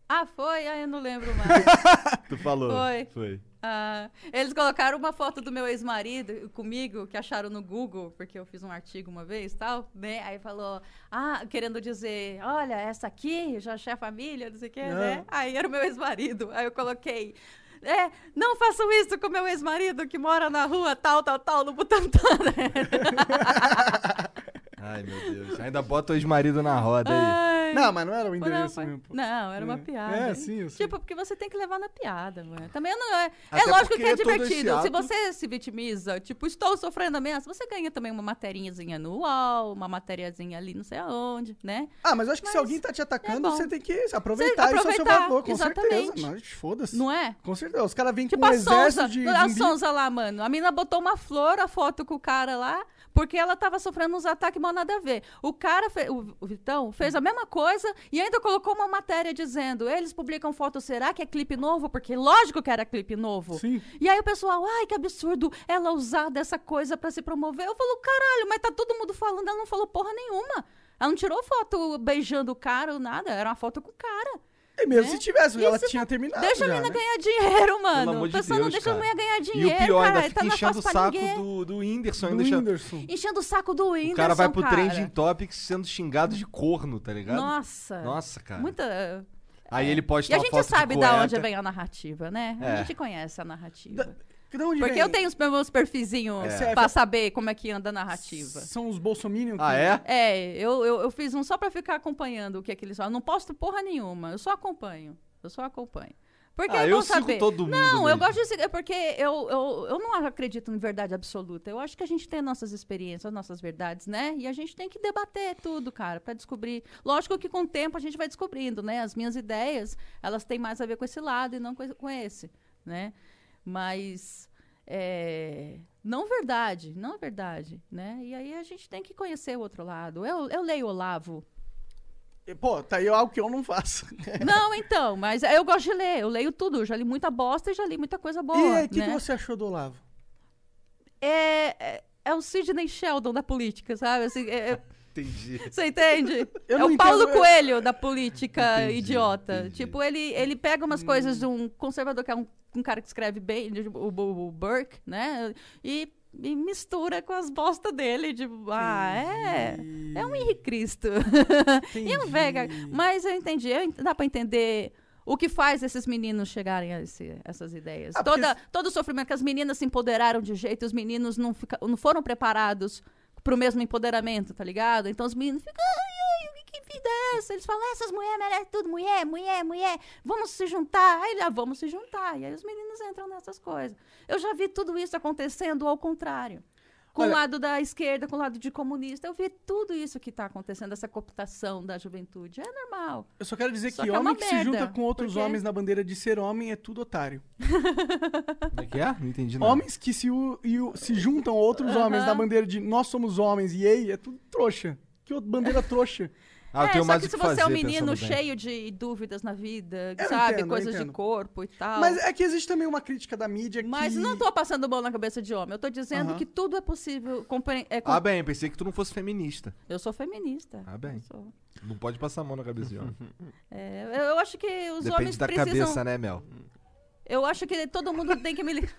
[SPEAKER 3] Ah, foi? Ah, eu não lembro mais.
[SPEAKER 1] Tu falou.
[SPEAKER 3] Foi.
[SPEAKER 1] Foi.
[SPEAKER 3] Ah, eles colocaram uma foto do meu ex-marido comigo, que acharam no Google, porque eu fiz um artigo uma vez tal, né? Aí falou, ah, querendo dizer, olha, essa aqui, já achei a família, não sei o quê, né? Aí era o meu ex-marido. Aí eu coloquei. É, não façam isso com meu ex-marido que mora na rua tal, tal, tal, no Butantã. né?
[SPEAKER 1] Ai, meu Deus. Ainda bota o ex-marido na roda aí.
[SPEAKER 3] Ai,
[SPEAKER 2] Não, mas não era o endereço
[SPEAKER 3] não,
[SPEAKER 2] mesmo. pô.
[SPEAKER 3] não, era uma
[SPEAKER 2] É.
[SPEAKER 3] piada.
[SPEAKER 2] É, sim, eu sei.
[SPEAKER 3] Tipo, porque você tem que levar na piada, mano. Também não é.
[SPEAKER 1] Até
[SPEAKER 3] é lógico que é divertido. Se você se vitimiza, tipo, estou sofrendo ameaça, você ganha também uma materinhazinha no UOL, uma matériazinha ali não sei aonde, né?
[SPEAKER 2] Ah, mas eu acho que se
[SPEAKER 3] Mas
[SPEAKER 2] alguém tá te atacando,
[SPEAKER 3] é
[SPEAKER 2] você tem que aproveitar isso ao seu
[SPEAKER 3] aproveitar,
[SPEAKER 2] favor, com
[SPEAKER 3] exatamente.
[SPEAKER 2] certeza. Mas foda-se.
[SPEAKER 3] Não é?
[SPEAKER 2] Com certeza. Os caras vêm
[SPEAKER 3] Tipo
[SPEAKER 2] com um
[SPEAKER 3] a
[SPEAKER 2] exército
[SPEAKER 3] Sonza,
[SPEAKER 2] de
[SPEAKER 3] a
[SPEAKER 2] zumbi.
[SPEAKER 3] Sonza lá, mano. A mina botou uma flor, a foto com o cara lá, porque ela tava sofrendo uns ataques mal nada a ver. O cara, fe- o, o Vitão, fez a mesma coisa e ainda colocou uma matéria dizendo: eles publicam foto, será que é clipe novo? Porque lógico que era clipe novo.
[SPEAKER 2] Sim.
[SPEAKER 3] E aí o pessoal, ai, que absurdo ela usar dessa coisa pra se promover. Eu falo, caralho, mas tá todo mundo falando, ela não falou porra nenhuma. Ela não tirou foto beijando o cara ou nada, era uma foto com o cara.
[SPEAKER 2] E mesmo
[SPEAKER 3] né?
[SPEAKER 2] se tivesse,
[SPEAKER 3] E
[SPEAKER 2] ela
[SPEAKER 3] se-
[SPEAKER 2] tinha terminado.
[SPEAKER 3] Deixa a
[SPEAKER 2] já,
[SPEAKER 3] menina
[SPEAKER 2] né?
[SPEAKER 3] ganhar dinheiro, mano.
[SPEAKER 1] amor
[SPEAKER 3] O
[SPEAKER 1] de
[SPEAKER 3] pessoal não
[SPEAKER 1] Deus,
[SPEAKER 3] deixa a
[SPEAKER 1] cara.
[SPEAKER 3] mulher ganhar
[SPEAKER 1] E
[SPEAKER 3] dinheiro,
[SPEAKER 1] o pior,
[SPEAKER 3] cara.
[SPEAKER 1] ainda
[SPEAKER 3] tá é
[SPEAKER 1] enchendo o saco do, do Whindersson.
[SPEAKER 2] Do Whindersson.
[SPEAKER 3] Enchendo o saco do Whindersson,
[SPEAKER 1] O cara vai pro
[SPEAKER 3] cara.
[SPEAKER 1] Trending Topics sendo xingado de corno, tá ligado?
[SPEAKER 3] Nossa.
[SPEAKER 1] Nossa, cara.
[SPEAKER 3] Muita...
[SPEAKER 1] Aí ele posta
[SPEAKER 3] E a gente
[SPEAKER 1] foto
[SPEAKER 3] sabe
[SPEAKER 1] de
[SPEAKER 3] da onde vem a narrativa, né?
[SPEAKER 1] É.
[SPEAKER 3] A gente conhece a narrativa.
[SPEAKER 2] Da-
[SPEAKER 3] Porque
[SPEAKER 2] vem?
[SPEAKER 3] eu tenho os meus perfizinhos
[SPEAKER 2] É.
[SPEAKER 3] pra saber como é que anda a narrativa.
[SPEAKER 2] São os bolsominions
[SPEAKER 1] Ah, é?
[SPEAKER 3] É, eu, eu, eu fiz um só pra ficar acompanhando o que é que eles falam. Eu não posto porra nenhuma, eu só acompanho. Eu só acompanho. Porque
[SPEAKER 1] Ah,
[SPEAKER 3] é
[SPEAKER 1] eu
[SPEAKER 3] saber.
[SPEAKER 1] todo mundo
[SPEAKER 3] Não, eu
[SPEAKER 1] mesmo.
[SPEAKER 3] gosto de seguir, porque eu, eu, eu não acredito em verdade absoluta. Eu acho que a gente tem nossas experiências, nossas verdades, né? E a gente tem que debater tudo, cara, pra descobrir. Lógico que com o tempo a gente vai descobrindo, né? As minhas ideias, elas têm mais a ver com esse lado e não com, com esse, né? Mas é, não verdade, não verdade, né? E aí a gente tem que conhecer o outro lado. Eu, eu leio Olavo.
[SPEAKER 2] Pô, tá aí algo que eu não faço.
[SPEAKER 3] Não, então, mas eu gosto de ler. Eu leio tudo. Eu já li muita bosta e já li muita coisa boa.
[SPEAKER 2] e aí, o que,
[SPEAKER 3] né?
[SPEAKER 2] que você achou do Olavo?
[SPEAKER 3] é, é, é o Sidney Sheldon da política, sabe? Assim, é- é-
[SPEAKER 1] Entendi.
[SPEAKER 3] você entende?
[SPEAKER 2] Eu
[SPEAKER 3] é o Paulo
[SPEAKER 2] entendo, eu-
[SPEAKER 3] Coelho da política
[SPEAKER 1] Entendi,
[SPEAKER 3] idiota.
[SPEAKER 1] entendi.
[SPEAKER 3] Tipo, ele, ele pega umas coisas de um conservador, que é um, um cara que escreve bem, de- o, o, o Burke, né? E, e mistura com as bostas dele. Tipo, ah, é. É um Henrique Cristo. e um vega. Mas eu entendi. Eu, dá pra entender. O que faz esses meninos chegarem a esse- essas ideias?
[SPEAKER 2] Ah, porque
[SPEAKER 3] Toda,
[SPEAKER 2] s-
[SPEAKER 3] todo o sofrimento que as meninas se empoderaram de jeito, os meninos não, fica, não foram preparados pro mesmo empoderamento, tá ligado? Então os meninos ficam, ai, ai, que vida é essa? Eles falam, essas mulheres merecem tudo, mulher, mulher, mulher, vamos se juntar. Aí ah, vamos se juntar. E aí os meninos entram nessas coisas. Eu já vi tudo isso acontecendo ao contrário. Com
[SPEAKER 2] Olha-
[SPEAKER 3] o lado da esquerda, com o lado de comunista. Eu vi tudo isso que está acontecendo, essa cooptação da juventude. É normal.
[SPEAKER 2] Eu só quero dizer
[SPEAKER 3] Só
[SPEAKER 2] que,
[SPEAKER 3] que é
[SPEAKER 2] homem que se junta
[SPEAKER 3] merda,
[SPEAKER 2] com outros
[SPEAKER 3] porque-
[SPEAKER 2] homens na bandeira de ser homem é tudo otário.
[SPEAKER 1] Como é que é? Não entendi nada.
[SPEAKER 2] Homens que se, u- se juntam a outros
[SPEAKER 3] Aham.
[SPEAKER 2] homens na bandeira de nós somos homens e ei, é tudo trouxa. Que outra bandeira trouxa.
[SPEAKER 1] Ah, eu
[SPEAKER 3] é,
[SPEAKER 1] tenho
[SPEAKER 3] só
[SPEAKER 1] mais
[SPEAKER 3] que se
[SPEAKER 1] que
[SPEAKER 3] você é um menino cheio de dúvidas na vida,
[SPEAKER 2] Eu
[SPEAKER 3] sabe?
[SPEAKER 2] entendo,
[SPEAKER 3] Coisas de corpo e tal.
[SPEAKER 2] Mas é que existe também uma crítica da mídia
[SPEAKER 3] Mas
[SPEAKER 2] que...
[SPEAKER 3] não tô passando mão na cabeça de homem. Eu tô dizendo
[SPEAKER 2] Aham.
[SPEAKER 3] que tudo é possível. compre- é, com-
[SPEAKER 1] Ah, bem, pensei que tu não fosse feminista.
[SPEAKER 3] Eu sou feminista.
[SPEAKER 1] Ah, bem. Não pode passar a mão na cabeça de homem.
[SPEAKER 3] É, eu- acho que os
[SPEAKER 1] Depende
[SPEAKER 3] homens
[SPEAKER 1] da
[SPEAKER 3] precisam.
[SPEAKER 1] cabeça, né, Mel?
[SPEAKER 3] Eu acho que todo mundo tem que me.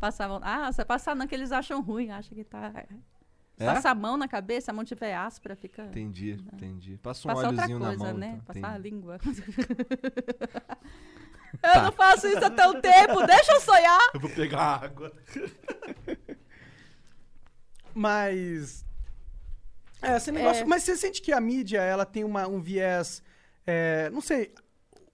[SPEAKER 3] Passar a mão. Ah, você passar não, que eles acham ruim. Acham que tá.
[SPEAKER 1] É?
[SPEAKER 3] Passa a mão na cabeça, a mão tiver áspera, fica.
[SPEAKER 1] Entendi, entendi. Passa um
[SPEAKER 3] outra
[SPEAKER 1] óleozinho
[SPEAKER 3] coisa,
[SPEAKER 1] na mão.
[SPEAKER 3] né?
[SPEAKER 1] então.
[SPEAKER 3] Passar a língua. eu não faço isso há tão tempo, deixa eu sonhar!
[SPEAKER 1] Eu vou pegar água.
[SPEAKER 2] Mas. É, esse negócio. Mas você sente que a mídia ela tem uma, um viés. é, não sei.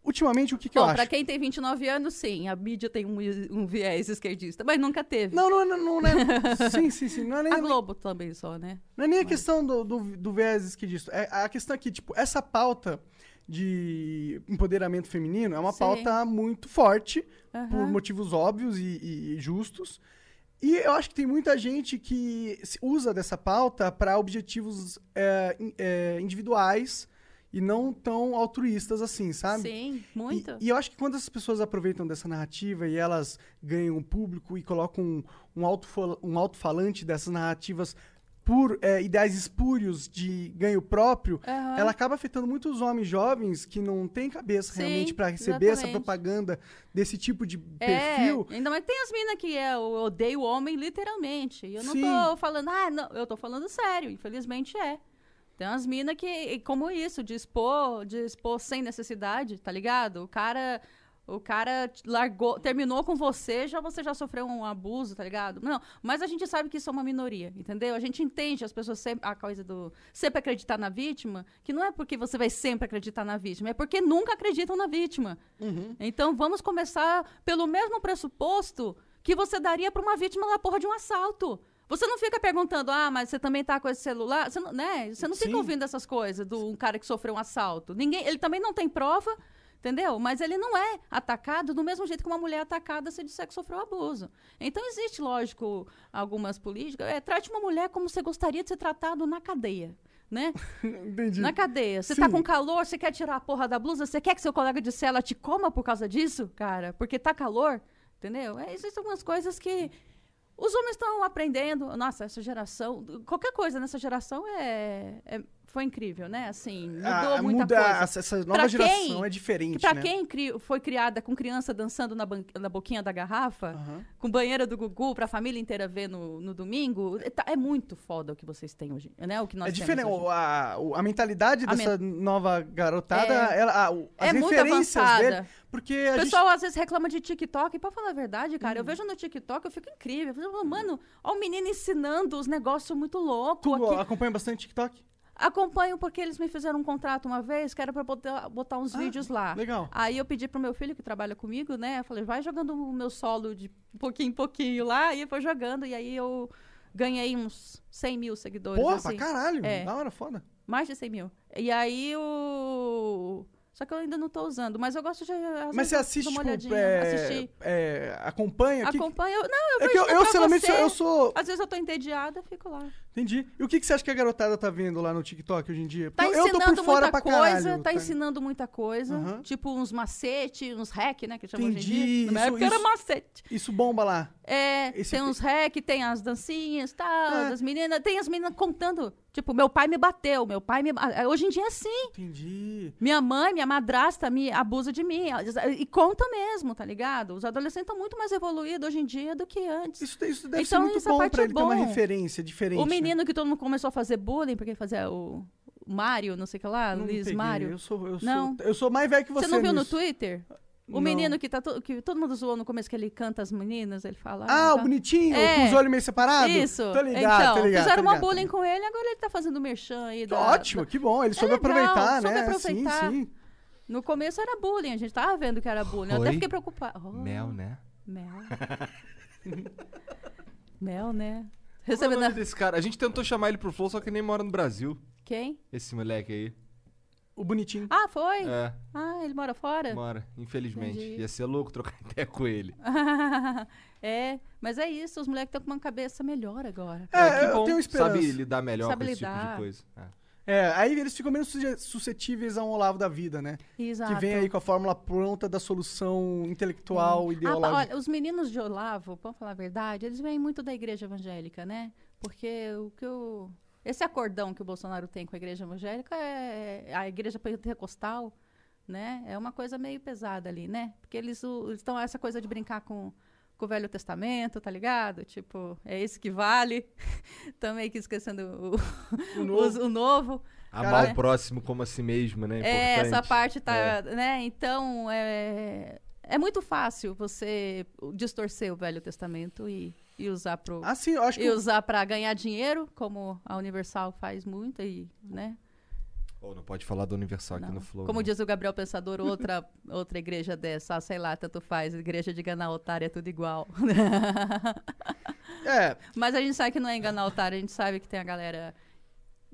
[SPEAKER 2] Ultimamente, o que, que eu
[SPEAKER 3] Bom,
[SPEAKER 2] acho?
[SPEAKER 3] pra quem tem 29 anos, sim, a mídia tem um, um viés esquerdista, mas nunca teve.
[SPEAKER 2] Não, não, não, não, né? sim, sim, sim. Não é nem,
[SPEAKER 3] a Globo também só, né?
[SPEAKER 2] não é nem a questão do, do, do viés esquerdista. É, a questão é que, tipo, essa pauta de empoderamento feminino é uma
[SPEAKER 3] Sim.
[SPEAKER 2] pauta muito forte, por
[SPEAKER 3] Aham.
[SPEAKER 2] motivos óbvios e, e justos. E eu acho que tem muita gente que usa dessa pauta para objetivos é, é, individuais e não tão altruístas assim, sabe?
[SPEAKER 3] Sim, muito.
[SPEAKER 2] E, e eu acho que quando as pessoas aproveitam dessa narrativa e elas ganham um público e colocam um, um, alto, um alto-falante dessas narrativas por é, ideais espúrios de ganho próprio,
[SPEAKER 3] Aham.
[SPEAKER 2] ela acaba afetando muitos homens jovens que não têm cabeça
[SPEAKER 3] Sim,
[SPEAKER 2] realmente para receber essa
[SPEAKER 3] exatamente.
[SPEAKER 2] propaganda desse tipo de
[SPEAKER 3] É,
[SPEAKER 2] perfil.
[SPEAKER 3] ainda mais tem as minas que é, eu odeio o homem literalmente. E eu não
[SPEAKER 2] Sim.
[SPEAKER 3] tô falando, ah, não, eu tô falando sério, infelizmente é. Tem umas minas que, como isso, de expor, de expor sem necessidade, tá ligado? O cara, o cara largou, terminou com você, já você já sofreu um abuso, tá ligado? Não, mas a gente sabe que isso é uma minoria, entendeu? A gente entende as pessoas sempre, a coisa do sempre acreditar na vítima, que não é porque você vai sempre acreditar na vítima, é porque nunca acreditam na vítima. Então vamos começar pelo mesmo pressuposto que você daria para uma vítima da porra de um assalto. Você não fica perguntando, ah, mas você também tá com esse celular? Você não, né? Você não fica
[SPEAKER 2] Sim.
[SPEAKER 3] ouvindo essas coisas do um cara que sofreu um assalto. Ninguém, ele também não tem prova, entendeu? Mas ele não é atacado do mesmo jeito que uma mulher atacada se disser que sofreu abuso. Então existe, lógico, algumas políticas. É, trate uma mulher como você gostaria de ser tratado na cadeia. Né?
[SPEAKER 2] Entendi.
[SPEAKER 3] Na cadeia. Você tá
[SPEAKER 2] Sim.
[SPEAKER 3] com calor, você quer tirar a porra da blusa, você quer que seu colega de cela te coma por causa disso, cara? Porque tá calor, entendeu? É, existem algumas coisas que os homens estão aprendendo. Nossa, essa geração, qualquer coisa nessa geração é, é- foi incrível, né? Assim, mudou
[SPEAKER 2] Ah,
[SPEAKER 3] muita
[SPEAKER 2] muda,
[SPEAKER 3] coisa.
[SPEAKER 2] essa- nova
[SPEAKER 3] Pra
[SPEAKER 2] geração
[SPEAKER 3] quem-
[SPEAKER 2] é diferente,
[SPEAKER 3] pra
[SPEAKER 2] né?
[SPEAKER 3] quem cri- foi criada com criança dançando na, ban- na boquinha da garrafa,
[SPEAKER 2] Aham.
[SPEAKER 3] com banheira do Gugu, pra família inteira ver no, no domingo, é, é muito foda o que vocês têm hoje, né? O que nós
[SPEAKER 2] É diferente. A, a mentalidade
[SPEAKER 3] A
[SPEAKER 2] dessa nova garotada,
[SPEAKER 3] É.
[SPEAKER 2] ela, a- o- as
[SPEAKER 3] É muito
[SPEAKER 2] referências
[SPEAKER 3] avançada.
[SPEAKER 2] dele. Porque
[SPEAKER 3] O
[SPEAKER 2] a gente.
[SPEAKER 3] pessoal às vezes reclama de TikTok. E pra falar a verdade, cara,
[SPEAKER 2] Hum.
[SPEAKER 3] eu vejo no TikTok, eu fico incrível. Eu falo, Mano, ó o menino ensinando os negócios muito loucos.
[SPEAKER 2] Tu
[SPEAKER 3] aqui.
[SPEAKER 2] acompanha bastante TikTok?
[SPEAKER 3] Acompanho porque eles me fizeram um contrato uma vez que era pra botar, botar uns
[SPEAKER 2] Ah,
[SPEAKER 3] vídeos lá.
[SPEAKER 2] legal.
[SPEAKER 3] Aí eu pedi pro meu filho que trabalha comigo, né? Eu falei, vai jogando o meu solo de pouquinho em pouquinho lá. E foi jogando. E aí eu ganhei uns 100 mil seguidores.
[SPEAKER 2] Porra,
[SPEAKER 3] assim.
[SPEAKER 2] pra caralho.
[SPEAKER 3] É.
[SPEAKER 2] Da hora, foda.
[SPEAKER 3] Mais de 100 mil. E aí o. Só que eu ainda não tô usando, mas eu gosto de.
[SPEAKER 2] Mas você assiste,
[SPEAKER 3] uma
[SPEAKER 2] tipo, é, é, acompanha? Que-
[SPEAKER 3] Acompanha. eu- Não, eu
[SPEAKER 2] É
[SPEAKER 3] vejo
[SPEAKER 2] que eu, eu sinceramente, eu sou...
[SPEAKER 3] Às vezes eu tô entediada, fico lá.
[SPEAKER 2] Entendi. E o que, que você acha que a garotada tá vendo lá no TikTok hoje em dia?
[SPEAKER 3] Tá
[SPEAKER 2] Porque eu tô
[SPEAKER 3] ensinando
[SPEAKER 2] por fora
[SPEAKER 3] muita
[SPEAKER 2] pra
[SPEAKER 3] coisa,
[SPEAKER 2] caralho.
[SPEAKER 3] tá ensinando muita coisa.
[SPEAKER 2] Aham.
[SPEAKER 3] Tipo uns macete, uns hack, né? Que chamam hoje em
[SPEAKER 2] Entendi,
[SPEAKER 3] dia. Na minha
[SPEAKER 2] isso-
[SPEAKER 3] época era
[SPEAKER 2] isso-
[SPEAKER 3] macete.
[SPEAKER 2] Isso bomba lá.
[SPEAKER 3] É,
[SPEAKER 2] Esse
[SPEAKER 3] tem
[SPEAKER 2] pe-
[SPEAKER 3] uns hack, tem as dancinhas, tal,
[SPEAKER 2] É.
[SPEAKER 3] das meninas. Tem as meninas contando. Tipo, meu pai me bateu, meu pai me. ba- Hoje em dia é assim.
[SPEAKER 2] Entendi.
[SPEAKER 3] Minha mãe, minha madrasta me abusa de mim. E conta mesmo, tá ligado? Os adolescentes estão muito mais evoluídos hoje em dia do que antes.
[SPEAKER 2] Isso, isso deve ser
[SPEAKER 3] Então,
[SPEAKER 2] muito
[SPEAKER 3] essa
[SPEAKER 2] bom pra
[SPEAKER 3] é
[SPEAKER 2] ele ter uma
[SPEAKER 3] bom.
[SPEAKER 2] referência diferente.
[SPEAKER 3] o
[SPEAKER 2] né?
[SPEAKER 3] Menino que todo mundo começou a fazer bullying, porque fazia o o Mário, não sei o que lá,
[SPEAKER 2] Não
[SPEAKER 3] Luiz
[SPEAKER 2] peguei,
[SPEAKER 3] Mário.
[SPEAKER 2] Eu sou, eu,
[SPEAKER 3] Não.
[SPEAKER 2] sou, eu sou mais velho que você.
[SPEAKER 3] Você não viu no
[SPEAKER 2] nisso.
[SPEAKER 3] Twitter? O
[SPEAKER 2] Não.
[SPEAKER 3] menino que, tá to- que todo mundo zoou no começo, que ele canta as meninas, ele fala.
[SPEAKER 2] Ah, o
[SPEAKER 3] tá-
[SPEAKER 2] bonitinho,
[SPEAKER 3] É.
[SPEAKER 2] com os olhos meio separados?
[SPEAKER 3] Isso.
[SPEAKER 2] Tô ligado,
[SPEAKER 3] então,
[SPEAKER 2] tô ligado.
[SPEAKER 3] fizeram
[SPEAKER 2] tô
[SPEAKER 3] uma bullying com ele, agora ele tá fazendo merchan aí. Da,
[SPEAKER 2] Ótimo,
[SPEAKER 3] da-
[SPEAKER 2] que bom. Ele soube
[SPEAKER 3] legal,
[SPEAKER 2] aproveitar,
[SPEAKER 3] soube
[SPEAKER 2] né?
[SPEAKER 3] aproveitar.
[SPEAKER 2] Sim, sim.
[SPEAKER 3] No começo era bullying, a gente tava vendo que era bullying. Eu até
[SPEAKER 1] Oi?
[SPEAKER 3] fiquei preocupada. Oh,
[SPEAKER 1] Mel, né?
[SPEAKER 3] Mel. Mel, né?
[SPEAKER 1] Qual é o
[SPEAKER 3] Recebendo.
[SPEAKER 1] nome desse cara? A gente tentou chamar ele pro Flow, só que nem mora no Brasil.
[SPEAKER 3] Quem?
[SPEAKER 1] Esse moleque aí.
[SPEAKER 2] O bonitinho.
[SPEAKER 3] Ah, foi?
[SPEAKER 1] É,
[SPEAKER 3] Ah, ele mora fora?
[SPEAKER 1] mora, infelizmente.
[SPEAKER 3] Entendi.
[SPEAKER 1] Ia ser louco trocar ideia com ele.
[SPEAKER 3] é, mas é isso, os moleques estão com uma cabeça melhor agora.
[SPEAKER 2] É,
[SPEAKER 1] que
[SPEAKER 2] eu
[SPEAKER 1] bom.
[SPEAKER 2] tenho esperança.
[SPEAKER 1] Sabe lidar melhor
[SPEAKER 3] Sabe
[SPEAKER 1] com esse tipo de
[SPEAKER 3] lidar.
[SPEAKER 1] coisa. É.
[SPEAKER 2] É, aí eles ficam menos suscetíveis a um Olavo da vida, né?
[SPEAKER 3] Exato.
[SPEAKER 2] Que vem aí com a fórmula pronta da solução intelectual,
[SPEAKER 3] Ah, pa-
[SPEAKER 2] ideológica.
[SPEAKER 3] olha, os meninos de Olavo, vamos falar a verdade, eles vêm muito da igreja evangélica, né? Porque o que o. Esse acordão que o Bolsonaro tem com a igreja evangélica é a igreja pentecostal, né? É uma coisa meio pesada ali, né? Porque eles estão essa coisa de brincar com, com o Velho Testamento, tá ligado? Tipo, é esse que vale. Também que esquecendo o,
[SPEAKER 2] O novo.
[SPEAKER 3] os- o novo.
[SPEAKER 1] Amar o próximo como a si mesmo, né?
[SPEAKER 3] É, essa
[SPEAKER 1] Importante.
[SPEAKER 3] parte tá,
[SPEAKER 1] É.
[SPEAKER 3] né? Então, é, é muito fácil você distorcer o Velho Testamento e, e usar pro
[SPEAKER 2] Ah, sim, eu acho que
[SPEAKER 3] e
[SPEAKER 2] o-
[SPEAKER 3] usar para ganhar dinheiro, como a Universal faz muito e, né?
[SPEAKER 1] Ou não pode falar do Universal aqui
[SPEAKER 3] Não.
[SPEAKER 1] no Flow.
[SPEAKER 3] Como
[SPEAKER 1] não.
[SPEAKER 3] diz o Gabriel Pensador, outra, outra igreja dessa, ah, sei lá, tanto faz, igreja de enganar otário é tudo igual.
[SPEAKER 2] É,
[SPEAKER 3] Mas a gente sabe que não é enganar otário, a gente sabe que tem a galera.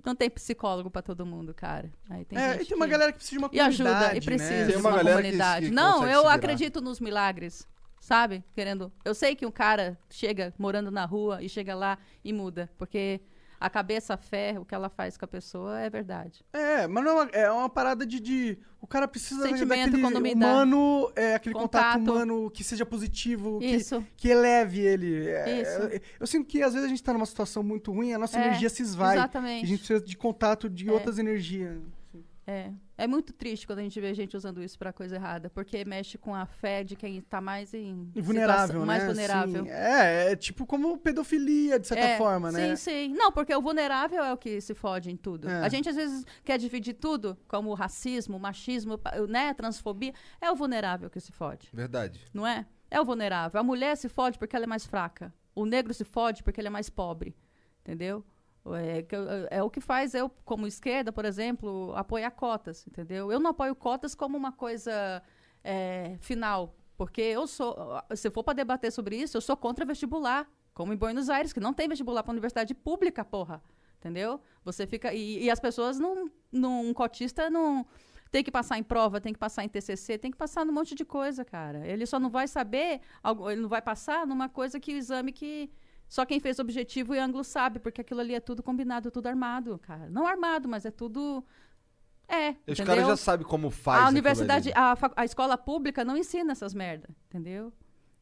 [SPEAKER 3] Não tem psicólogo pra todo mundo, cara. Aí tem
[SPEAKER 2] é,
[SPEAKER 3] gente
[SPEAKER 2] e tem uma
[SPEAKER 3] que-
[SPEAKER 2] galera que precisa de uma
[SPEAKER 3] E ajuda,
[SPEAKER 2] comunidade,
[SPEAKER 3] e precisa
[SPEAKER 2] né?
[SPEAKER 1] Tem
[SPEAKER 3] de
[SPEAKER 1] uma
[SPEAKER 3] uma
[SPEAKER 1] galera que-
[SPEAKER 3] comunidade.
[SPEAKER 1] que
[SPEAKER 3] não, eu acredito nos milagres, sabe? Querendo. Eu sei que um cara chega morando na rua e chega lá e muda, porque a cabeça, fé, o que ela faz com a pessoa é verdade.
[SPEAKER 2] É, mas não é uma, é uma parada de, de- O cara precisa
[SPEAKER 3] Sentimento,
[SPEAKER 2] daquele
[SPEAKER 3] economidade.
[SPEAKER 2] humano, é, aquele contato.
[SPEAKER 3] Contato.
[SPEAKER 2] humano que seja positivo, que,
[SPEAKER 3] Isso.
[SPEAKER 2] que eleve ele. É,
[SPEAKER 3] Isso.
[SPEAKER 2] é, eu sinto que às vezes a gente tá numa situação muito ruim, a nossa
[SPEAKER 3] É,
[SPEAKER 2] energia se esvai.
[SPEAKER 3] exatamente.
[SPEAKER 2] A gente precisa de contato de
[SPEAKER 3] É.
[SPEAKER 2] outras energias.
[SPEAKER 3] É. É muito triste quando a gente vê gente usando isso pra coisa errada, porque mexe com a fé de quem tá mais em
[SPEAKER 2] vulnerável,
[SPEAKER 3] situação-
[SPEAKER 2] né?
[SPEAKER 3] mais vulnerável.
[SPEAKER 2] Assim, é, é tipo como pedofilia, de certa
[SPEAKER 3] É,
[SPEAKER 2] forma, né?
[SPEAKER 3] Sim, sim. Não, porque o vulnerável é o que se fode em tudo.
[SPEAKER 2] É.
[SPEAKER 3] A gente às vezes quer dividir tudo, como o racismo, o machismo, né, transfobia. É o vulnerável que se fode,
[SPEAKER 1] Verdade.
[SPEAKER 3] não é? É o vulnerável. A mulher se fode porque ela é mais fraca. O negro se fode porque ele é mais pobre. Entendeu? É, é o que faz eu, como esquerda, por exemplo, apoiar cotas, entendeu? Eu não apoio cotas como uma coisa é, final, porque eu sou, se for para debater sobre isso, eu sou contra vestibular, como em Buenos Aires, que não tem vestibular para universidade pública, porra, entendeu? Você fica e, e as pessoas não, um cotista não tem que passar em prova, tem que passar em TCC, tem que passar num monte de coisa, cara. Ele só não vai saber, ele não vai passar numa coisa que o exame que só quem fez objetivo e ângulo sabe, porque aquilo ali é tudo combinado, tudo armado, cara. Não armado, mas é tudo. É.
[SPEAKER 1] Os caras já sabem como faz.
[SPEAKER 3] A universidade, a, a escola pública não ensina essas merda, entendeu?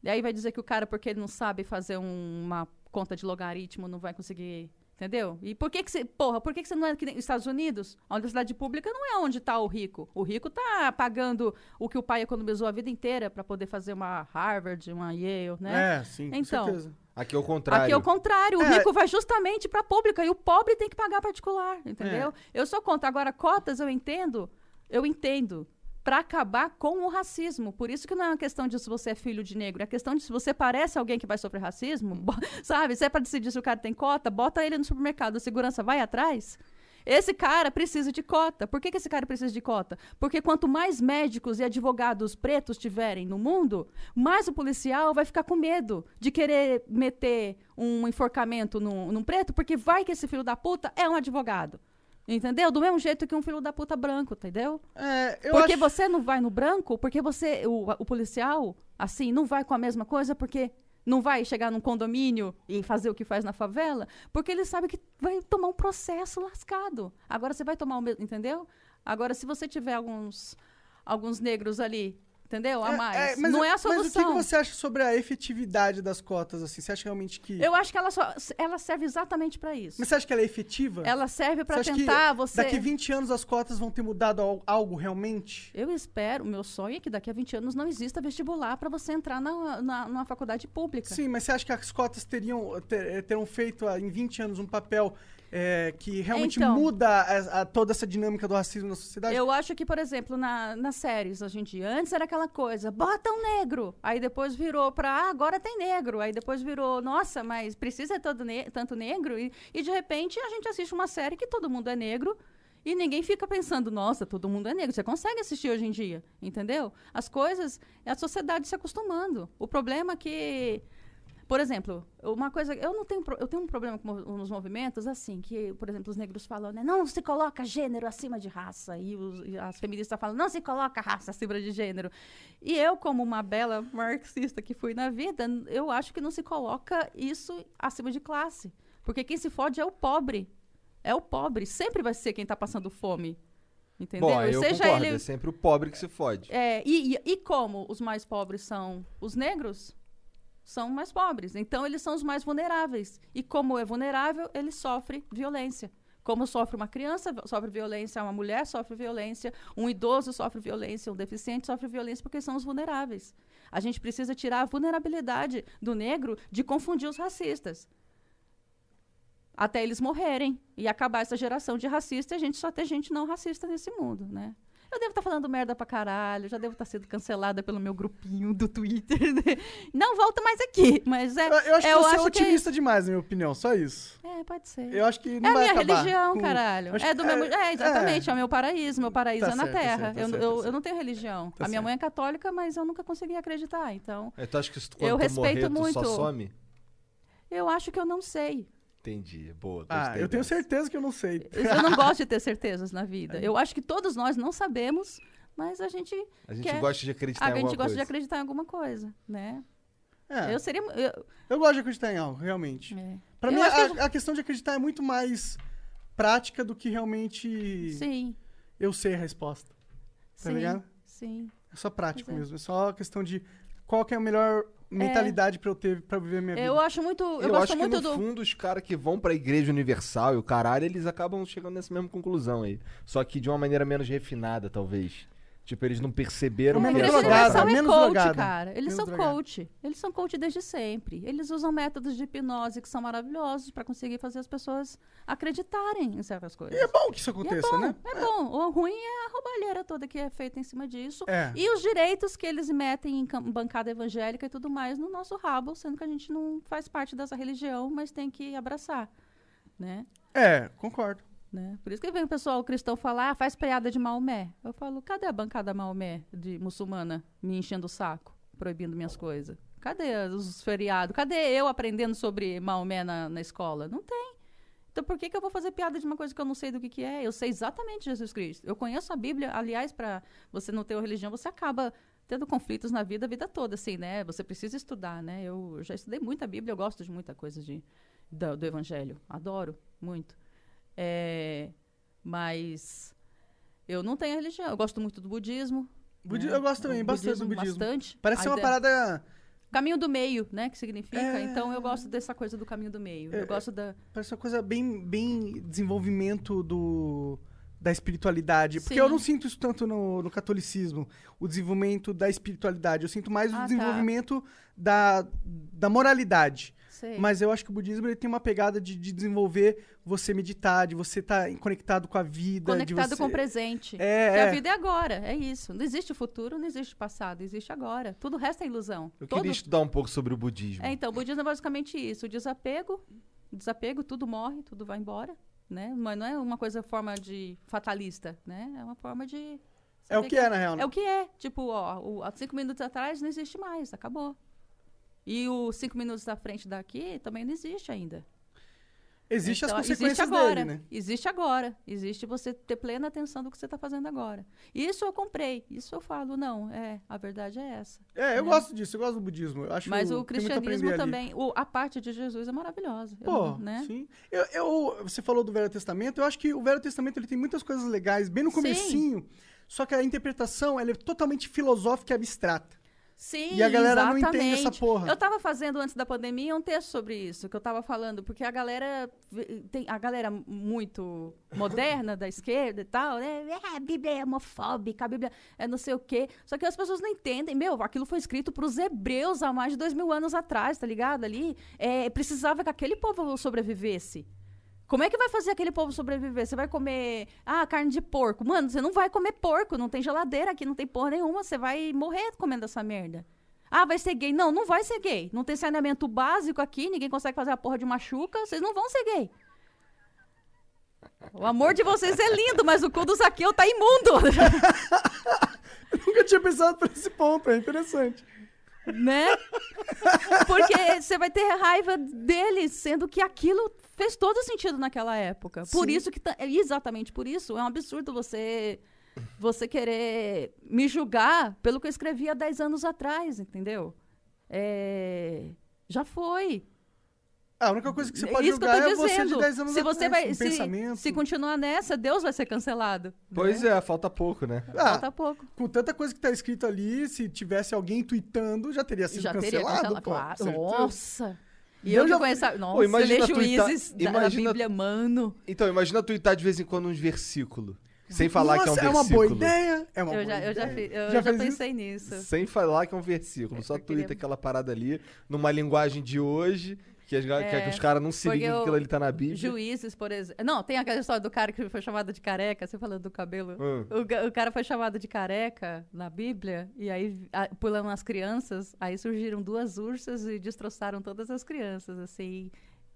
[SPEAKER 3] E aí vai dizer que o cara, porque ele não sabe fazer um- uma conta de logaritmo, não vai conseguir. Entendeu? E por que que você. Porra, por que que você não é que nem Estados Unidos? A universidade pública não é onde está o rico. O rico tá pagando o que o pai economizou a vida inteira para poder fazer uma Harvard, uma Yale, né?
[SPEAKER 2] É, sim, com
[SPEAKER 3] Então,
[SPEAKER 2] certeza.
[SPEAKER 1] Aqui é o contrário.
[SPEAKER 3] Aqui é o contrário. O
[SPEAKER 2] É.
[SPEAKER 3] rico vai justamente para a pública e o pobre tem que pagar particular, entendeu? Eu sou contra. Agora, cotas eu entendo, eu entendo. Para acabar com o racismo. Por isso que não é uma questão de se você é filho de negro, é questão de se você parece alguém que vai sofrer racismo, sabe? Se é para decidir se o cara tem cota, bota ele no supermercado, a segurança vai atrás. Esse cara precisa de cota. Por que, que esse cara precisa de cota? Porque quanto mais médicos e advogados pretos tiverem no mundo, mais o policial vai ficar com medo de querer meter um enforcamento num, num preto, porque vai que esse filho da puta é um advogado. Entendeu? Do mesmo jeito que um filho da puta branco, entendeu?
[SPEAKER 2] É,
[SPEAKER 3] porque
[SPEAKER 2] acho...
[SPEAKER 3] você não vai no branco, porque você, o, o policial, assim, não vai com a mesma coisa, porque não vai chegar num condomínio e fazer o que faz na favela, porque ele sabe que vai tomar um processo lascado. Agora você vai tomar o mesmo, entendeu? Agora, se você tiver alguns, alguns negros ali, entendeu? A mais,
[SPEAKER 2] mas,
[SPEAKER 3] não é a
[SPEAKER 2] Mas o que que,
[SPEAKER 3] solução.
[SPEAKER 2] você acha sobre a efetividade das cotas, assim? Você acha realmente que...
[SPEAKER 3] Eu acho que ela, só, ela serve exatamente para isso.
[SPEAKER 2] Mas você acha que ela é efetiva?
[SPEAKER 3] Ela serve para tentar você.
[SPEAKER 2] Daqui 20 anos as cotas vão ter mudado al- algo realmente?
[SPEAKER 3] Eu espero, o meu sonho é que daqui a 20 anos não exista vestibular para você entrar na, na, numa faculdade pública.
[SPEAKER 2] Sim, mas você acha que as cotas teriam, ter- eh, terão feito ah, em 20 anos um papel eh, que realmente
[SPEAKER 3] Então.
[SPEAKER 2] muda a- a- toda essa dinâmica do racismo na sociedade?
[SPEAKER 3] Eu acho que, por exemplo, na, nas séries hoje em dia, antes era aquela coisa, bota um negro. Aí depois virou pra, ah, agora tem negro. Aí depois virou, nossa, mas precisa todo ne- tanto negro? E, e de repente a gente assiste uma série que todo mundo é negro. E ninguém fica pensando, nossa, todo mundo é negro. Você consegue assistir hoje em dia, entendeu? As coisas, é a sociedade se acostumando. O problema é que por exemplo, uma coisa, eu não tenho, eu tenho um problema com os movimentos assim, que, por exemplo, os negros falam, né, não se coloca gênero acima de raça, e, os- e as feministas falam, não se coloca raça acima de gênero. E eu, como uma bela marxista que fui na vida, eu acho que não se coloca isso acima de classe, porque quem se fode é o pobre, é o pobre, sempre vai ser quem está passando fome, entendeu?
[SPEAKER 1] Bom, eu
[SPEAKER 3] seja
[SPEAKER 1] concordo.
[SPEAKER 3] ele
[SPEAKER 1] É sempre o pobre que se fode.
[SPEAKER 3] é, e, e- e como os mais pobres são os negros, são mais pobres. Então, eles são os mais vulneráveis. E como é vulnerável, ele sofre violência. Como sofre uma criança, sofre violência, uma mulher sofre violência, um idoso sofre violência, um deficiente sofre violência, porque são os vulneráveis. A gente precisa tirar a vulnerabilidade do negro de confundir os racistas. Até eles morrerem e acabar essa geração de racista e a gente só ter gente não racista nesse mundo, né? Eu devo estar falando merda pra caralho, já devo estar sendo cancelada pelo meu grupinho do Twitter. né? Não volto mais aqui, mas é.
[SPEAKER 2] Eu, eu acho que
[SPEAKER 3] eu
[SPEAKER 2] você é
[SPEAKER 3] acho que
[SPEAKER 2] otimista demais, na minha opinião, só isso.
[SPEAKER 3] É, pode ser.
[SPEAKER 2] Eu acho que
[SPEAKER 3] É
[SPEAKER 2] não
[SPEAKER 3] a
[SPEAKER 2] vai
[SPEAKER 3] minha
[SPEAKER 2] acabar
[SPEAKER 3] religião,
[SPEAKER 2] com-
[SPEAKER 3] caralho.
[SPEAKER 2] Acho
[SPEAKER 3] É
[SPEAKER 2] que-
[SPEAKER 3] do meu. É, exatamente, é,
[SPEAKER 2] é.
[SPEAKER 3] o meu paraíso. Meu paraíso
[SPEAKER 2] Tá
[SPEAKER 3] é na
[SPEAKER 2] certo, tá
[SPEAKER 3] Terra.
[SPEAKER 2] certo, tá
[SPEAKER 3] eu,
[SPEAKER 2] certo,
[SPEAKER 3] eu,
[SPEAKER 2] tá
[SPEAKER 3] eu não tenho religião.
[SPEAKER 2] Tá
[SPEAKER 3] a minha
[SPEAKER 2] certo.
[SPEAKER 3] mãe é católica, mas eu nunca consegui acreditar. Então,
[SPEAKER 1] É, tu acha que quando
[SPEAKER 3] Eu
[SPEAKER 1] tu
[SPEAKER 3] respeito
[SPEAKER 1] morrer, tu só
[SPEAKER 3] muito.
[SPEAKER 1] some?
[SPEAKER 3] eu acho que eu não sei.
[SPEAKER 1] Entendi. Boa.
[SPEAKER 2] Ah, eu tenho certeza que eu não sei.
[SPEAKER 3] Eu não gosto de ter certezas na vida. Eu acho que todos nós não sabemos, mas a gente,
[SPEAKER 1] A gente
[SPEAKER 3] quer-
[SPEAKER 1] gosta de acreditar
[SPEAKER 3] a
[SPEAKER 1] em alguma
[SPEAKER 3] gente gosta
[SPEAKER 1] coisa.
[SPEAKER 3] de acreditar em alguma coisa, né?
[SPEAKER 2] É,
[SPEAKER 3] Eu seria. eu-
[SPEAKER 2] eu gosto de acreditar em algo, realmente.
[SPEAKER 3] é.
[SPEAKER 2] Pra
[SPEAKER 3] Eu
[SPEAKER 2] mim, a,
[SPEAKER 3] que
[SPEAKER 2] a questão de acreditar é muito mais prática do que realmente
[SPEAKER 3] Sim,
[SPEAKER 2] eu sei a resposta. Tá
[SPEAKER 3] sim,
[SPEAKER 2] ligado?
[SPEAKER 3] sim.
[SPEAKER 2] É só prático
[SPEAKER 3] é.
[SPEAKER 2] mesmo. É só questão de qual que é a melhor mentalidade pra eu ter pra viver minha vida.
[SPEAKER 3] Eu acho muito. Eu,
[SPEAKER 1] Eu,
[SPEAKER 3] gosto
[SPEAKER 1] acho que
[SPEAKER 3] muito
[SPEAKER 1] no
[SPEAKER 3] do.
[SPEAKER 1] fundo os caras que vão pra Igreja Universal e o caralho, eles acabam chegando nessa mesma conclusão aí. Só que de uma maneira menos refinada, talvez. Tipo, eles não perceberam
[SPEAKER 2] É
[SPEAKER 3] A
[SPEAKER 1] que essa-
[SPEAKER 2] drogada,
[SPEAKER 3] é
[SPEAKER 2] menos
[SPEAKER 3] coach,
[SPEAKER 2] drogada.
[SPEAKER 3] cara. Eles
[SPEAKER 2] Menos
[SPEAKER 3] são
[SPEAKER 2] drogada.
[SPEAKER 3] coach. Eles são coach desde sempre. Eles usam métodos de hipnose que são maravilhosos pra conseguir fazer as pessoas acreditarem em certas coisas.
[SPEAKER 2] E é bom que isso
[SPEAKER 3] é
[SPEAKER 2] aconteça,
[SPEAKER 3] bom,
[SPEAKER 2] né?
[SPEAKER 3] é bom. O ruim é a roubalheira toda que é feita em cima disso.
[SPEAKER 2] É.
[SPEAKER 3] E os direitos que eles metem em bancada evangélica e tudo mais no nosso rabo, sendo que a gente não faz parte dessa religião, mas tem que abraçar, né?
[SPEAKER 2] É, concordo.
[SPEAKER 3] Né? Por isso que vem o pessoal cristão falar, ah, faz piada de Maomé. Eu falo, cadê a bancada Maomé de muçulmana me enchendo o saco, proibindo minhas coisas? Cadê os feriados? Cadê eu aprendendo sobre Maomé na, na escola? Não tem. Então por que, que eu vou fazer piada de uma coisa que eu não sei do que, que é? Eu sei exatamente Jesus Cristo. Eu conheço a Bíblia. Aliás, para você não ter uma religião, você acaba tendo conflitos na vida a vida toda, assim, né? Você precisa estudar, né? Eu já estudei muita Bíblia, eu gosto de muita coisa de, do, do Evangelho. Adoro muito. É, mas eu não tenho religião. Eu gosto muito do budismo.
[SPEAKER 2] Budi-
[SPEAKER 3] né?
[SPEAKER 2] Eu gosto também
[SPEAKER 3] O
[SPEAKER 2] bastante do budismo.
[SPEAKER 3] Bastante.
[SPEAKER 2] Parece ser uma
[SPEAKER 3] ideia-
[SPEAKER 2] parada.
[SPEAKER 3] Caminho do meio, né? Que significa.
[SPEAKER 2] É.
[SPEAKER 3] Então eu gosto dessa coisa do caminho do meio.
[SPEAKER 2] É,
[SPEAKER 3] Eu gosto da.
[SPEAKER 2] Parece uma coisa bem, bem desenvolvimento do, da espiritualidade. Porque
[SPEAKER 3] Sim.
[SPEAKER 2] eu não sinto isso tanto no, no catolicismo, o desenvolvimento da espiritualidade. Eu sinto mais o
[SPEAKER 3] Ah, tá.
[SPEAKER 2] desenvolvimento da, da moralidade.
[SPEAKER 3] Sei.
[SPEAKER 2] Mas eu acho que o budismo ele tem uma pegada de, de desenvolver você meditar, de você estar conectado com a vida. de
[SPEAKER 3] Conectado
[SPEAKER 2] você...
[SPEAKER 3] com o presente.
[SPEAKER 2] É,
[SPEAKER 3] Porque
[SPEAKER 2] é.
[SPEAKER 3] a vida é agora, é isso. Não existe futuro, não existe passado, existe agora. Tudo o resto é ilusão.
[SPEAKER 1] Eu
[SPEAKER 3] Todo-
[SPEAKER 1] queria estudar um pouco sobre o budismo.
[SPEAKER 3] É, então, o budismo é basicamente isso. O desapego, o desapego, tudo morre, tudo vai embora, né? Mas não é uma coisa forma de fatalista, né? É uma forma de...
[SPEAKER 2] É o
[SPEAKER 3] saber
[SPEAKER 2] que é, na real.
[SPEAKER 3] É o que é. Tipo, ó, o, há cinco minutos atrás não existe mais, acabou. E os cinco minutos à frente daqui também não existe ainda.
[SPEAKER 2] Existe
[SPEAKER 3] Então,
[SPEAKER 2] as consequências
[SPEAKER 3] existe agora,
[SPEAKER 2] dele, né?
[SPEAKER 3] Existe agora. Existe você ter plena atenção do que você está fazendo agora. Isso eu comprei. Isso eu falo, não, é, a verdade é essa.
[SPEAKER 2] É, eu
[SPEAKER 3] né?
[SPEAKER 2] gosto disso, eu gosto do budismo. Eu acho
[SPEAKER 3] Mas o cristianismo também, o- a parte de Jesus é maravilhosa. Eu
[SPEAKER 2] Pô,
[SPEAKER 3] não- né?
[SPEAKER 2] sim. Eu, eu- você falou do Velho Testamento, eu acho que o Velho Testamento ele tem muitas coisas legais, bem no
[SPEAKER 3] Sim.
[SPEAKER 2] comecinho, só que a interpretação ela é totalmente filosófica e abstrata.
[SPEAKER 3] Sim,
[SPEAKER 2] E a galera não
[SPEAKER 3] exatamente.
[SPEAKER 2] entende essa porra.
[SPEAKER 3] Eu tava fazendo antes da pandemia um texto sobre isso, que eu tava falando, porque a galera tem a galera muito moderna da esquerda e tal, né? É, a Bíblia é homofóbica, a Bíblia é não sei o quê. Só que as pessoas não entendem. Meu, aquilo foi escrito para os hebreus há mais de dois mil anos atrás, tá ligado? Ali é, precisava que aquele povo sobrevivesse. Como é que vai fazer aquele povo sobreviver? Você vai comer, ah, carne de porco. Mano, você não vai comer porco, não tem geladeira aqui, não tem porra nenhuma, você vai morrer comendo essa merda. Ah, vai ser gay. Não, não vai ser gay. Não tem saneamento básico aqui, ninguém consegue fazer a porra de machuca, vocês não vão ser gay. O amor de vocês é lindo, mas o cu do Zaqueu tá imundo.
[SPEAKER 2] Nunca tinha pensado por esse ponto, é interessante.
[SPEAKER 3] né? Porque você vai ter raiva dele, sendo que aquilo fez todo sentido naquela época. Por
[SPEAKER 2] Sim.
[SPEAKER 3] isso que tá- exatamente por isso é um absurdo você você querer me julgar pelo que eu escrevi há 10 anos atrás, entendeu? É, já foi.
[SPEAKER 2] A única coisa que você
[SPEAKER 3] É
[SPEAKER 2] pode
[SPEAKER 3] isso que eu
[SPEAKER 2] julgar
[SPEAKER 3] tô
[SPEAKER 2] é você de
[SPEAKER 3] dizendo.
[SPEAKER 2] 10 anos
[SPEAKER 3] se você
[SPEAKER 2] atrás,
[SPEAKER 3] vai,
[SPEAKER 2] um
[SPEAKER 3] se,
[SPEAKER 2] pensamento.
[SPEAKER 3] se continuar nessa, Deus vai ser cancelado.
[SPEAKER 1] Pois
[SPEAKER 3] né?
[SPEAKER 1] é, falta pouco, né?
[SPEAKER 2] Ah,
[SPEAKER 3] Falta pouco.
[SPEAKER 2] com tanta coisa que tá escrito ali, se tivesse alguém tweetando, já teria sido
[SPEAKER 3] Já teria
[SPEAKER 2] cancelado,
[SPEAKER 3] cancelado.
[SPEAKER 2] pô.
[SPEAKER 3] Claro.
[SPEAKER 2] Certeza.
[SPEAKER 3] Nossa. E eu
[SPEAKER 2] já-
[SPEAKER 3] conheço. a- Nossa,
[SPEAKER 1] Pô, imagina
[SPEAKER 3] ler
[SPEAKER 1] tuitar-
[SPEAKER 3] juízes da, da
[SPEAKER 1] imagina-
[SPEAKER 3] Bíblia, mano.
[SPEAKER 1] Então, imagina tuitar de vez em quando uns versículos. Sem falar que é um
[SPEAKER 2] Nossa,
[SPEAKER 1] versículo.
[SPEAKER 2] uma boa ideia. É uma
[SPEAKER 3] Eu
[SPEAKER 2] boa
[SPEAKER 3] já, eu já,
[SPEAKER 2] ideia.
[SPEAKER 3] fi- eu
[SPEAKER 2] Já
[SPEAKER 3] já, pensei nisso.
[SPEAKER 1] Sem falar que é um versículo. Só
[SPEAKER 3] Eu queria-
[SPEAKER 1] tuita aquela parada ali, numa linguagem de hoje, Que, as ga- que- que os caras não se ligam que ali tá na Bíblia.
[SPEAKER 3] Juízes, por exemplo. Não, tem aquela história do cara que foi chamado de careca, você falando do cabelo.
[SPEAKER 1] Hum.
[SPEAKER 3] O, o cara foi chamado de careca na Bíblia, e aí a, pulando as crianças, aí surgiram duas ursas e destroçaram todas as crianças, assim.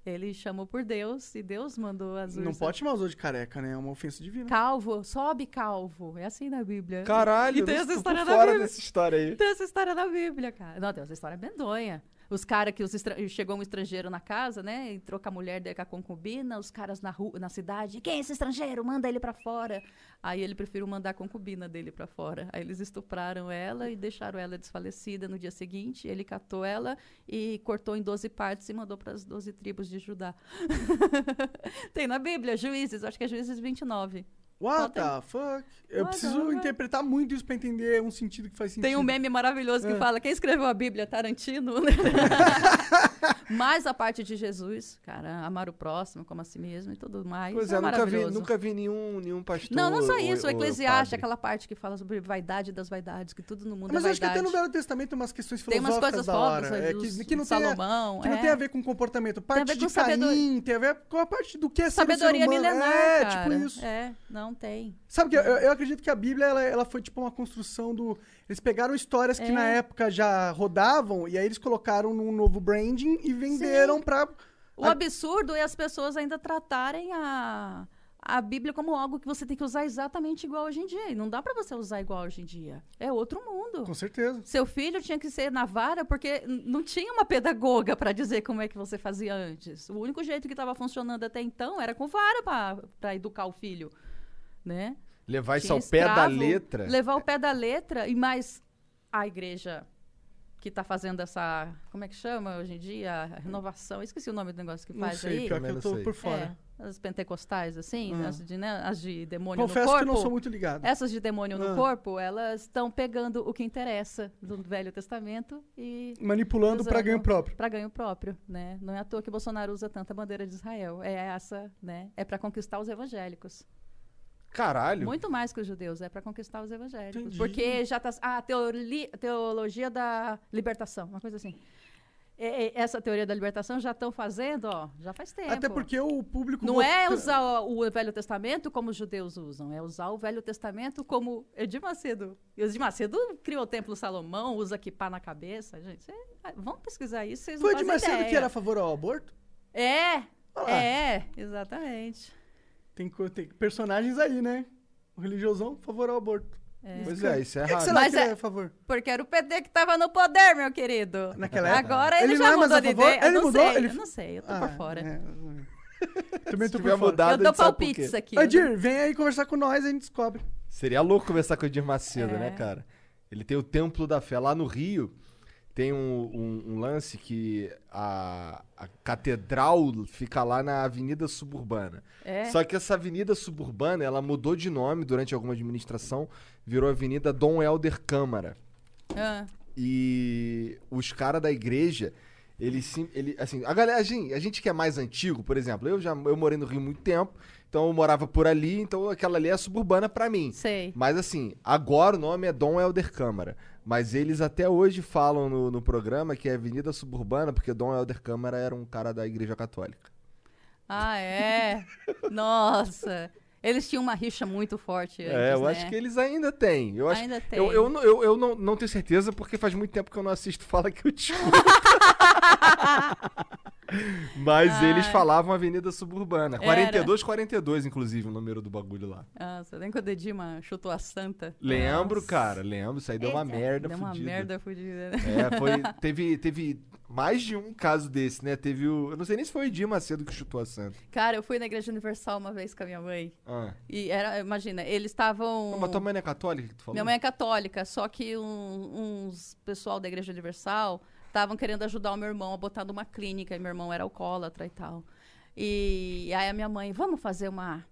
[SPEAKER 3] Ele chamou por Deus e Deus mandou as ursas.
[SPEAKER 2] Não pode chamar os outros de careca, né? É uma ofensa divina.
[SPEAKER 3] Calvo, sobe calvo. É assim na Bíblia.
[SPEAKER 1] Caralho,
[SPEAKER 3] E tem essa
[SPEAKER 1] tô
[SPEAKER 3] história
[SPEAKER 1] por fora
[SPEAKER 3] Bíblia.
[SPEAKER 1] dessa história aí.
[SPEAKER 3] Tem essa história na Bíblia, cara. Não, tem essa história medonha. Os caras que os chegou um estrangeiro na casa, né? Entrou com a mulher dele com a concubina, os caras na rua, na cidade, quem é esse estrangeiro? Manda ele pra fora. Aí ele preferiu mandar a concubina dele pra fora. Aí eles estupraram ela e deixaram ela desfalecida no dia seguinte. Ele catou ela e cortou em 12 partes e mandou para as 12 tribos de Judá. tem na Bíblia, Juízes, acho que é Juízes 29.
[SPEAKER 2] What
[SPEAKER 3] Tem-
[SPEAKER 2] the fuck? Eu
[SPEAKER 3] What
[SPEAKER 2] preciso
[SPEAKER 3] fuck?
[SPEAKER 2] interpretar muito isso pra entender um sentido que faz sentido.
[SPEAKER 3] Tem um meme maravilhoso que
[SPEAKER 2] É.
[SPEAKER 3] fala: quem escreveu a Bíblia? Tarantino. né? mais a parte de Jesus, cara, amar o próximo como a si mesmo e tudo mais.
[SPEAKER 1] Pois
[SPEAKER 3] é,
[SPEAKER 1] é, nunca vi, nunca vi nenhum, nenhum pastor.
[SPEAKER 3] Não, não só
[SPEAKER 1] ou-
[SPEAKER 3] isso. O
[SPEAKER 1] ou
[SPEAKER 3] Eclesiastes,
[SPEAKER 1] padre.
[SPEAKER 3] aquela parte que fala sobre vaidade das vaidades, que tudo no mundo
[SPEAKER 2] Mas
[SPEAKER 3] é
[SPEAKER 2] eu acho que
[SPEAKER 3] vaidade.
[SPEAKER 2] até no Velho Testamento tem umas questões
[SPEAKER 3] Tem umas
[SPEAKER 2] filosóficas
[SPEAKER 3] coisas
[SPEAKER 2] da hora. é,
[SPEAKER 3] dos-
[SPEAKER 2] que, que não
[SPEAKER 3] de
[SPEAKER 2] tem a,
[SPEAKER 3] Salomão,
[SPEAKER 2] que não
[SPEAKER 3] é.
[SPEAKER 2] tem a ver com comportamento. Parte
[SPEAKER 3] ver
[SPEAKER 2] de
[SPEAKER 3] com sabedor-
[SPEAKER 2] Caim, tem a ver com a parte do que é ser um ser
[SPEAKER 3] Sabedoria milenar,
[SPEAKER 2] É,
[SPEAKER 3] cara.
[SPEAKER 2] tipo isso.
[SPEAKER 3] É, não tem.
[SPEAKER 2] Sabe que eu, eu acredito que a Bíblia ela, ela foi tipo uma construção do. Eles pegaram histórias que
[SPEAKER 3] É.
[SPEAKER 2] na época já rodavam e aí eles colocaram num novo branding e venderam pra.
[SPEAKER 3] O
[SPEAKER 2] A-
[SPEAKER 3] absurdo é as pessoas ainda tratarem a, a Bíblia como algo que você tem que usar exatamente igual hoje em dia. E não dá pra você usar igual hoje em dia. É outro mundo.
[SPEAKER 2] Com certeza.
[SPEAKER 3] Seu filho tinha que ser na vara porque n- não tinha uma pedagoga pra dizer como é que você fazia antes. O único jeito que estava funcionando até então era com vara pra- pra educar o filho, né?
[SPEAKER 1] Levar isso
[SPEAKER 3] Tinha
[SPEAKER 1] ao pé da letra.
[SPEAKER 3] Levar ao pé da letra e mais a igreja que tá fazendo essa, como é que chama hoje em dia, a renovação. Esqueci o nome do negócio que
[SPEAKER 2] Não
[SPEAKER 3] faz
[SPEAKER 2] sei,
[SPEAKER 3] aí.
[SPEAKER 2] pior que eu
[SPEAKER 1] não
[SPEAKER 2] tô
[SPEAKER 1] sei.
[SPEAKER 2] por fora.
[SPEAKER 3] É, as pentecostais, assim,
[SPEAKER 2] Ah.
[SPEAKER 3] as, de, né, as de demônio
[SPEAKER 2] Confesso
[SPEAKER 3] no
[SPEAKER 2] que
[SPEAKER 3] corpo.
[SPEAKER 2] eu não sou muito ligado.
[SPEAKER 3] Essas de demônio
[SPEAKER 2] Ah.
[SPEAKER 3] no corpo, elas estão pegando o que interessa do Velho Testamento e
[SPEAKER 2] Manipulando
[SPEAKER 3] usando
[SPEAKER 2] ganho próprio.
[SPEAKER 3] Para ganho próprio, né? Não é à toa que Bolsonaro usa tanta bandeira de Israel. É essa, né? É para conquistar os evangélicos.
[SPEAKER 1] Caralho.
[SPEAKER 3] Muito mais que os judeus, é para conquistar os evangélicos.
[SPEAKER 2] Entendi.
[SPEAKER 3] Porque já tá. Ah, teori, teologia da libertação, uma coisa assim. É, essa teoria da libertação já estão fazendo, ó, já faz tempo.
[SPEAKER 2] Até porque o público.
[SPEAKER 3] Não
[SPEAKER 2] vota-
[SPEAKER 3] é usar o, o Velho Testamento como os judeus usam, é usar o Velho Testamento como Edir Macedo. E Edir Macedo criou o Templo Salomão, usa kippah na cabeça. Gente, cê- ah, vamos pesquisar isso, vocês
[SPEAKER 2] Foi
[SPEAKER 3] fazem
[SPEAKER 2] Macedo
[SPEAKER 3] ideia.
[SPEAKER 2] que era a favor ao aborto?
[SPEAKER 3] É, é, exatamente.
[SPEAKER 2] Tem, tem personagens aí, né? O religiosão, favor ao aborto.
[SPEAKER 1] Pois é, isso é
[SPEAKER 2] Por que, que
[SPEAKER 1] errado.
[SPEAKER 3] Mas
[SPEAKER 2] que ele
[SPEAKER 3] é-
[SPEAKER 2] é a favor?
[SPEAKER 3] Porque era o PT que tava no poder, meu querido.
[SPEAKER 2] Naquela época?
[SPEAKER 3] Agora ele,
[SPEAKER 2] Ele
[SPEAKER 3] já
[SPEAKER 2] é
[SPEAKER 3] mudou
[SPEAKER 2] a
[SPEAKER 3] de ideia.
[SPEAKER 2] Ele
[SPEAKER 3] eu não
[SPEAKER 2] mudou?
[SPEAKER 3] sei,
[SPEAKER 2] Ele-
[SPEAKER 3] eu não sei, eu tô
[SPEAKER 2] Ah,
[SPEAKER 3] por fora.
[SPEAKER 2] é. Também
[SPEAKER 1] Se
[SPEAKER 2] tô por fora.
[SPEAKER 1] mudado,
[SPEAKER 3] Eu
[SPEAKER 1] a
[SPEAKER 3] dou palpites aqui. eu
[SPEAKER 2] Edir, vem aí conversar com nós, a gente descobre.
[SPEAKER 1] Seria louco conversar com o Edir Macedo,
[SPEAKER 3] É.
[SPEAKER 1] né, cara? Ele tem o Templo da Fé. Lá no Rio, tem um, um- um lance que a, a catedral fica lá na Avenida Suburbana.
[SPEAKER 3] É.
[SPEAKER 1] Só que essa Avenida Suburbana, ela mudou de nome durante alguma administração, virou Avenida Dom Helder Câmara.
[SPEAKER 3] Ah,
[SPEAKER 1] E os caras da igreja, eles sim, ele, assim, a galera, a gente, a gente que é mais antigo, por exemplo, eu já eu morei no Rio há muito tempo, então eu morava por ali, então aquela ali é suburbana pra mim.
[SPEAKER 3] sei.
[SPEAKER 1] Mas assim, agora o nome é Dom Helder Câmara. Mas eles até hoje falam no, no programa que é Avenida Suburbana, porque Dom Helder Câmara era um cara da Igreja Católica.
[SPEAKER 3] Ah, é? Nossa. Eles tinham uma rixa muito forte antes,
[SPEAKER 1] é, eu
[SPEAKER 3] né?
[SPEAKER 1] acho que eles ainda têm. Eu
[SPEAKER 3] Ainda
[SPEAKER 1] Eu,
[SPEAKER 3] tem.
[SPEAKER 1] eu, não- eu, eu não, não tenho certeza, porque faz muito tempo que eu não assisto Fala que eu te. Mas
[SPEAKER 3] Ai.
[SPEAKER 1] eles falavam Avenida Suburbana.
[SPEAKER 3] Era.
[SPEAKER 1] 42, 42, inclusive, o número do bagulho lá.
[SPEAKER 3] Nossa, lembra quando o Edima chutou a santa?
[SPEAKER 1] Lembro,
[SPEAKER 3] Nossa.
[SPEAKER 1] cara, lembro. Isso aí deu uma
[SPEAKER 3] Eita,
[SPEAKER 1] merda
[SPEAKER 3] Deu uma merda fudida, né?
[SPEAKER 1] É, foi. Teve, teve mais de um caso desse, né? Teve o. Eu não sei nem se foi o Edir Macedo que chutou a Santa.
[SPEAKER 3] Cara, eu fui na Igreja Universal uma vez com a minha mãe.
[SPEAKER 1] Ah.
[SPEAKER 3] E era, imagina, eles estavam.
[SPEAKER 1] Mas tua mãe não é católica que tu falou?
[SPEAKER 3] Minha mãe é católica, só que um- uns pessoal da Igreja Universal estavam querendo ajudar o meu irmão a botar numa clínica, e meu irmão era alcoólatra e tal. E aí a minha mãe, vamos fazer uma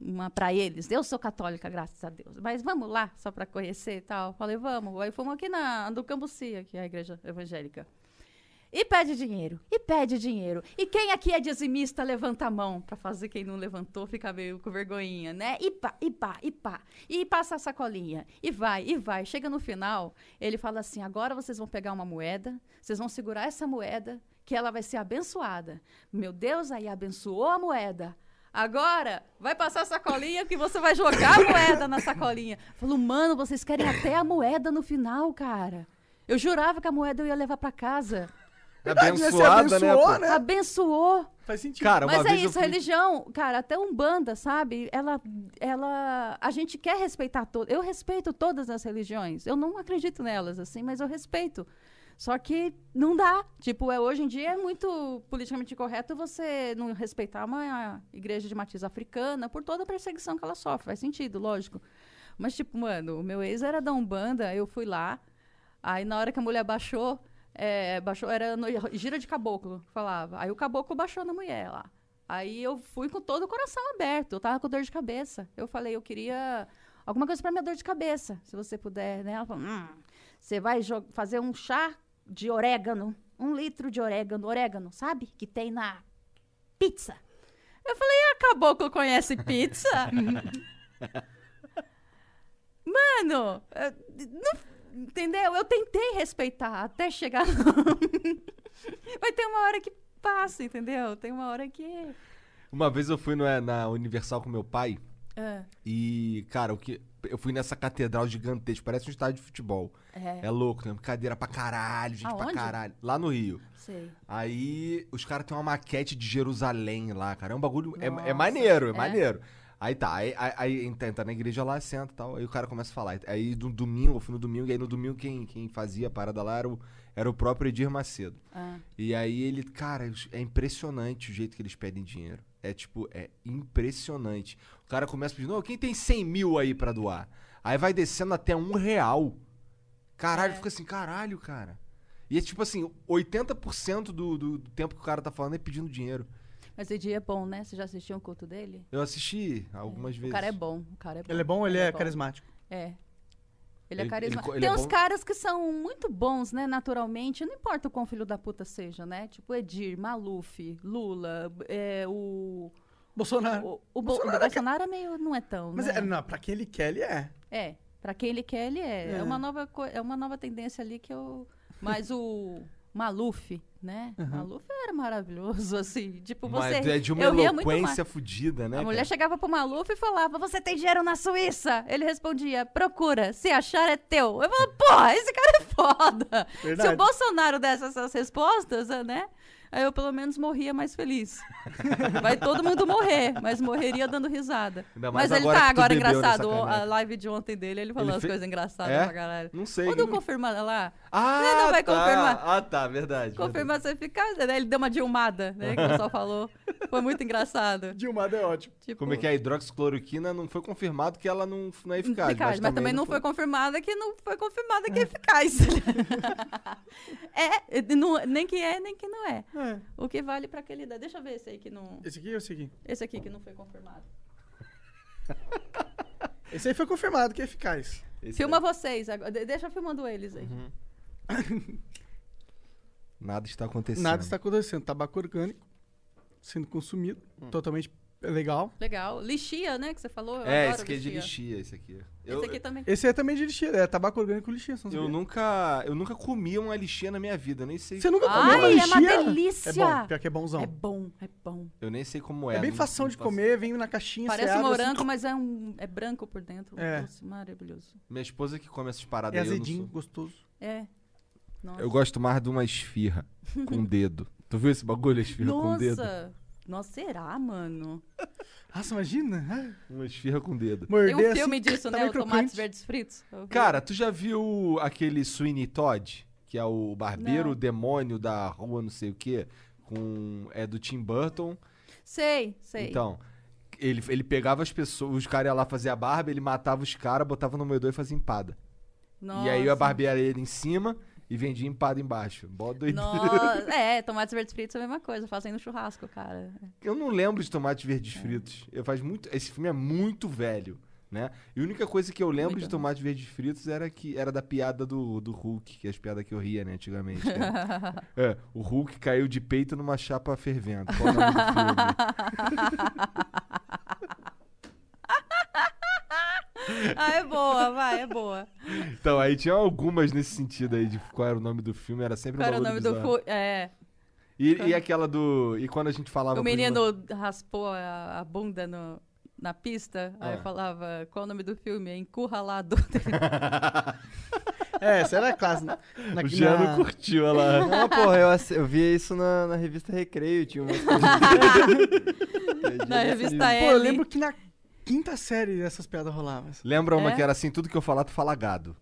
[SPEAKER 3] uma para eles. Eu sou católica, graças a Deus. Mas vamos lá, só para conhecer e tal. Falei, vamos. Aí fomos aqui na do Cambuci, que é a igreja evangélica. E pede dinheiro, e pede dinheiro. E quem aqui é dizimista, levanta a mão. Pra fazer quem não levantou, fica meio com vergonhinha, né? E pá, e pá, e pá. E passa a sacolinha. E vai, e vai. Chega no final, ele fala assim: agora vocês vão pegar uma moeda, vocês vão segurar essa moeda que ela vai ser abençoada. Meu Deus, aí abençoou a moeda. Agora, vai passar a sacolinha que você vai jogar a moeda na sacolinha. Falou, mano, vocês querem até a moeda no final, cara. Eu jurava que a moeda eu ia levar pra casa.
[SPEAKER 2] Verdade, né?
[SPEAKER 1] Abençoada, né? pô?
[SPEAKER 2] né?
[SPEAKER 3] Abençoou.
[SPEAKER 2] Faz sentido.
[SPEAKER 1] Cara, uma
[SPEAKER 3] Mas é
[SPEAKER 1] vez eu
[SPEAKER 3] isso,
[SPEAKER 1] fui-
[SPEAKER 3] religião, cara, até Umbanda, sabe? Ela, ela, a gente quer respeitar todas. Eu respeito todas as religiões. Eu não acredito nelas, assim, mas eu respeito. Só que não dá. Tipo, é, hoje em dia é muito politicamente correto você não respeitar uma igreja de matriz africana por toda a perseguição que ela sofre. Faz sentido, lógico. Mas, tipo, mano, o meu ex era da Umbanda, eu fui lá. Aí, na hora que a mulher baixou, é, baixou era no, gira de caboclo, que falava. Aí o caboclo baixou na mulher lá. Aí eu fui com todo o coração aberto. Eu tava com dor de cabeça. Eu falei, eu queria alguma coisa pra minha dor de cabeça, se você puder, né? Ela falou, hum, você vai fazer um chá de orégano, um litro de orégano, orégano, sabe? Que tem na pizza. Eu falei, ah, caboclo conhece pizza? Mano, eh, não- entendeu? Eu tentei respeitar até chegar. Vai ter uma hora que passa, entendeu? Tem uma hora que.
[SPEAKER 1] Uma vez eu fui no- na Universal com meu pai
[SPEAKER 3] É,
[SPEAKER 1] e, cara, o que eu fui nessa catedral gigantesca, parece um estádio de futebol.
[SPEAKER 3] é,
[SPEAKER 1] É louco, né? Cadeira pra caralho, gente pra
[SPEAKER 3] Aonde?
[SPEAKER 1] caralho. Lá no Rio.
[SPEAKER 3] sei.
[SPEAKER 1] Aí os caras têm uma maquete de Jerusalém lá, cara. É um bagulho. É, é maneiro, é,
[SPEAKER 3] é?
[SPEAKER 1] maneiro. Aí tá, aí, aí, aí entra, entra na igreja lá, senta e tal. Aí o cara começa a falar. Aí no domingo, eu fui no domingo, e aí no domingo quem, quem fazia a parada lá era o, era o próprio Edir Macedo.
[SPEAKER 3] Ah,
[SPEAKER 1] E aí ele, cara, é impressionante o jeito que eles pedem dinheiro. É tipo, é impressionante. O cara começa pedindo, "Ô, quem tem 100 mil aí pra doar? Aí vai descendo até um real. Caralho,
[SPEAKER 3] É.
[SPEAKER 1] fica assim, caralho, cara. E é tipo assim, 80% do, do, do tempo que o cara tá falando é pedindo dinheiro.
[SPEAKER 3] Mas dia é bom, né? Você já assistiu um culto dele?
[SPEAKER 1] Eu assisti algumas
[SPEAKER 3] O
[SPEAKER 1] vezes.
[SPEAKER 3] cara é bom. O cara é bom.
[SPEAKER 2] Ele é bom ou ele é
[SPEAKER 3] bom.
[SPEAKER 2] carismático?
[SPEAKER 3] É. Ele é
[SPEAKER 1] Ele-
[SPEAKER 3] carismático.
[SPEAKER 1] ele- ele
[SPEAKER 3] Tem
[SPEAKER 1] é
[SPEAKER 3] uns caras que são muito bons, né, naturalmente. Não importa o quão filho da puta seja, né? Tipo Edir, Maluf, Lula, é, o.
[SPEAKER 2] Bolsonaro.
[SPEAKER 3] O, o, Bo- o Bolsonaro é meio. Não é tão.
[SPEAKER 2] Mas
[SPEAKER 3] né?
[SPEAKER 2] é, não, pra quem ele quer, ele é.
[SPEAKER 3] É, pra quem ele quer, ele é. É,
[SPEAKER 2] É.
[SPEAKER 3] uma nova co- é uma nova tendência ali que eu. Mas o Maluf, né? Maluf era maravilhoso, assim. Tipo, você.
[SPEAKER 1] Mas é de uma
[SPEAKER 3] eu
[SPEAKER 1] eloquência fodida, né?
[SPEAKER 3] A mulher
[SPEAKER 1] cara?
[SPEAKER 3] chegava pro Maluf e falava: Você tem dinheiro na Suíça? Ele respondia: Procura, se achar é teu. Eu falava: Porra, esse cara é foda.
[SPEAKER 2] Verdade.
[SPEAKER 3] Se o Bolsonaro desse essas respostas, né? Aí eu pelo menos morria mais feliz. Vai todo mundo morrer, mas morreria dando risada. Mas ele tá agora engraçado. A
[SPEAKER 1] caneca.
[SPEAKER 3] live de ontem dele, ele falou
[SPEAKER 1] Ele
[SPEAKER 3] as
[SPEAKER 1] fe-
[SPEAKER 3] coisas engraçadas
[SPEAKER 1] É?
[SPEAKER 3] pra caralho.
[SPEAKER 1] Não sei.
[SPEAKER 3] Quando confirmar lá,
[SPEAKER 1] Ah,
[SPEAKER 3] Ele não vai
[SPEAKER 1] tá.
[SPEAKER 3] confirmar.
[SPEAKER 1] Ah, tá, verdade.
[SPEAKER 3] confirmação eficaz, né? Ele deu uma dilmada, né? Que o pessoal falou. Foi muito engraçado.
[SPEAKER 2] Dilmado é ótimo.
[SPEAKER 3] Tipo,
[SPEAKER 1] Como é que é? a hidroxicloroquina não foi confirmado que ela não, não é eficaz.
[SPEAKER 3] eficaz, mas, também não foi confirmada que não foi confirmada que é eficaz. é, não- nem que é, nem que não é.
[SPEAKER 2] É.
[SPEAKER 3] O que vale pra aquele dá. Deixa eu ver esse aí que não.
[SPEAKER 2] Esse aqui ou esse aqui?
[SPEAKER 3] Esse aqui que não foi confirmado.
[SPEAKER 2] Esse aí foi confirmado que é eficaz.
[SPEAKER 1] Esse
[SPEAKER 3] Filma
[SPEAKER 1] aí.
[SPEAKER 3] vocês agora. de- Deixa filmando eles aí.
[SPEAKER 1] Nada está acontecendo.
[SPEAKER 2] Nada está acontecendo. Tabaco orgânico sendo consumido. Totalmente legal.
[SPEAKER 3] Legal. Lixia, né? Que você falou. Eu
[SPEAKER 1] É,
[SPEAKER 3] adoro
[SPEAKER 1] esse aqui é de lixia, esse aqui. Eu,
[SPEAKER 3] Esse aqui também.
[SPEAKER 2] Esse é também de lixia. É tabaco orgânico lixia. Não
[SPEAKER 1] eu
[SPEAKER 2] sabia?
[SPEAKER 1] nunca, eu nunca comi uma lixia na minha vida, nem sei.
[SPEAKER 2] você nunca
[SPEAKER 3] Ai,
[SPEAKER 2] comeu uma
[SPEAKER 3] é
[SPEAKER 2] lixia?
[SPEAKER 3] uma delícia.
[SPEAKER 2] É bom. Pior que é bonzão.
[SPEAKER 3] É bom, é bom.
[SPEAKER 1] Eu nem sei como é.
[SPEAKER 2] É bem fação de
[SPEAKER 1] faço-
[SPEAKER 2] comer, vem na caixinha,
[SPEAKER 3] Parece um
[SPEAKER 2] abre,
[SPEAKER 3] morango,
[SPEAKER 2] assim,
[SPEAKER 3] mas é, um, é branco por dentro.
[SPEAKER 2] É.
[SPEAKER 3] Doce, maravilhoso.
[SPEAKER 1] Minha esposa que come essas paradas
[SPEAKER 2] É
[SPEAKER 1] aí,
[SPEAKER 2] azedinho,
[SPEAKER 1] sou.
[SPEAKER 2] gostoso.
[SPEAKER 3] É. Nossa.
[SPEAKER 1] Eu gosto mais de uma esfirra com dedo. Tu viu esse bagulho, esfirra com o dedo?
[SPEAKER 3] Nossa. Nossa, será, mano?
[SPEAKER 2] Nossa, imagina. Ai,
[SPEAKER 1] Uma esfirra com o dedo.
[SPEAKER 2] Morder
[SPEAKER 3] Tem um
[SPEAKER 2] assim,
[SPEAKER 3] filme disso,
[SPEAKER 2] tá
[SPEAKER 3] né? O Tomates. Verdes Fritos.
[SPEAKER 1] Cara, tu já viu aquele Sweeney Todd? Que é o barbeiro,
[SPEAKER 3] Não.
[SPEAKER 1] demônio da rua não sei o quê? Com, é do Tim Burton.
[SPEAKER 3] Sei, sei.
[SPEAKER 1] Então, ele, ele pegava as pessoas, os caras iam lá fazer a barba, ele matava os caras, botava no moedor e fazia empada. E aí a
[SPEAKER 3] Nossa.
[SPEAKER 1] barbeira era ele em cima e vendia empada embaixo. Bó doideira.
[SPEAKER 3] Nossa, é, tomates verdes fritos é a mesma coisa, fazendo churrasco, cara.
[SPEAKER 1] Eu não lembro de tomates verdes fritos. Eu faz muito, esse filme é muito velho, né? E a única coisa que eu lembro
[SPEAKER 3] Muito
[SPEAKER 1] de tomates verdes fritos era que era da piada do, do Hulk, que é as piadas que eu ria, né, antigamente. né? é, o Hulk caiu de peito numa chapa fervendo. Qual o nome do filme?
[SPEAKER 3] ah, é boa, vai, é boa.
[SPEAKER 1] Então, aí tinha algumas nesse sentido aí de qual era o nome do filme, era sempre
[SPEAKER 3] Qual
[SPEAKER 1] um
[SPEAKER 3] era o nome do
[SPEAKER 1] bizarro.
[SPEAKER 3] fu... É.
[SPEAKER 1] E, e aquela do. E quando a gente falava.
[SPEAKER 3] O menino raspou a, a bunda no- na pista, aí
[SPEAKER 1] Ah.
[SPEAKER 3] falava, qual o nome do filme? É Encurralado.
[SPEAKER 2] É, essa era a classe. Na, na,
[SPEAKER 1] O Jean não
[SPEAKER 2] na-
[SPEAKER 1] curtiu, olha lá.
[SPEAKER 5] Não, porra, eu, eu via isso na, na revista Recreio, tinha uma
[SPEAKER 3] na revista
[SPEAKER 2] Pô,
[SPEAKER 3] L.
[SPEAKER 2] eu lembro que na quinta série essas piadas rolavam.
[SPEAKER 1] Lembra uma
[SPEAKER 3] É?
[SPEAKER 1] que era assim: tudo que eu falar, tu fala gado.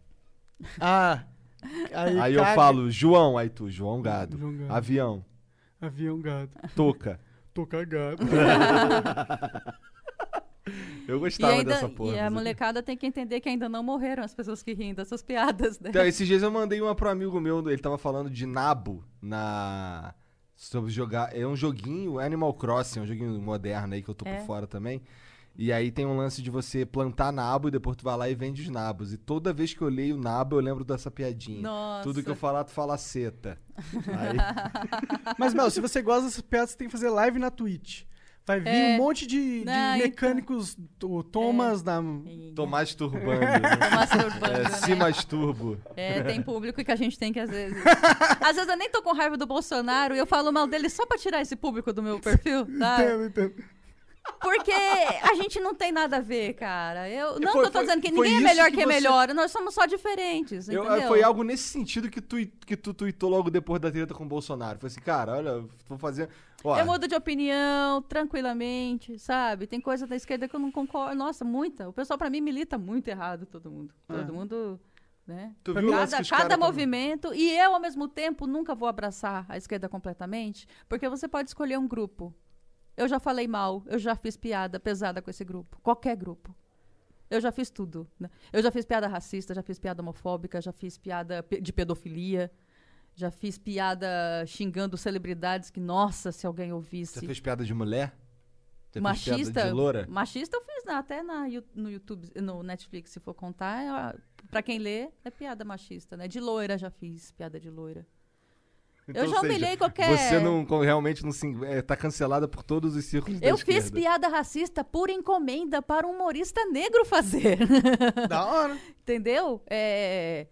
[SPEAKER 2] Ah. Aí,
[SPEAKER 1] Aí eu
[SPEAKER 2] caga-
[SPEAKER 1] falo João, aí tu, João Gado.
[SPEAKER 2] João Gado.
[SPEAKER 1] Avião,
[SPEAKER 2] Avião gado.
[SPEAKER 1] toca.
[SPEAKER 2] Tô cagado.
[SPEAKER 1] Eu
[SPEAKER 3] E,
[SPEAKER 1] gostava
[SPEAKER 3] ainda,
[SPEAKER 1] dessa porra.
[SPEAKER 3] e a
[SPEAKER 1] mas-
[SPEAKER 3] molecada tem que entender que ainda não morreram as pessoas que riem dessas piadas, né?
[SPEAKER 1] Então, esses dias eu mandei uma pro amigo meu, ele tava falando de nabo na. Sobre jogar. É um joguinho, Animal Crossing, é um joguinho moderno aí que eu tô
[SPEAKER 3] É.
[SPEAKER 1] por fora também. E aí tem um lance de você plantar nabo e depois tu vai lá e vende os nabos. E toda vez que eu leio nabo, eu lembro dessa piadinha.
[SPEAKER 3] Nossa.
[SPEAKER 1] Tudo que eu falar, tu fala seta. Aí,
[SPEAKER 2] Mas, Mel, se você gosta dessas piadas, você tem que fazer live na Twitch. Vai vir
[SPEAKER 3] É.
[SPEAKER 2] um monte de, de
[SPEAKER 3] Não, então.
[SPEAKER 2] mecânicos, o Thomas da.
[SPEAKER 1] tô masturbando. Né?
[SPEAKER 3] Tô masturbando,
[SPEAKER 1] É,
[SPEAKER 3] né?
[SPEAKER 1] se masturbo.
[SPEAKER 3] É, tem público que a gente tem que às vezes. Às vezes eu nem tô com raiva do Bolsonaro e eu falo mal dele só pra tirar esse público do meu perfil, sabe?
[SPEAKER 2] Entendo, entendo.
[SPEAKER 3] Porque a gente não tem nada a ver, cara. Eu, não
[SPEAKER 1] Foi-
[SPEAKER 3] que eu tô
[SPEAKER 1] foi-
[SPEAKER 3] dizendo que ninguém é melhor
[SPEAKER 1] que
[SPEAKER 3] que, é
[SPEAKER 1] você-
[SPEAKER 3] melhor, nós somos só diferentes,
[SPEAKER 1] Eu- foi algo nesse sentido que tu, que tu tweetou logo depois da treta com o Bolsonaro. Foi assim, cara, olha, vou fazer. Ó,
[SPEAKER 3] Eu mudo de opinião tranquilamente, sabe? Tem coisa da esquerda que eu não concordo. Nossa, muita. O pessoal pra mim milita muito errado, todo mundo. Todo mundo, né? Cada, cada movimento. E eu, ao mesmo tempo, nunca vou abraçar a esquerda completamente, porque você pode escolher um grupo. Eu já falei mal, eu já fiz piada pesada com esse grupo. Qualquer grupo. Eu já fiz tudo. né? Eu já fiz piada racista, já fiz piada homofóbica, já fiz piada de pedofilia. Já fiz piada xingando celebridades que, nossa, se alguém ouvisse.
[SPEAKER 1] Você fez piada de mulher? Você
[SPEAKER 3] machista,
[SPEAKER 1] de loura?
[SPEAKER 3] machista eu fiz na- até na, no YouTube, no Netflix, se for contar. É, pra quem lê, é piada machista, né? De loira já fiz piada de loira.
[SPEAKER 1] Então,
[SPEAKER 3] eu já
[SPEAKER 1] ou seja,
[SPEAKER 3] humilhei qualquer...
[SPEAKER 1] Você não realmente não se, é, tá cancelada por todos os círculos
[SPEAKER 3] Eu fiz
[SPEAKER 1] esquerda.
[SPEAKER 3] piada racista por encomenda para um humorista negro fazer.
[SPEAKER 2] Da hora.
[SPEAKER 3] Entendeu? É,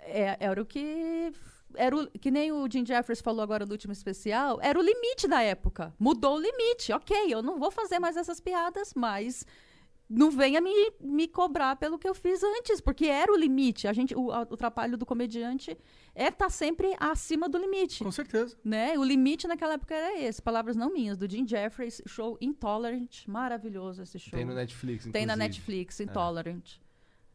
[SPEAKER 3] é- era o que. Era o, que nem o Jim Jeffers falou agora no último especial, era o limite da época. Mudou o limite. Ok, eu não vou fazer mais essas piadas, mas não venha me, me cobrar pelo que eu fiz antes, porque era o limite. A gente, o, a- o trabalho do comediante é estar sempre acima do limite.
[SPEAKER 2] Com certeza.
[SPEAKER 3] Né? O limite naquela época era esse. Palavras não minhas, do Jim Jeffries, show Intolerant. Maravilhoso esse show.
[SPEAKER 1] Tem no Netflix,
[SPEAKER 3] Tem na
[SPEAKER 1] inclusive.
[SPEAKER 3] Netflix, Intolerant.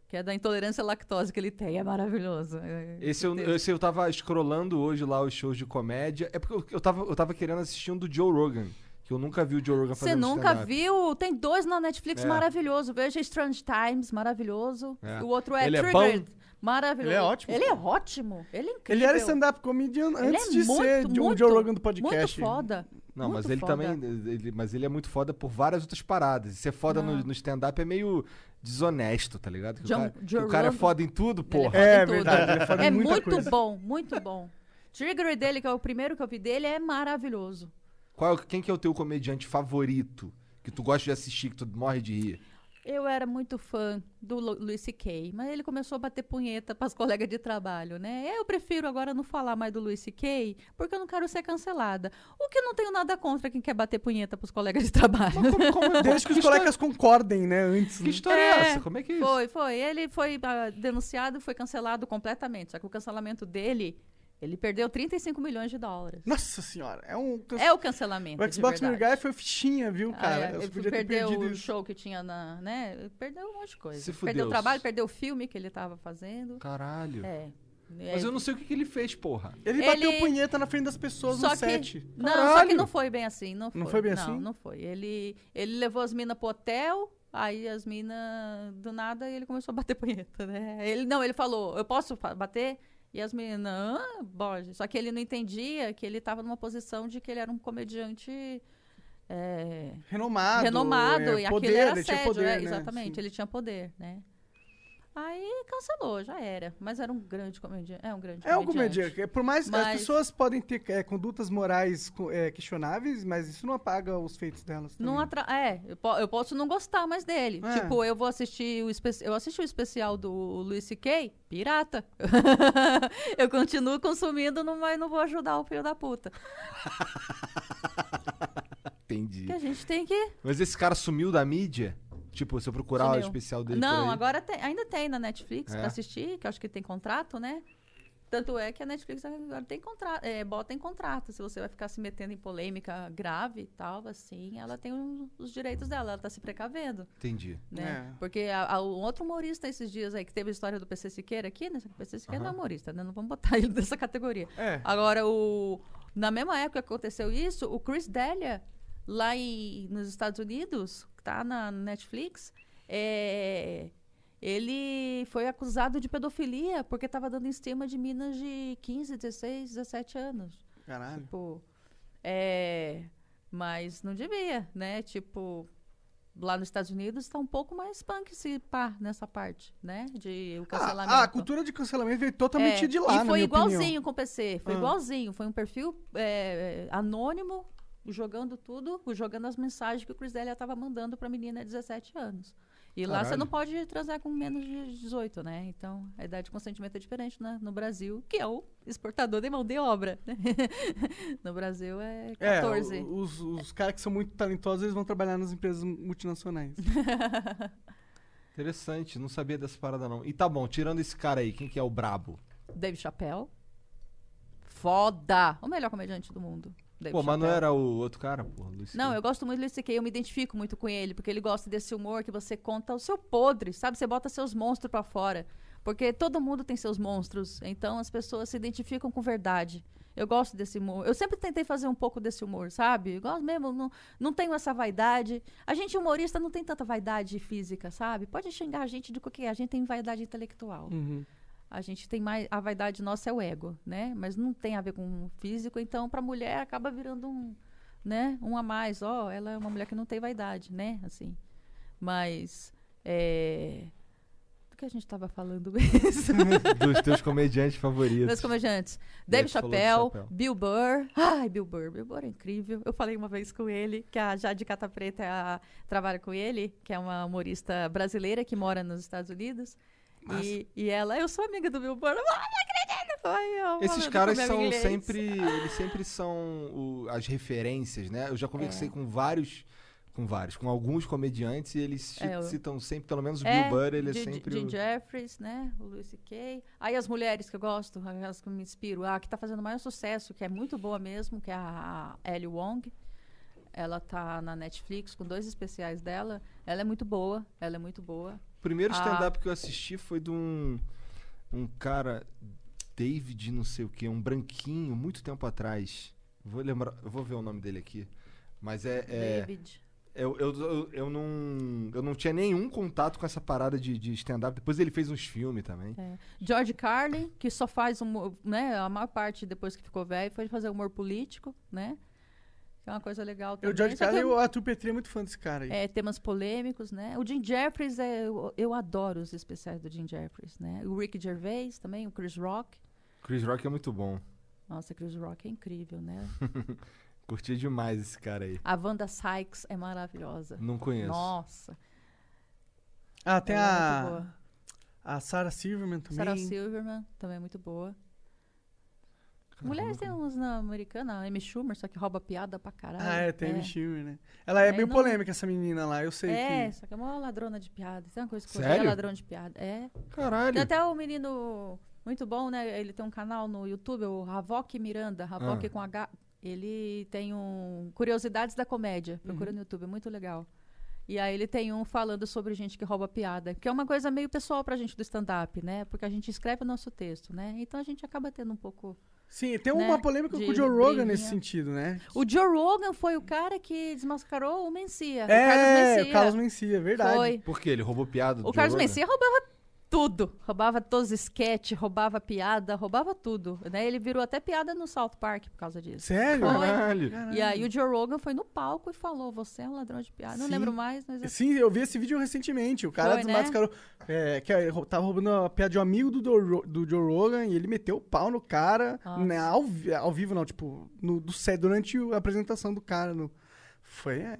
[SPEAKER 3] Que é da intolerância à lactose que ele tem. É maravilhoso. É-
[SPEAKER 1] Esse eu, esse eu tava scrollando hoje lá os shows de comédia. É porque eu, eu, tava, eu tava querendo assistir um do Joe Rogan. Que eu nunca vi o Joe Rogan
[SPEAKER 3] Você
[SPEAKER 1] fazendo
[SPEAKER 3] nunca
[SPEAKER 1] stand-up.
[SPEAKER 3] viu? Tem dois na Netflix
[SPEAKER 1] É.
[SPEAKER 3] maravilhoso. Veja Strange Times, maravilhoso.
[SPEAKER 1] É.
[SPEAKER 3] O outro é
[SPEAKER 1] Ele é
[SPEAKER 3] Triggered. Maravilhoso.
[SPEAKER 2] Ele é ótimo.
[SPEAKER 3] Ele é ótimo. Ele é incrível.
[SPEAKER 2] Ele era stand-up comedian
[SPEAKER 3] Ele
[SPEAKER 2] antes
[SPEAKER 3] é
[SPEAKER 2] de
[SPEAKER 3] muito,
[SPEAKER 2] ser o
[SPEAKER 3] muito,
[SPEAKER 2] Joe Rogan do podcast.
[SPEAKER 3] Muito foda.
[SPEAKER 1] Não,
[SPEAKER 3] Muito
[SPEAKER 1] mas ele
[SPEAKER 3] foda.
[SPEAKER 1] também. Ele, mas ele é muito foda por várias outras paradas. E ser foda no,
[SPEAKER 3] Não.
[SPEAKER 1] no stand-up é meio desonesto, tá ligado? Que,
[SPEAKER 3] John-
[SPEAKER 1] o, cara, que o cara é foda em tudo,
[SPEAKER 3] Ele
[SPEAKER 1] porra.
[SPEAKER 2] É
[SPEAKER 3] em tudo.
[SPEAKER 2] verdade, ele é foda em
[SPEAKER 3] É
[SPEAKER 2] muita
[SPEAKER 3] muito
[SPEAKER 2] coisa.
[SPEAKER 3] bom, muito bom. Trigger dele, que é o primeiro que eu vi dele, é maravilhoso.
[SPEAKER 1] Qual, quem que é o teu comediante favorito? Que tu gosta de assistir, que tu morre de rir?
[SPEAKER 3] Eu era muito fã do Lu- Louis C.K., mas ele começou a bater punheta para as colegas de trabalho, né? Eu prefiro agora não falar mais do Louis C.K., porque eu não quero ser cancelada. O que eu não tenho nada contra quem quer bater punheta para os colegas de trabalho.
[SPEAKER 1] Como, como,
[SPEAKER 2] Desde que os colegas concordem, né? Antes.
[SPEAKER 1] Que
[SPEAKER 2] né?
[SPEAKER 1] história é,
[SPEAKER 3] É,
[SPEAKER 1] essa? Como é que é isso?
[SPEAKER 3] Foi, foi. Ele foi ah, denunciado e foi cancelado completamente. Só que o cancelamento dele, ele perdeu 35 milhões de dólares.
[SPEAKER 2] Nossa senhora, é um.
[SPEAKER 3] É o cancelamento.
[SPEAKER 2] O Xbox. Mil Guy foi fichinha, viu,
[SPEAKER 3] Ah,
[SPEAKER 2] cara?
[SPEAKER 3] é,
[SPEAKER 2] Eu
[SPEAKER 3] ele
[SPEAKER 2] podia
[SPEAKER 3] perdeu o
[SPEAKER 2] isso.
[SPEAKER 3] show que tinha na. né? Perdeu um monte de coisa.
[SPEAKER 1] Se
[SPEAKER 3] perdeu o trabalho, perdeu o filme que ele estava fazendo.
[SPEAKER 1] Caralho.
[SPEAKER 3] É.
[SPEAKER 1] Mas eu não sei o que, que ele fez, porra.
[SPEAKER 2] Ele bateu
[SPEAKER 3] Ele-
[SPEAKER 2] punheta na frente das pessoas
[SPEAKER 3] Só
[SPEAKER 2] no
[SPEAKER 3] que,
[SPEAKER 2] set.
[SPEAKER 3] não, só
[SPEAKER 1] Caralho.
[SPEAKER 3] que não foi bem assim. Não foi,
[SPEAKER 2] Não foi bem
[SPEAKER 3] não,
[SPEAKER 2] assim?
[SPEAKER 3] Não, foi. Ele, ele levou as minas pro hotel, aí as minas, do nada, ele começou a bater punheta, né? Ele, não, ele falou, eu posso bater? E as meninas, ah, pode. Só que ele não entendia que ele estava numa posição de que ele era um comediante é,
[SPEAKER 2] Renomado.
[SPEAKER 3] renomado
[SPEAKER 2] é,
[SPEAKER 3] e
[SPEAKER 2] poder,
[SPEAKER 3] aquilo era
[SPEAKER 2] tinha
[SPEAKER 3] assédio,
[SPEAKER 2] poder,
[SPEAKER 3] é,
[SPEAKER 2] né?
[SPEAKER 3] exatamente,
[SPEAKER 2] Sim.
[SPEAKER 3] ele tinha poder, né? Aí cancelou, já era. Mas era um grande comediante. É um grande
[SPEAKER 2] É um
[SPEAKER 3] comediante.
[SPEAKER 2] comediante. Por mais que as
[SPEAKER 3] Mas-
[SPEAKER 2] pessoas podem ter é, condutas morais é, questionáveis, mas isso não apaga os feitos delas.
[SPEAKER 3] Não
[SPEAKER 2] também.
[SPEAKER 3] atra... É, eu, po- eu posso não gostar mais dele.
[SPEAKER 2] É.
[SPEAKER 3] Tipo, eu vou assistir o espe... eu assisti o especial do Luis C.K., pirata. eu continuo consumindo, não- mas não vou ajudar o filho da puta.
[SPEAKER 1] Entendi.
[SPEAKER 3] Porque a gente tem que.
[SPEAKER 1] Mas esse cara sumiu da mídia? Tipo, se eu procurar o
[SPEAKER 3] Sumiu.
[SPEAKER 1] especial dele
[SPEAKER 3] Não,
[SPEAKER 1] por aí...
[SPEAKER 3] agora tem- ainda tem na Netflix
[SPEAKER 1] É?
[SPEAKER 3] pra assistir, que eu acho que tem contrato, né? Tanto é que a Netflix agora tem contrato, é, bota em contrato. Se você vai ficar se metendo em polêmica grave e tal, assim, ela tem os, os direitos dela, ela tá se precavendo.
[SPEAKER 1] Entendi.
[SPEAKER 3] né?
[SPEAKER 2] É.
[SPEAKER 3] Porque a- a- o outro humorista esses dias aí, que teve a história do PC Siqueira aqui, né? O PC Siqueira não é humorista, né? Não vamos botar ele nessa categoria.
[SPEAKER 2] É.
[SPEAKER 3] Agora, o, na mesma época que aconteceu isso, o Chris Delia, lá em, nos Estados Unidos, que tá na Netflix, é, ele foi acusado de pedofilia porque estava dando em estima de minas de 15, 16, 17 anos.
[SPEAKER 2] Caralho.
[SPEAKER 3] Tipo, é, mas não devia, né? Tipo, lá nos Estados Unidos está um pouco mais punk se pá nessa parte, né? De o cancelamento.
[SPEAKER 2] Ah, a cultura de cancelamento veio totalmente
[SPEAKER 3] É,
[SPEAKER 2] de lá,
[SPEAKER 3] E foi igualzinho
[SPEAKER 2] opinião.
[SPEAKER 3] com o PC. Foi
[SPEAKER 2] Ah.
[SPEAKER 3] igualzinho. Foi um perfil é, anônimo, jogando tudo, jogando as mensagens que o Delia estava mandando para a menina de 17 anos. E lá você
[SPEAKER 1] Caralho.
[SPEAKER 3] não pode transar com menos de 18, né? Então, a idade de consentimento é diferente né? no Brasil, que é o exportador de mão de obra. né? no Brasil é
[SPEAKER 2] É,
[SPEAKER 3] 14.
[SPEAKER 2] o- os, os caras que são muito talentosos, eles vão trabalhar nas empresas multinacionais.
[SPEAKER 1] Interessante, não sabia dessa parada não. E tá bom, tirando esse cara aí, quem que é o brabo?
[SPEAKER 3] Dave Chappelle. Foda! O melhor comediante do mundo. Dave
[SPEAKER 1] Pô, mas não era o outro cara, pô? Luiz
[SPEAKER 3] Não, eu gosto muito do Luis C.K., eu me identifico muito com ele, porque ele gosta desse humor que você conta o seu podre, sabe? Você bota seus monstros pra fora. Porque todo mundo tem seus monstros, então as pessoas se identificam com verdade. Eu gosto desse humor. Eu sempre tentei fazer um pouco desse humor, sabe? Eu gosto mesmo, não, não tenho essa vaidade. A gente humorista não tem tanta vaidade física, sabe? Pode xingar a gente de qualquer, a gente tem vaidade intelectual.
[SPEAKER 2] Uhum.
[SPEAKER 3] A gente tem mais. A vaidade nossa é o ego, né? Mas não tem a ver com o físico, então, pra mulher acaba virando um. Né? Um a mais. Ó, ela é uma mulher que não tem vaidade, né? Assim. Mas. É... Do que a gente tava falando mesmo?
[SPEAKER 1] Dos teus comediantes favoritos.
[SPEAKER 3] Meus comediantes. Dave Chappelle,
[SPEAKER 1] Chappelle.
[SPEAKER 3] Bill Burr. Ai, Bill Burr. Bill Burr é incrível. Eu falei uma vez com ele, que a Jade Cata Preta a- trabalha com ele, que é uma humorista brasileira que mora nos Estados Unidos. E, e ela, eu sou amiga do Bill Burr. Ah, não acredito! Ai, eu
[SPEAKER 1] Esses caras são
[SPEAKER 3] inglês.
[SPEAKER 1] sempre. Eles sempre são o- as referências, né? Eu já conversei
[SPEAKER 3] É.
[SPEAKER 1] com vários. Com vários, com alguns comediantes e eles
[SPEAKER 3] É, eu-
[SPEAKER 1] citam sempre, pelo menos o
[SPEAKER 3] É,
[SPEAKER 1] Bill Burr, ele é sempre.
[SPEAKER 3] Jim
[SPEAKER 1] o-
[SPEAKER 3] Jeffries, né? O Louis C.K. Aí as mulheres que eu gosto, as que me inspiro. A que tá fazendo maior sucesso, que é muito boa mesmo, que é a Ellie Wong. Ela tá na Netflix com dois especiais dela. Ela é muito boa, ela é muito boa.
[SPEAKER 1] O primeiro stand-up que eu assisti foi de um, um cara, David, não sei o que, um branquinho, muito tempo atrás. Vou lembrar, eu vou ver o nome dele aqui. Mas é. é-
[SPEAKER 3] David.
[SPEAKER 1] eu, eu, eu, eu não, eu não tinha nenhum contato com essa parada de, de stand-up. Depois ele fez uns filmes também.
[SPEAKER 3] É. George Carlin, que só faz humor, né? A maior parte depois que ficou velho foi fazer humor político, né? Que é uma coisa legal
[SPEAKER 2] Eu,
[SPEAKER 3] também.
[SPEAKER 2] o George
[SPEAKER 3] Só
[SPEAKER 2] Carlin, o Arthur Petri é muito fã desse cara aí.
[SPEAKER 3] é, temas polêmicos, né? O Jim Jeffries, é, eu, eu adoro os especiais do Jim Jeffries, né? O Rick Gervais também, o Chris Rock.
[SPEAKER 1] Chris Rock é muito bom.
[SPEAKER 3] Nossa, Chris Rock é incrível, né?
[SPEAKER 1] Curti demais esse cara aí.
[SPEAKER 3] A Wanda Sykes é maravilhosa.
[SPEAKER 1] Não conheço.
[SPEAKER 3] Nossa,
[SPEAKER 2] Ah, tem
[SPEAKER 3] é
[SPEAKER 2] a, a Sarah Silverman também.
[SPEAKER 3] Sarah Silverman também é muito boa.
[SPEAKER 1] Caramba,
[SPEAKER 3] Mulheres tem
[SPEAKER 1] nunca-
[SPEAKER 3] uns na americana, a Amy Schumer, só que rouba piada pra caralho.
[SPEAKER 2] Ah, é, tem a Amy Schumer, né? Ela é,
[SPEAKER 3] É,
[SPEAKER 2] meio
[SPEAKER 3] não-
[SPEAKER 2] polêmica, essa menina lá, eu sei
[SPEAKER 3] É,
[SPEAKER 2] que...
[SPEAKER 3] só que é uma ladrona de piada. Tem uma coisa que eu
[SPEAKER 1] Sério?
[SPEAKER 3] é ladrão de piada. É.
[SPEAKER 1] Caralho.
[SPEAKER 3] Tem até o menino muito bom, né? Ele tem um canal no YouTube, o Havok Miranda, Havok
[SPEAKER 1] Ah.
[SPEAKER 3] com H. Ele tem um Curiosidades da Comédia. Procura
[SPEAKER 2] Uhum.
[SPEAKER 3] no YouTube, é muito legal. E aí ele tem um falando sobre gente que rouba piada, que é uma coisa meio pessoal pra gente do stand-up, né? Porque a gente escreve o nosso texto, né? Então a gente acaba tendo um pouco.
[SPEAKER 2] Sim, tem
[SPEAKER 3] né,
[SPEAKER 2] uma polêmica com o
[SPEAKER 3] de
[SPEAKER 2] Joe Rogan nesse sentido, né?
[SPEAKER 3] O Joe Rogan foi o cara que desmascarou o Mencia.
[SPEAKER 2] é,
[SPEAKER 3] o Carlos Mencia.
[SPEAKER 2] o Carlos Mencia, verdade.
[SPEAKER 3] Foi.
[SPEAKER 1] Por quê? Ele roubou piada do
[SPEAKER 3] O
[SPEAKER 1] Joe
[SPEAKER 3] Carlos
[SPEAKER 1] Rogan?
[SPEAKER 3] Mencia roubava tudo. Roubava todos os sketches, roubava piada, roubava tudo. Né? Ele virou até piada no South Park por causa disso.
[SPEAKER 2] Sério?
[SPEAKER 3] Foi.
[SPEAKER 1] Caralho.
[SPEAKER 3] E aí o Joe Rogan foi no palco e falou: Você é um ladrão de piada. Não
[SPEAKER 2] Sim.
[SPEAKER 3] lembro mais, mas.
[SPEAKER 2] Sim, eu vi esse vídeo recentemente. O cara
[SPEAKER 3] Foi, né?
[SPEAKER 2] desmascarou. É, que é, rou- tava roubando a piada de um amigo do, Joe Ro- do Joe Rogan e ele meteu o pau no cara. Né, ao, ao vivo, não, tipo, no, do set, durante a apresentação do cara. No, foi. é,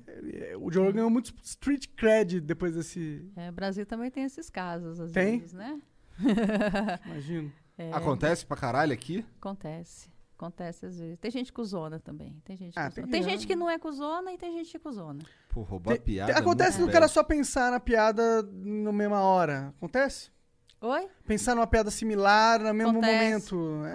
[SPEAKER 2] é, o Joe ganhou muito street cred depois desse.
[SPEAKER 3] É, o Brasil também tem esses casos, às
[SPEAKER 2] Tem?
[SPEAKER 3] vezes, né?
[SPEAKER 2] Imagino.
[SPEAKER 3] É,
[SPEAKER 1] Acontece pra caralho aqui?
[SPEAKER 3] Acontece. Acontece às vezes. Tem gente cuzona também. Tem gente,
[SPEAKER 2] Ah, tem
[SPEAKER 3] tem,
[SPEAKER 2] que-
[SPEAKER 3] gente que não é cuzona e tem gente que cuzona.
[SPEAKER 1] Pô, roubar
[SPEAKER 2] Tem-
[SPEAKER 1] piada. é
[SPEAKER 2] acontece do cara só pensar na piada na mesma hora. Acontece?
[SPEAKER 3] Oi?
[SPEAKER 2] Pensar numa piada similar no mesmo
[SPEAKER 3] Acontece,
[SPEAKER 2] momento. É,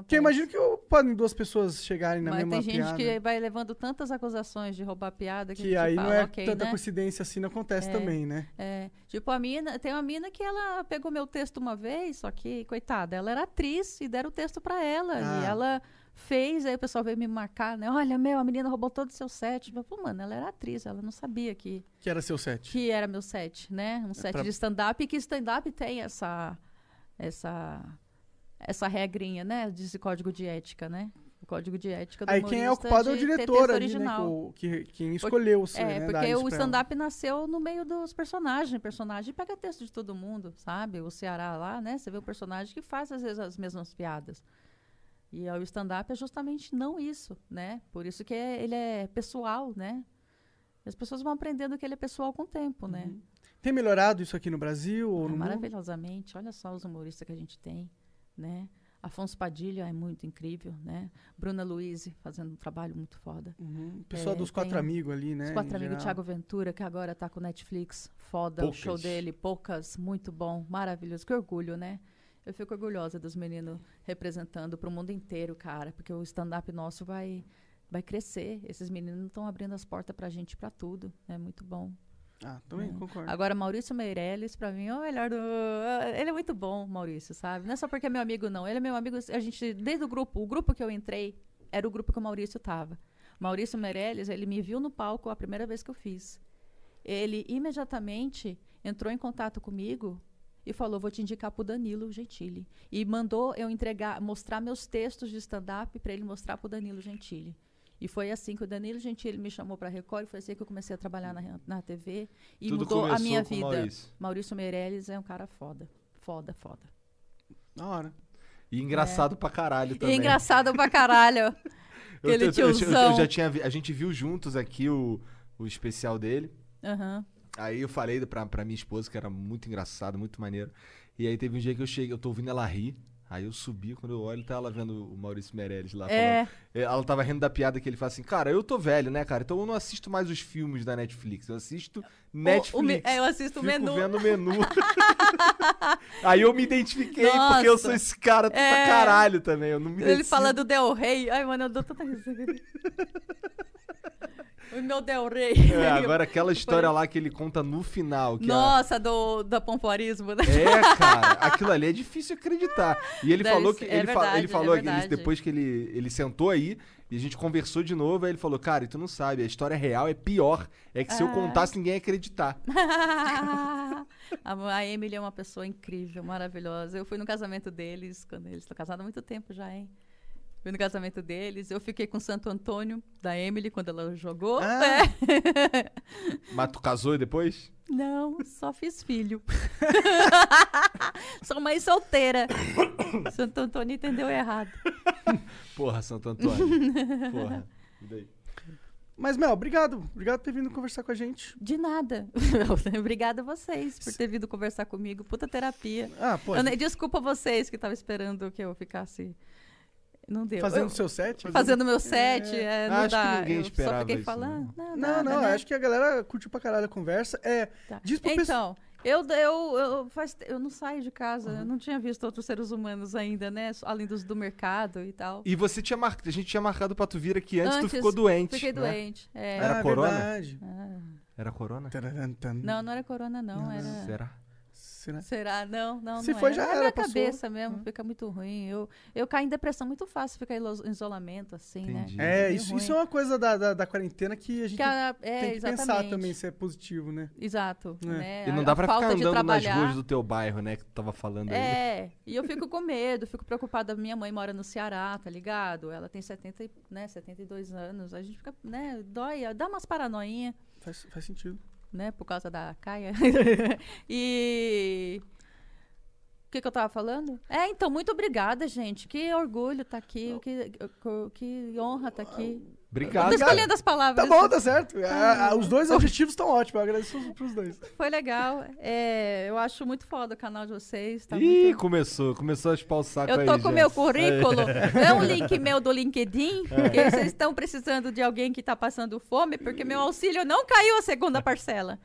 [SPEAKER 3] Acontece.
[SPEAKER 2] Porque eu imagino que podem duas pessoas chegarem na
[SPEAKER 3] Mas
[SPEAKER 2] mesma
[SPEAKER 3] tem gente
[SPEAKER 2] piada.
[SPEAKER 3] que vai levando tantas acusações de roubar piada que,
[SPEAKER 2] Que aí
[SPEAKER 3] fala,
[SPEAKER 2] não é
[SPEAKER 3] ok,
[SPEAKER 2] tanta
[SPEAKER 3] né?
[SPEAKER 2] coincidência assim, não acontece
[SPEAKER 3] É.
[SPEAKER 2] também, né?
[SPEAKER 3] É, tipo, a mina, tem uma mina que ela pegou meu texto uma vez, só que, coitada, ela era atriz e deram o texto pra ela.
[SPEAKER 2] Ah.
[SPEAKER 3] E ela fez, aí o pessoal veio me marcar, né? Olha, meu, a menina roubou todo o seu set. Eu falei, mano, ela era atriz, ela não sabia que,
[SPEAKER 2] Que era seu set.
[SPEAKER 3] que era meu set, né? Um set
[SPEAKER 2] pra-
[SPEAKER 3] de stand-up e que stand-up tem essa, essa, essa regrinha, né? Desse código de ética, né? O código de ética do
[SPEAKER 2] Aí quem é o culpado é o diretor ali, né?
[SPEAKER 3] original.
[SPEAKER 2] que o- Que, quem escolheu você,
[SPEAKER 3] É,
[SPEAKER 2] né?
[SPEAKER 3] porque o stand-up nasceu no meio dos personagens. O personagem pega texto de todo mundo, sabe? O Ceará lá, né? Você vê o personagem que faz, às vezes, as mesmas piadas. E o stand-up é justamente não isso, né? Por isso que é- ele é pessoal, né? As pessoas vão aprendendo que ele é pessoal com o tempo, né?
[SPEAKER 2] Uhum. Tem melhorado isso aqui no Brasil ou
[SPEAKER 3] Ah,
[SPEAKER 2] no mundo?
[SPEAKER 3] maravilhosamente. Olha só os humoristas que a gente tem, né? Afonso Padilha é muito incrível, né? Bruna Luiz fazendo um trabalho muito foda.
[SPEAKER 2] Uhum. Pessoal
[SPEAKER 3] É,
[SPEAKER 2] dos quatro amigos ali, né?
[SPEAKER 3] Os quatro amigos. Thiago Ventura, que agora tá com Netflix. Foda
[SPEAKER 1] Poucas.
[SPEAKER 3] o show dele, poucas, muito bom, maravilhoso. Que orgulho, né? Eu fico orgulhosa dos meninos representando pro mundo inteiro, cara, porque o stand-up nosso vai vai crescer. Esses meninos estão abrindo as portas pra gente pra tudo. É muito bom.
[SPEAKER 2] Ah, também
[SPEAKER 3] É.
[SPEAKER 2] concordo.
[SPEAKER 3] Agora, Maurício Meirelles, pra mim, é o melhor do. Ele é muito bom, Maurício, sabe? Não é só porque é meu amigo, não. Ele é meu amigo. A gente, desde o grupo, o grupo que eu entrei era o grupo que o Maurício tava. Maurício Meirelles, ele me viu no palco a primeira vez que eu fiz. Ele imediatamente entrou em contato comigo e falou: vou te indicar pro Danilo Gentili. E mandou eu entregar, mostrar meus textos de stand-up para ele mostrar pro Danilo Gentili. E foi assim que o Danilo Gentili me chamou para Record, e foi assim que eu comecei a trabalhar na, na TV e
[SPEAKER 1] Tudo
[SPEAKER 3] mudou a minha vida.
[SPEAKER 1] Maurício.
[SPEAKER 3] Maurício Meirelles é um cara foda. Foda, foda.
[SPEAKER 2] Da hora.
[SPEAKER 1] E engraçado pra caralho
[SPEAKER 3] E
[SPEAKER 1] também.
[SPEAKER 3] engraçado pra caralho.
[SPEAKER 1] Eu-
[SPEAKER 3] Aquele
[SPEAKER 1] eu- eu- eu-
[SPEAKER 3] tiozão.
[SPEAKER 1] Eu já tinha vi- a gente viu juntos aqui o, o especial dele.
[SPEAKER 3] Aham.
[SPEAKER 1] Aí eu falei pra, pra minha esposa que era muito engraçado, muito maneiro. E aí teve um dia que eu cheguei, eu tô ouvindo ela rir. Aí eu subi, quando eu olho, tá ela vendo o Maurício Meirelles lá
[SPEAKER 3] É.
[SPEAKER 1] falando. É, Ela tava rindo da piada que ele fala assim, cara, eu tô velho, né, cara? Então eu não assisto mais os filmes da Netflix. Eu assisto Netflix.
[SPEAKER 3] O- o me- é, eu assisto o menu.
[SPEAKER 1] vendo o menu. aí eu me identifiquei, porque eu
[SPEAKER 3] Nossa.
[SPEAKER 1] sou esse cara pra
[SPEAKER 3] É.
[SPEAKER 1] caralho também. Eu não me
[SPEAKER 3] Ele fala do Del Rey. Ai, mano, eu dou tanta risada. o meu Del Rey.
[SPEAKER 1] É, agora aquela história lá que ele conta no final. Que a-
[SPEAKER 3] Nossa, do, do pompoarismo, né?
[SPEAKER 1] É, cara, aquilo ali é difícil acreditar. E ele
[SPEAKER 3] Deve
[SPEAKER 1] falou
[SPEAKER 3] ser-
[SPEAKER 1] que.
[SPEAKER 3] é
[SPEAKER 1] ele, fa-
[SPEAKER 3] verdade,
[SPEAKER 1] ele falou
[SPEAKER 3] é
[SPEAKER 1] ele- depois que ele, ele sentou aí e a gente conversou de novo, aí ele falou: Cara, e tu não sabe, a história real é pior. É que se eu
[SPEAKER 3] Ah.
[SPEAKER 1] contasse, ninguém ia acreditar.
[SPEAKER 3] a, a Emily é uma pessoa incrível, maravilhosa. Eu fui no casamento deles, quando eles estão casados há muito tempo já, hein? Fui no casamento deles. Eu fiquei com o Santo Antônio, da Emily, quando ela jogou.
[SPEAKER 2] Ah.
[SPEAKER 3] É.
[SPEAKER 1] Mas tu casou depois?
[SPEAKER 3] Não, só fiz filho. Sou mãe solteira. Santo Antônio entendeu errado.
[SPEAKER 1] Porra, Santo Antônio. Porra. E daí?
[SPEAKER 2] Mas, Mel, obrigado. Obrigado por ter vindo conversar com a gente.
[SPEAKER 3] De nada. Obrigada a vocês por ter vindo conversar comigo. Puta terapia.
[SPEAKER 2] Ah, pô.
[SPEAKER 3] Desculpa vocês que estavam esperando que eu ficasse. Não deu.
[SPEAKER 2] Fazendo
[SPEAKER 3] Eu-
[SPEAKER 2] seu set?
[SPEAKER 3] fazendo meu set, é, não
[SPEAKER 1] Acho que
[SPEAKER 3] dá.
[SPEAKER 1] ninguém
[SPEAKER 3] eu
[SPEAKER 1] esperava
[SPEAKER 3] só fiquei
[SPEAKER 1] isso,
[SPEAKER 3] falando.
[SPEAKER 2] Não,
[SPEAKER 3] Não, nada,
[SPEAKER 2] não,
[SPEAKER 3] né?
[SPEAKER 2] acho que a galera curtiu pra caralho a conversa. É,
[SPEAKER 3] Tá.
[SPEAKER 2] diz pro.
[SPEAKER 3] Então, eu, eu, eu, faz, eu não saio de casa, eu não tinha visto outros seres humanos ainda, né? Além dos do mercado e tal.
[SPEAKER 1] E você tinha marcado. A gente tinha marcado pra tu vir aqui antes, tu
[SPEAKER 3] Antes,
[SPEAKER 1] ficou doente.
[SPEAKER 3] Fiquei
[SPEAKER 1] né?
[SPEAKER 3] doente. é.
[SPEAKER 1] Era
[SPEAKER 2] ah,
[SPEAKER 1] corona?
[SPEAKER 3] Ah.
[SPEAKER 1] Era corona?
[SPEAKER 3] Não, não era corona, não. Era.
[SPEAKER 1] Será?
[SPEAKER 2] Será?
[SPEAKER 3] Será? Não, não,
[SPEAKER 2] Se
[SPEAKER 3] não
[SPEAKER 2] foi,
[SPEAKER 3] é.
[SPEAKER 2] já
[SPEAKER 3] é a
[SPEAKER 2] era,
[SPEAKER 3] minha
[SPEAKER 2] passou.
[SPEAKER 3] cabeça mesmo, fica muito ruim. Eu, eu caio em depressão muito fácil, ficar em isolamento, assim,
[SPEAKER 1] Entendi.
[SPEAKER 3] né?
[SPEAKER 2] É, isso,
[SPEAKER 3] ruim.
[SPEAKER 2] isso é uma coisa da, da, da quarentena que a gente
[SPEAKER 3] Que a- é,
[SPEAKER 2] tem que pensar
[SPEAKER 3] exatamente.
[SPEAKER 2] também se é positivo, né?
[SPEAKER 3] Exato.
[SPEAKER 2] É.
[SPEAKER 3] Né?
[SPEAKER 1] E não dá
[SPEAKER 3] a
[SPEAKER 1] pra ficar andando nas ruas do teu bairro, né? Que tu tava falando aí.
[SPEAKER 3] É, e eu fico com medo, fico preocupada. Minha mãe mora no Ceará, tá ligado? Ela tem 70, e- né, 72 anos. A gente fica, né, dói, dá umas paranoinhas,
[SPEAKER 2] Faz, faz sentido.
[SPEAKER 3] Né, por causa da Caia. e. O que, que eu tava falando? É, então, muito obrigada, gente. Que orgulho tá aqui, que, que honra tá aqui.
[SPEAKER 1] Obrigado.
[SPEAKER 3] Tô escolhendo as palavras.
[SPEAKER 2] Tá bom, tá certo. Ah, ah, os dois objetivos estão ótimos, eu agradeço pros dois.
[SPEAKER 3] Foi legal. É, eu acho muito foda o canal de vocês. Tá
[SPEAKER 1] Ih,
[SPEAKER 3] muito...
[SPEAKER 1] começou. Começou a espalhar o saco
[SPEAKER 3] Eu
[SPEAKER 1] aí,
[SPEAKER 3] tô com
[SPEAKER 1] já.
[SPEAKER 3] meu currículo. É um link meu do LinkedIn, que vocês estão precisando de alguém que tá passando fome, porque meu auxílio não caiu a segunda parcela.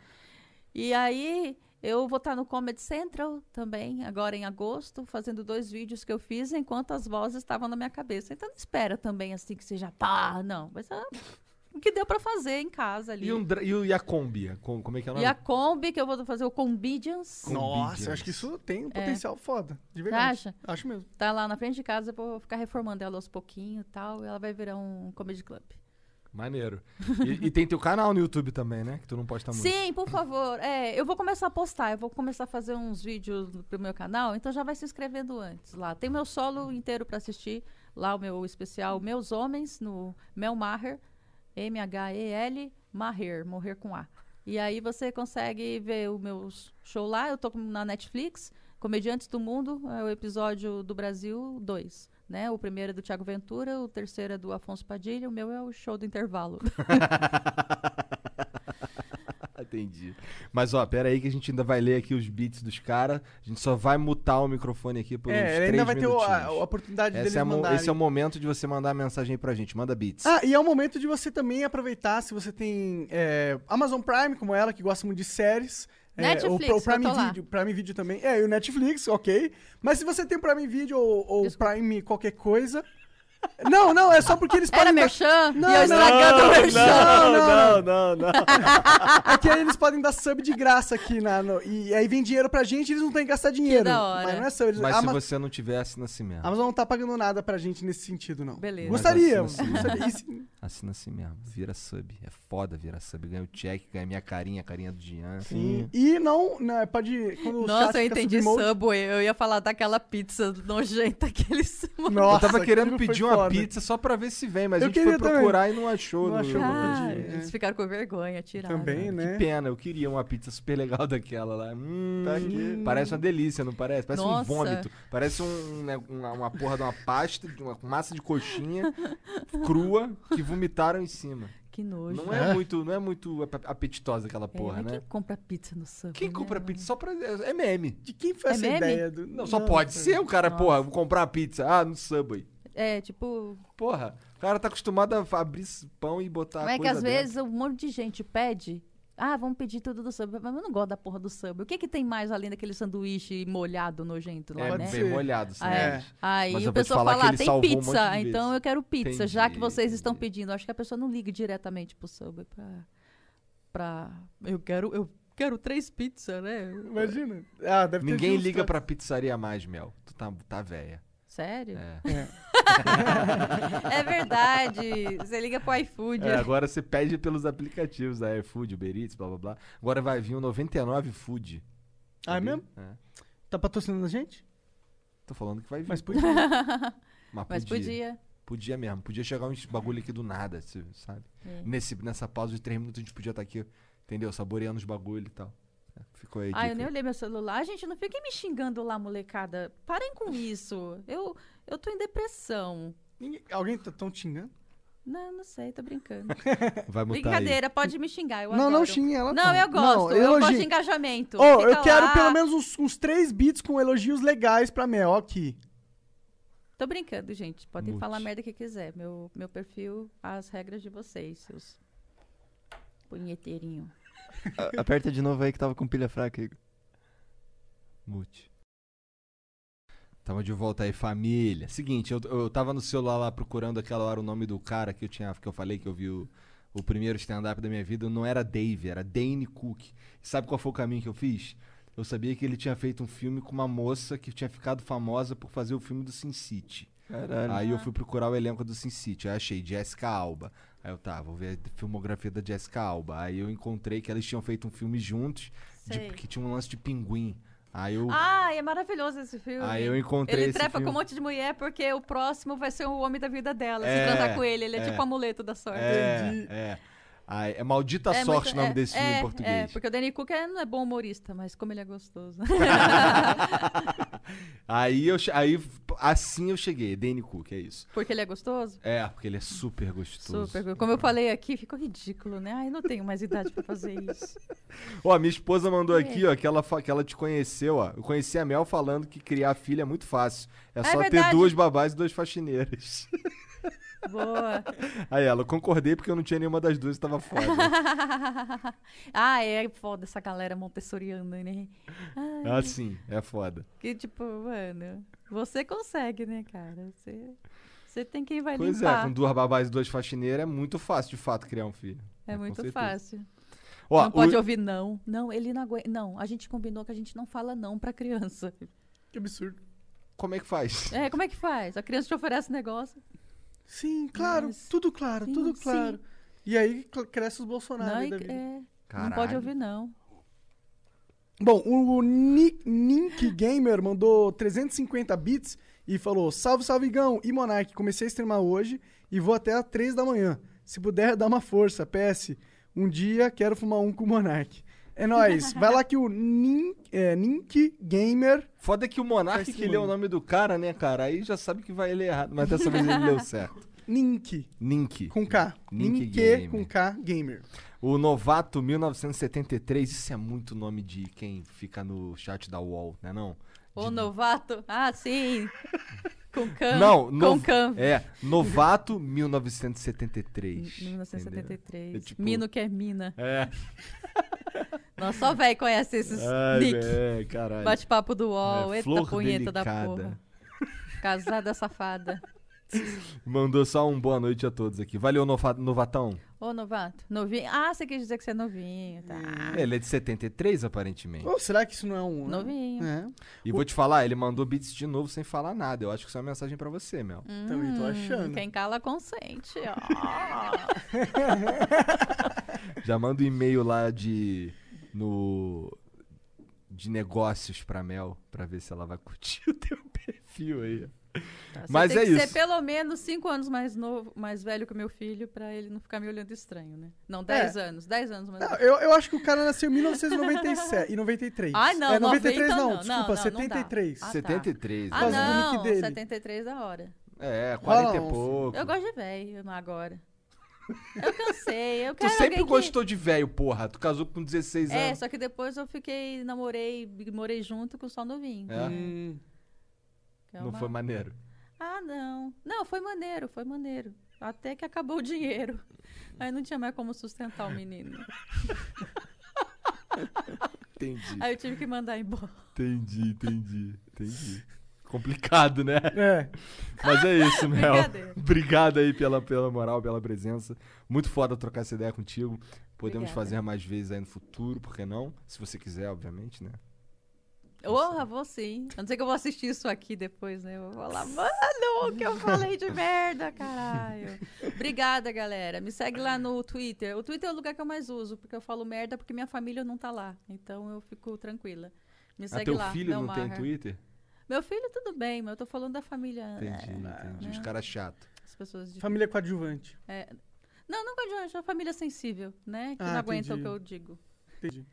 [SPEAKER 3] E aí, eu vou estar no Comedy Central também, agora em agosto, fazendo dois vídeos que eu fiz enquanto as vozes estavam na minha cabeça. Então não espera também assim que seja pá, não. Mas é o que deu pra fazer em casa ali.
[SPEAKER 1] E, um e, o- e a Kombi? Como é que é o nome?
[SPEAKER 3] E a Kombi, que eu vou fazer o Combidians.
[SPEAKER 2] Nossa, eu acho que isso tem um potencial foda. De verdade.
[SPEAKER 3] acha?
[SPEAKER 2] Acho mesmo.
[SPEAKER 3] Tá lá na frente de casa, eu vou ficar reformando ela aos pouquinhos e tal, e ela vai virar um comedy club.
[SPEAKER 1] Maneiro. E, e tem teu canal no YouTube também, né? Que tu não posta muito.
[SPEAKER 3] Sim, por favor. É, eu vou começar a postar, eu vou começar a fazer uns vídeos pro meu canal, então já vai se inscrevendo antes lá. Tem meu solo inteiro pra assistir, lá o meu especial Meus Homens, no Mel Maher, M-H-E-L, Maher, morrer com A. E aí você consegue ver o meu show lá, eu tô na Netflix, Comediantes do Mundo, é o episódio do Brasil 2. Né? O primeiro é do Thiago Ventura, o terceiro é do Afonso Padilha, o meu é o show do intervalo.
[SPEAKER 1] Entendi. Mas, ó, pera aí que a gente ainda vai ler aqui os beats dos caras. A gente só vai mutar o microfone aqui por uns
[SPEAKER 2] É, ele
[SPEAKER 1] três
[SPEAKER 2] ainda vai ter o- a,
[SPEAKER 1] minutinhos.
[SPEAKER 2] a oportunidade
[SPEAKER 1] Esse
[SPEAKER 2] deles
[SPEAKER 1] é,
[SPEAKER 2] mandarem.
[SPEAKER 1] esse é o momento de você mandar a mensagem aí pra gente. Manda beats.
[SPEAKER 2] Ah, e é o momento de você também aproveitar, se você tem é, Amazon Prime, como ela, que gosta muito de séries. É,
[SPEAKER 3] Netflix,
[SPEAKER 2] o, o Prime. Video, Prime Video também. É, e o Netflix, ok. Mas se você tem Prime Video ou, ou. Prime qualquer coisa. Não, não, é só porque eles podem.
[SPEAKER 3] Era merchan?
[SPEAKER 2] Não,
[SPEAKER 3] e eu
[SPEAKER 2] não,
[SPEAKER 3] estragando o merchan.
[SPEAKER 2] não, não,
[SPEAKER 1] não, não.
[SPEAKER 2] É que aí eles podem dar sub de graça aqui na, no- e aí vem dinheiro pra gente e eles não têm que gastar dinheiro.
[SPEAKER 3] da hora.
[SPEAKER 2] Mas não é sub. Eles,
[SPEAKER 1] Mas se
[SPEAKER 2] Ama-
[SPEAKER 1] você não tiver, assina assim mesmo.
[SPEAKER 2] a Amazon não tá pagando nada pra gente nesse sentido, não.
[SPEAKER 3] Beleza.
[SPEAKER 2] Gostaria.
[SPEAKER 1] Mas assina assim mesmo. Vira sub. É foda virar sub. Ganha o check, ganha minha carinha, a carinha do Jean.
[SPEAKER 2] Sim. E não, não, pode. Quando o
[SPEAKER 3] Nossa,
[SPEAKER 2] chat
[SPEAKER 3] eu entendi Subway. Eu ia falar daquela pizza nojenta que eles
[SPEAKER 2] Nossa,
[SPEAKER 1] eu tava querendo pedir uma
[SPEAKER 2] foda.
[SPEAKER 1] pizza só pra ver se vem, mas
[SPEAKER 2] Eu
[SPEAKER 1] a gente foi
[SPEAKER 2] queria também.
[SPEAKER 1] procurar e não achou.
[SPEAKER 2] Não
[SPEAKER 1] no-
[SPEAKER 2] achou
[SPEAKER 3] Ah,
[SPEAKER 2] é.
[SPEAKER 3] eles ficaram com vergonha, tiraram.
[SPEAKER 2] Também,
[SPEAKER 1] Que
[SPEAKER 2] né?
[SPEAKER 1] pena, eu queria uma pizza super legal daquela lá. Hum,
[SPEAKER 5] Tá aqui.
[SPEAKER 1] Parece uma delícia, não parece? Parece
[SPEAKER 3] Nossa.
[SPEAKER 1] um vômito. Parece um, né, uma, uma porra de uma pasta, de uma massa de coxinha crua que vomitaram em cima.
[SPEAKER 3] Que nojo.
[SPEAKER 1] Não é, muito, não é muito ap- apetitosa aquela
[SPEAKER 3] É,
[SPEAKER 1] porra,
[SPEAKER 3] mas
[SPEAKER 1] né?
[SPEAKER 3] Quem compra pizza no Subway?
[SPEAKER 1] Quem
[SPEAKER 3] né?
[SPEAKER 1] compra pizza só pra. É é meme.
[SPEAKER 2] De quem foi
[SPEAKER 3] É
[SPEAKER 2] essa
[SPEAKER 3] meme?
[SPEAKER 2] ideia? Do...
[SPEAKER 1] Não, só pode ser o cara,
[SPEAKER 3] Nossa.
[SPEAKER 1] porra, vou comprar uma pizza. Ah, no Subway.
[SPEAKER 3] É, tipo...
[SPEAKER 1] Porra, o cara tá acostumado a abrir pão e botar
[SPEAKER 3] Como é que às
[SPEAKER 1] dentro.
[SPEAKER 3] vezes um monte de gente pede... Ah, vamos pedir tudo do Subway. Mas eu não gosto da porra do Subway. O que que tem mais além daquele sanduíche molhado, nojento lá,
[SPEAKER 1] É
[SPEAKER 3] né?
[SPEAKER 1] bem molhado,
[SPEAKER 3] Ah, é.
[SPEAKER 1] sim.
[SPEAKER 3] Aí
[SPEAKER 1] Mas
[SPEAKER 3] o pessoal fala, ah, tem
[SPEAKER 1] um
[SPEAKER 3] pizza,
[SPEAKER 1] de
[SPEAKER 3] então
[SPEAKER 1] vezes.
[SPEAKER 3] eu quero pizza, já que
[SPEAKER 1] Entendi,
[SPEAKER 3] vocês estão
[SPEAKER 1] entendi.
[SPEAKER 3] pedindo. Acho que a pessoa não liga diretamente pro Subway pra... pra... Eu quero... Eu quero três pizzas, né?
[SPEAKER 2] Imagina. Ah, deve ter
[SPEAKER 1] Ninguém liga pra pizzaria mais, Mel. Tu tá, tá velha.
[SPEAKER 3] Sério?
[SPEAKER 1] É.
[SPEAKER 3] É verdade. Você liga pro iFood.
[SPEAKER 1] É, agora você pede pelos aplicativos da iFood, Uber Eats, blá blá blá. Agora vai vir o 99 Food.
[SPEAKER 2] Ah, é
[SPEAKER 1] Sabia?
[SPEAKER 2] mesmo?
[SPEAKER 1] É.
[SPEAKER 2] Tá patrocinando a gente?
[SPEAKER 1] Tô falando que vai vir.
[SPEAKER 2] Mas podia.
[SPEAKER 1] Mas
[SPEAKER 3] Mas podia.
[SPEAKER 1] Podia mesmo. Podia chegar uns bagulho aqui do nada, você sabe?
[SPEAKER 3] É.
[SPEAKER 1] Nesse, nessa pausa de três minutos a gente podia estar aqui, entendeu? Saboreando os bagulho e tal. Ficou aí.
[SPEAKER 3] Ah, eu nem olhei meu celular. Gente, não fiquem me xingando lá, molecada. Parem com isso. Eu, eu tô em depressão.
[SPEAKER 2] Ninguém- Alguém tá tão te xingando?
[SPEAKER 3] Não, não sei, tô brincando.
[SPEAKER 1] Vai mutar aí.
[SPEAKER 3] Brincadeira, pode me xingar. Eu
[SPEAKER 2] não,
[SPEAKER 3] adoro.
[SPEAKER 2] não xingue ela.
[SPEAKER 3] Não, eu gosto. eu
[SPEAKER 2] elogie.
[SPEAKER 3] gosto de engajamento.
[SPEAKER 2] Ô,
[SPEAKER 3] Fica
[SPEAKER 2] eu quero
[SPEAKER 3] lá.
[SPEAKER 2] pelo menos uns, uns três beats com elogios legais pra Mel aqui.
[SPEAKER 3] Tô brincando, gente. Podem
[SPEAKER 1] Mute.
[SPEAKER 3] falar a merda que quiser. Meu, meu perfil, as regras de vocês, seus punheteirinho.
[SPEAKER 5] A- Aperta de novo aí que tava com pilha fraca, Igor.
[SPEAKER 1] Mute. Tamo de volta aí, família. Seguinte, eu, eu tava no celular lá procurando aquela hora o nome do cara que eu tinha, que eu falei que eu vi o, o primeiro stand-up da minha vida. Não era Dave, era Dane Cook. E sabe qual foi o caminho que eu fiz? Eu sabia que ele tinha feito um filme com uma moça que tinha ficado famosa por fazer o filme do Sin City.
[SPEAKER 5] Caralho.
[SPEAKER 1] Aí eu fui procurar o elenco do Sin City. Aí achei Jessica Alba. Aí eu, tá, vou ver a filmografia da Jessica Alba. Aí eu encontrei que eles tinham feito um filme juntos, de, que tinha um lance de pinguim. Aí eu,
[SPEAKER 3] Ah, é maravilhoso esse filme.
[SPEAKER 1] aí eu encontrei
[SPEAKER 3] Ele
[SPEAKER 1] esse
[SPEAKER 3] trepa
[SPEAKER 1] filme.
[SPEAKER 3] com um monte de mulher porque o próximo vai ser o homem da vida dela.
[SPEAKER 1] É,
[SPEAKER 3] se transar com ele. Ele é,
[SPEAKER 1] é.
[SPEAKER 3] tipo amuleto da sorte.
[SPEAKER 1] É, é. Aí, é Maldita
[SPEAKER 3] É
[SPEAKER 1] Sorte
[SPEAKER 3] muito-
[SPEAKER 1] o nome
[SPEAKER 3] é,
[SPEAKER 1] desse filme
[SPEAKER 3] é,
[SPEAKER 1] em português.
[SPEAKER 3] É, porque o Danny Cook é- não é bom humorista, mas como ele é gostoso.
[SPEAKER 1] Aí eu aí assim eu cheguei, Danny Cook, é isso.
[SPEAKER 3] porque ele é gostoso?
[SPEAKER 1] É, porque ele é super gostoso.
[SPEAKER 3] Super. Como eu falei aqui, ficou ridículo, né? Ai, não tenho mais idade pra fazer isso.
[SPEAKER 1] Ó, minha esposa mandou
[SPEAKER 3] É.
[SPEAKER 1] aqui, ó, que ela, que ela te conheceu, ó. Eu conheci a Mel falando que criar filha é muito fácil. É, só ter duas babás e duas faxineiras.
[SPEAKER 3] Boa.
[SPEAKER 1] Aí ela, eu concordei porque eu não tinha nenhuma das duas e tava foda.
[SPEAKER 3] ah, é foda essa galera montessoriana, né?
[SPEAKER 1] Ah, sim, é foda.
[SPEAKER 3] que tipo, mano, você consegue, né, cara? Você, você tem quem vai
[SPEAKER 1] Pois
[SPEAKER 3] limpar.
[SPEAKER 1] é, com duas babás e duas faxineiras é muito fácil, de fato, criar um filho.
[SPEAKER 3] É muito fácil.
[SPEAKER 1] Ó,
[SPEAKER 3] não pode
[SPEAKER 1] o-
[SPEAKER 3] ouvir não. Não, ele não aguenta. Não, a gente combinou que a gente não fala não pra criança.
[SPEAKER 2] Que absurdo.
[SPEAKER 1] Como é que faz?
[SPEAKER 3] É, como é que faz? A criança te oferece negócio.
[SPEAKER 2] Sim, claro,
[SPEAKER 3] Mas-
[SPEAKER 2] tudo claro,
[SPEAKER 3] Sim,
[SPEAKER 2] tudo
[SPEAKER 3] sim.
[SPEAKER 2] claro. E aí cresce os Bolsonaro
[SPEAKER 3] Não, é, não pode ouvir não.
[SPEAKER 2] Bom, o Ni- Nink Gamer mandou 350 bits e falou: Salve, salve, Igão e Monark. Comecei a streamar hoje e vou até às 3 da manhã. Se puder, dá uma força. PS, um dia quero fumar um com o Monark. É nóis. Vai lá que o Nin, é, Nink Gamer.
[SPEAKER 1] Foda que o Monark que leu o nome do cara, né, cara? Aí já sabe que vai ler errado. Mas dessa vez ele leu certo.
[SPEAKER 2] Nink,
[SPEAKER 1] Nink.
[SPEAKER 2] com K.
[SPEAKER 1] Nink
[SPEAKER 2] Nink
[SPEAKER 1] Gamer.
[SPEAKER 2] com K Gamer.
[SPEAKER 1] O Novato 1973, isso é muito nome de quem fica no chat da UOL, né não?
[SPEAKER 3] O novato. Ah, sim. Com can.
[SPEAKER 1] Não,
[SPEAKER 3] com
[SPEAKER 1] no-
[SPEAKER 3] can.
[SPEAKER 1] É, Novato 1973.
[SPEAKER 3] 1973.
[SPEAKER 1] entendeu? É tipo-
[SPEAKER 3] Mino que é mina.
[SPEAKER 1] É.
[SPEAKER 3] Nossa, só velho conhece esses
[SPEAKER 1] Ai,
[SPEAKER 3] nick.
[SPEAKER 1] é, caralho.
[SPEAKER 3] Bate-papo do UOL.
[SPEAKER 1] É,
[SPEAKER 3] Eita punheta da
[SPEAKER 1] delicada.
[SPEAKER 3] porra. Casada safada.
[SPEAKER 1] Mandou só um boa noite a todos aqui. Valeu, Nova- Novatão.
[SPEAKER 3] Ô, novato. Novinho. Ah, você quis dizer que você é novinho, tá?
[SPEAKER 1] Ele é de 73, aparentemente.
[SPEAKER 2] Ou será que isso não é um.
[SPEAKER 3] Novinho.
[SPEAKER 2] É.
[SPEAKER 1] E vou te falar, ele mandou beats de novo sem falar nada. Eu acho que isso é uma mensagem pra você, Mel.
[SPEAKER 2] Também tô
[SPEAKER 3] Hum,
[SPEAKER 2] achando.
[SPEAKER 3] Quem cala consente. ó.
[SPEAKER 1] Já manda um e-mail lá de. no. de negócios pra Mel, pra ver se ela vai curtir o teu perfil aí.
[SPEAKER 3] Tá, Você
[SPEAKER 1] Mas
[SPEAKER 3] tem
[SPEAKER 1] é
[SPEAKER 3] que
[SPEAKER 1] isso.
[SPEAKER 3] ser pelo menos 5 anos mais novo, mais velho que o meu filho, pra ele não ficar me olhando estranho, né? Não, 10 anos. 10 anos mais
[SPEAKER 2] Não, eu, eu acho que o cara nasceu em 1997 e 93.
[SPEAKER 3] Ai, não,
[SPEAKER 2] é, 93
[SPEAKER 3] 90
[SPEAKER 2] não,
[SPEAKER 3] não,
[SPEAKER 2] desculpa,
[SPEAKER 3] não, não,
[SPEAKER 2] 73.
[SPEAKER 3] não. Ah, tá.
[SPEAKER 1] 73.
[SPEAKER 3] Ah,
[SPEAKER 2] causa do
[SPEAKER 1] né?
[SPEAKER 2] nick
[SPEAKER 3] não,
[SPEAKER 2] dele.
[SPEAKER 3] 73 da hora.
[SPEAKER 1] É, 40
[SPEAKER 2] Fala,
[SPEAKER 1] e pouco.
[SPEAKER 3] Eu gosto de velho agora. Eu cansei, eu
[SPEAKER 1] Tu
[SPEAKER 3] quero
[SPEAKER 1] sempre
[SPEAKER 3] alguém que-
[SPEAKER 1] gostou de velho, porra. Tu casou com 16
[SPEAKER 3] É,
[SPEAKER 1] anos.
[SPEAKER 3] só que depois eu fiquei, namorei, morei junto com só novinho.
[SPEAKER 1] É?
[SPEAKER 2] Hum,
[SPEAKER 3] é
[SPEAKER 1] Não
[SPEAKER 3] uma-
[SPEAKER 1] foi maneiro.
[SPEAKER 3] Ah, não. Não, foi maneiro, foi maneiro. Até que acabou o dinheiro. Aí não tinha mais como sustentar o menino.
[SPEAKER 1] Entendi.
[SPEAKER 3] Aí eu tive que mandar embora.
[SPEAKER 1] Entendi, entendi, entendi. Complicado, né?
[SPEAKER 2] é.
[SPEAKER 1] Mas é isso, Mel. Obrigado aí pela, pela moral, pela presença. Muito foda trocar essa ideia contigo. Podemos
[SPEAKER 3] Obrigada.
[SPEAKER 1] fazer mais vezes aí no futuro, por que não? Se você quiser, obviamente, né?
[SPEAKER 3] Porra, vou sim. A não ser que eu vou assistir isso aqui depois, né? Eu vou falar, mano, o que eu falei de merda, caralho. Obrigada, galera. Me segue lá no Twitter. O Twitter é o lugar que eu mais uso, porque eu falo merda porque minha família não tá lá. Então eu fico tranquila. Me
[SPEAKER 1] Ah,
[SPEAKER 3] segue
[SPEAKER 1] teu
[SPEAKER 3] lá.
[SPEAKER 1] filho não tem
[SPEAKER 3] Maher.
[SPEAKER 1] Twitter?
[SPEAKER 3] Meu filho, tudo bem, mas eu tô falando da família.
[SPEAKER 1] Entendi,
[SPEAKER 3] é,
[SPEAKER 1] entendi.
[SPEAKER 3] né?
[SPEAKER 1] Os caras chatos.
[SPEAKER 3] As pessoas de...
[SPEAKER 2] Família coadjuvante.
[SPEAKER 3] Não, não coadjuvante, é uma família sensível, né? Que
[SPEAKER 2] Ah,
[SPEAKER 3] não aguenta o
[SPEAKER 2] entendi.
[SPEAKER 3] que eu digo.
[SPEAKER 2] Entendi.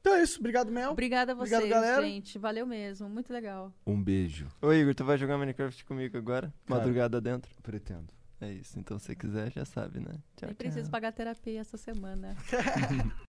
[SPEAKER 2] Então é isso. Obrigado, Mel.
[SPEAKER 3] Obrigada a
[SPEAKER 2] Obrigado,
[SPEAKER 3] vocês,
[SPEAKER 2] galera.
[SPEAKER 3] gente. Valeu mesmo. Muito legal.
[SPEAKER 1] Um beijo.
[SPEAKER 5] Ô Igor, tu vai jogar Minecraft comigo agora?
[SPEAKER 1] Cara.
[SPEAKER 5] Madrugada dentro?
[SPEAKER 1] Pretendo.
[SPEAKER 5] É isso, então se você quiser já sabe, né? Tchau,
[SPEAKER 3] Nem preciso
[SPEAKER 5] tchau.
[SPEAKER 3] pagar terapia essa semana.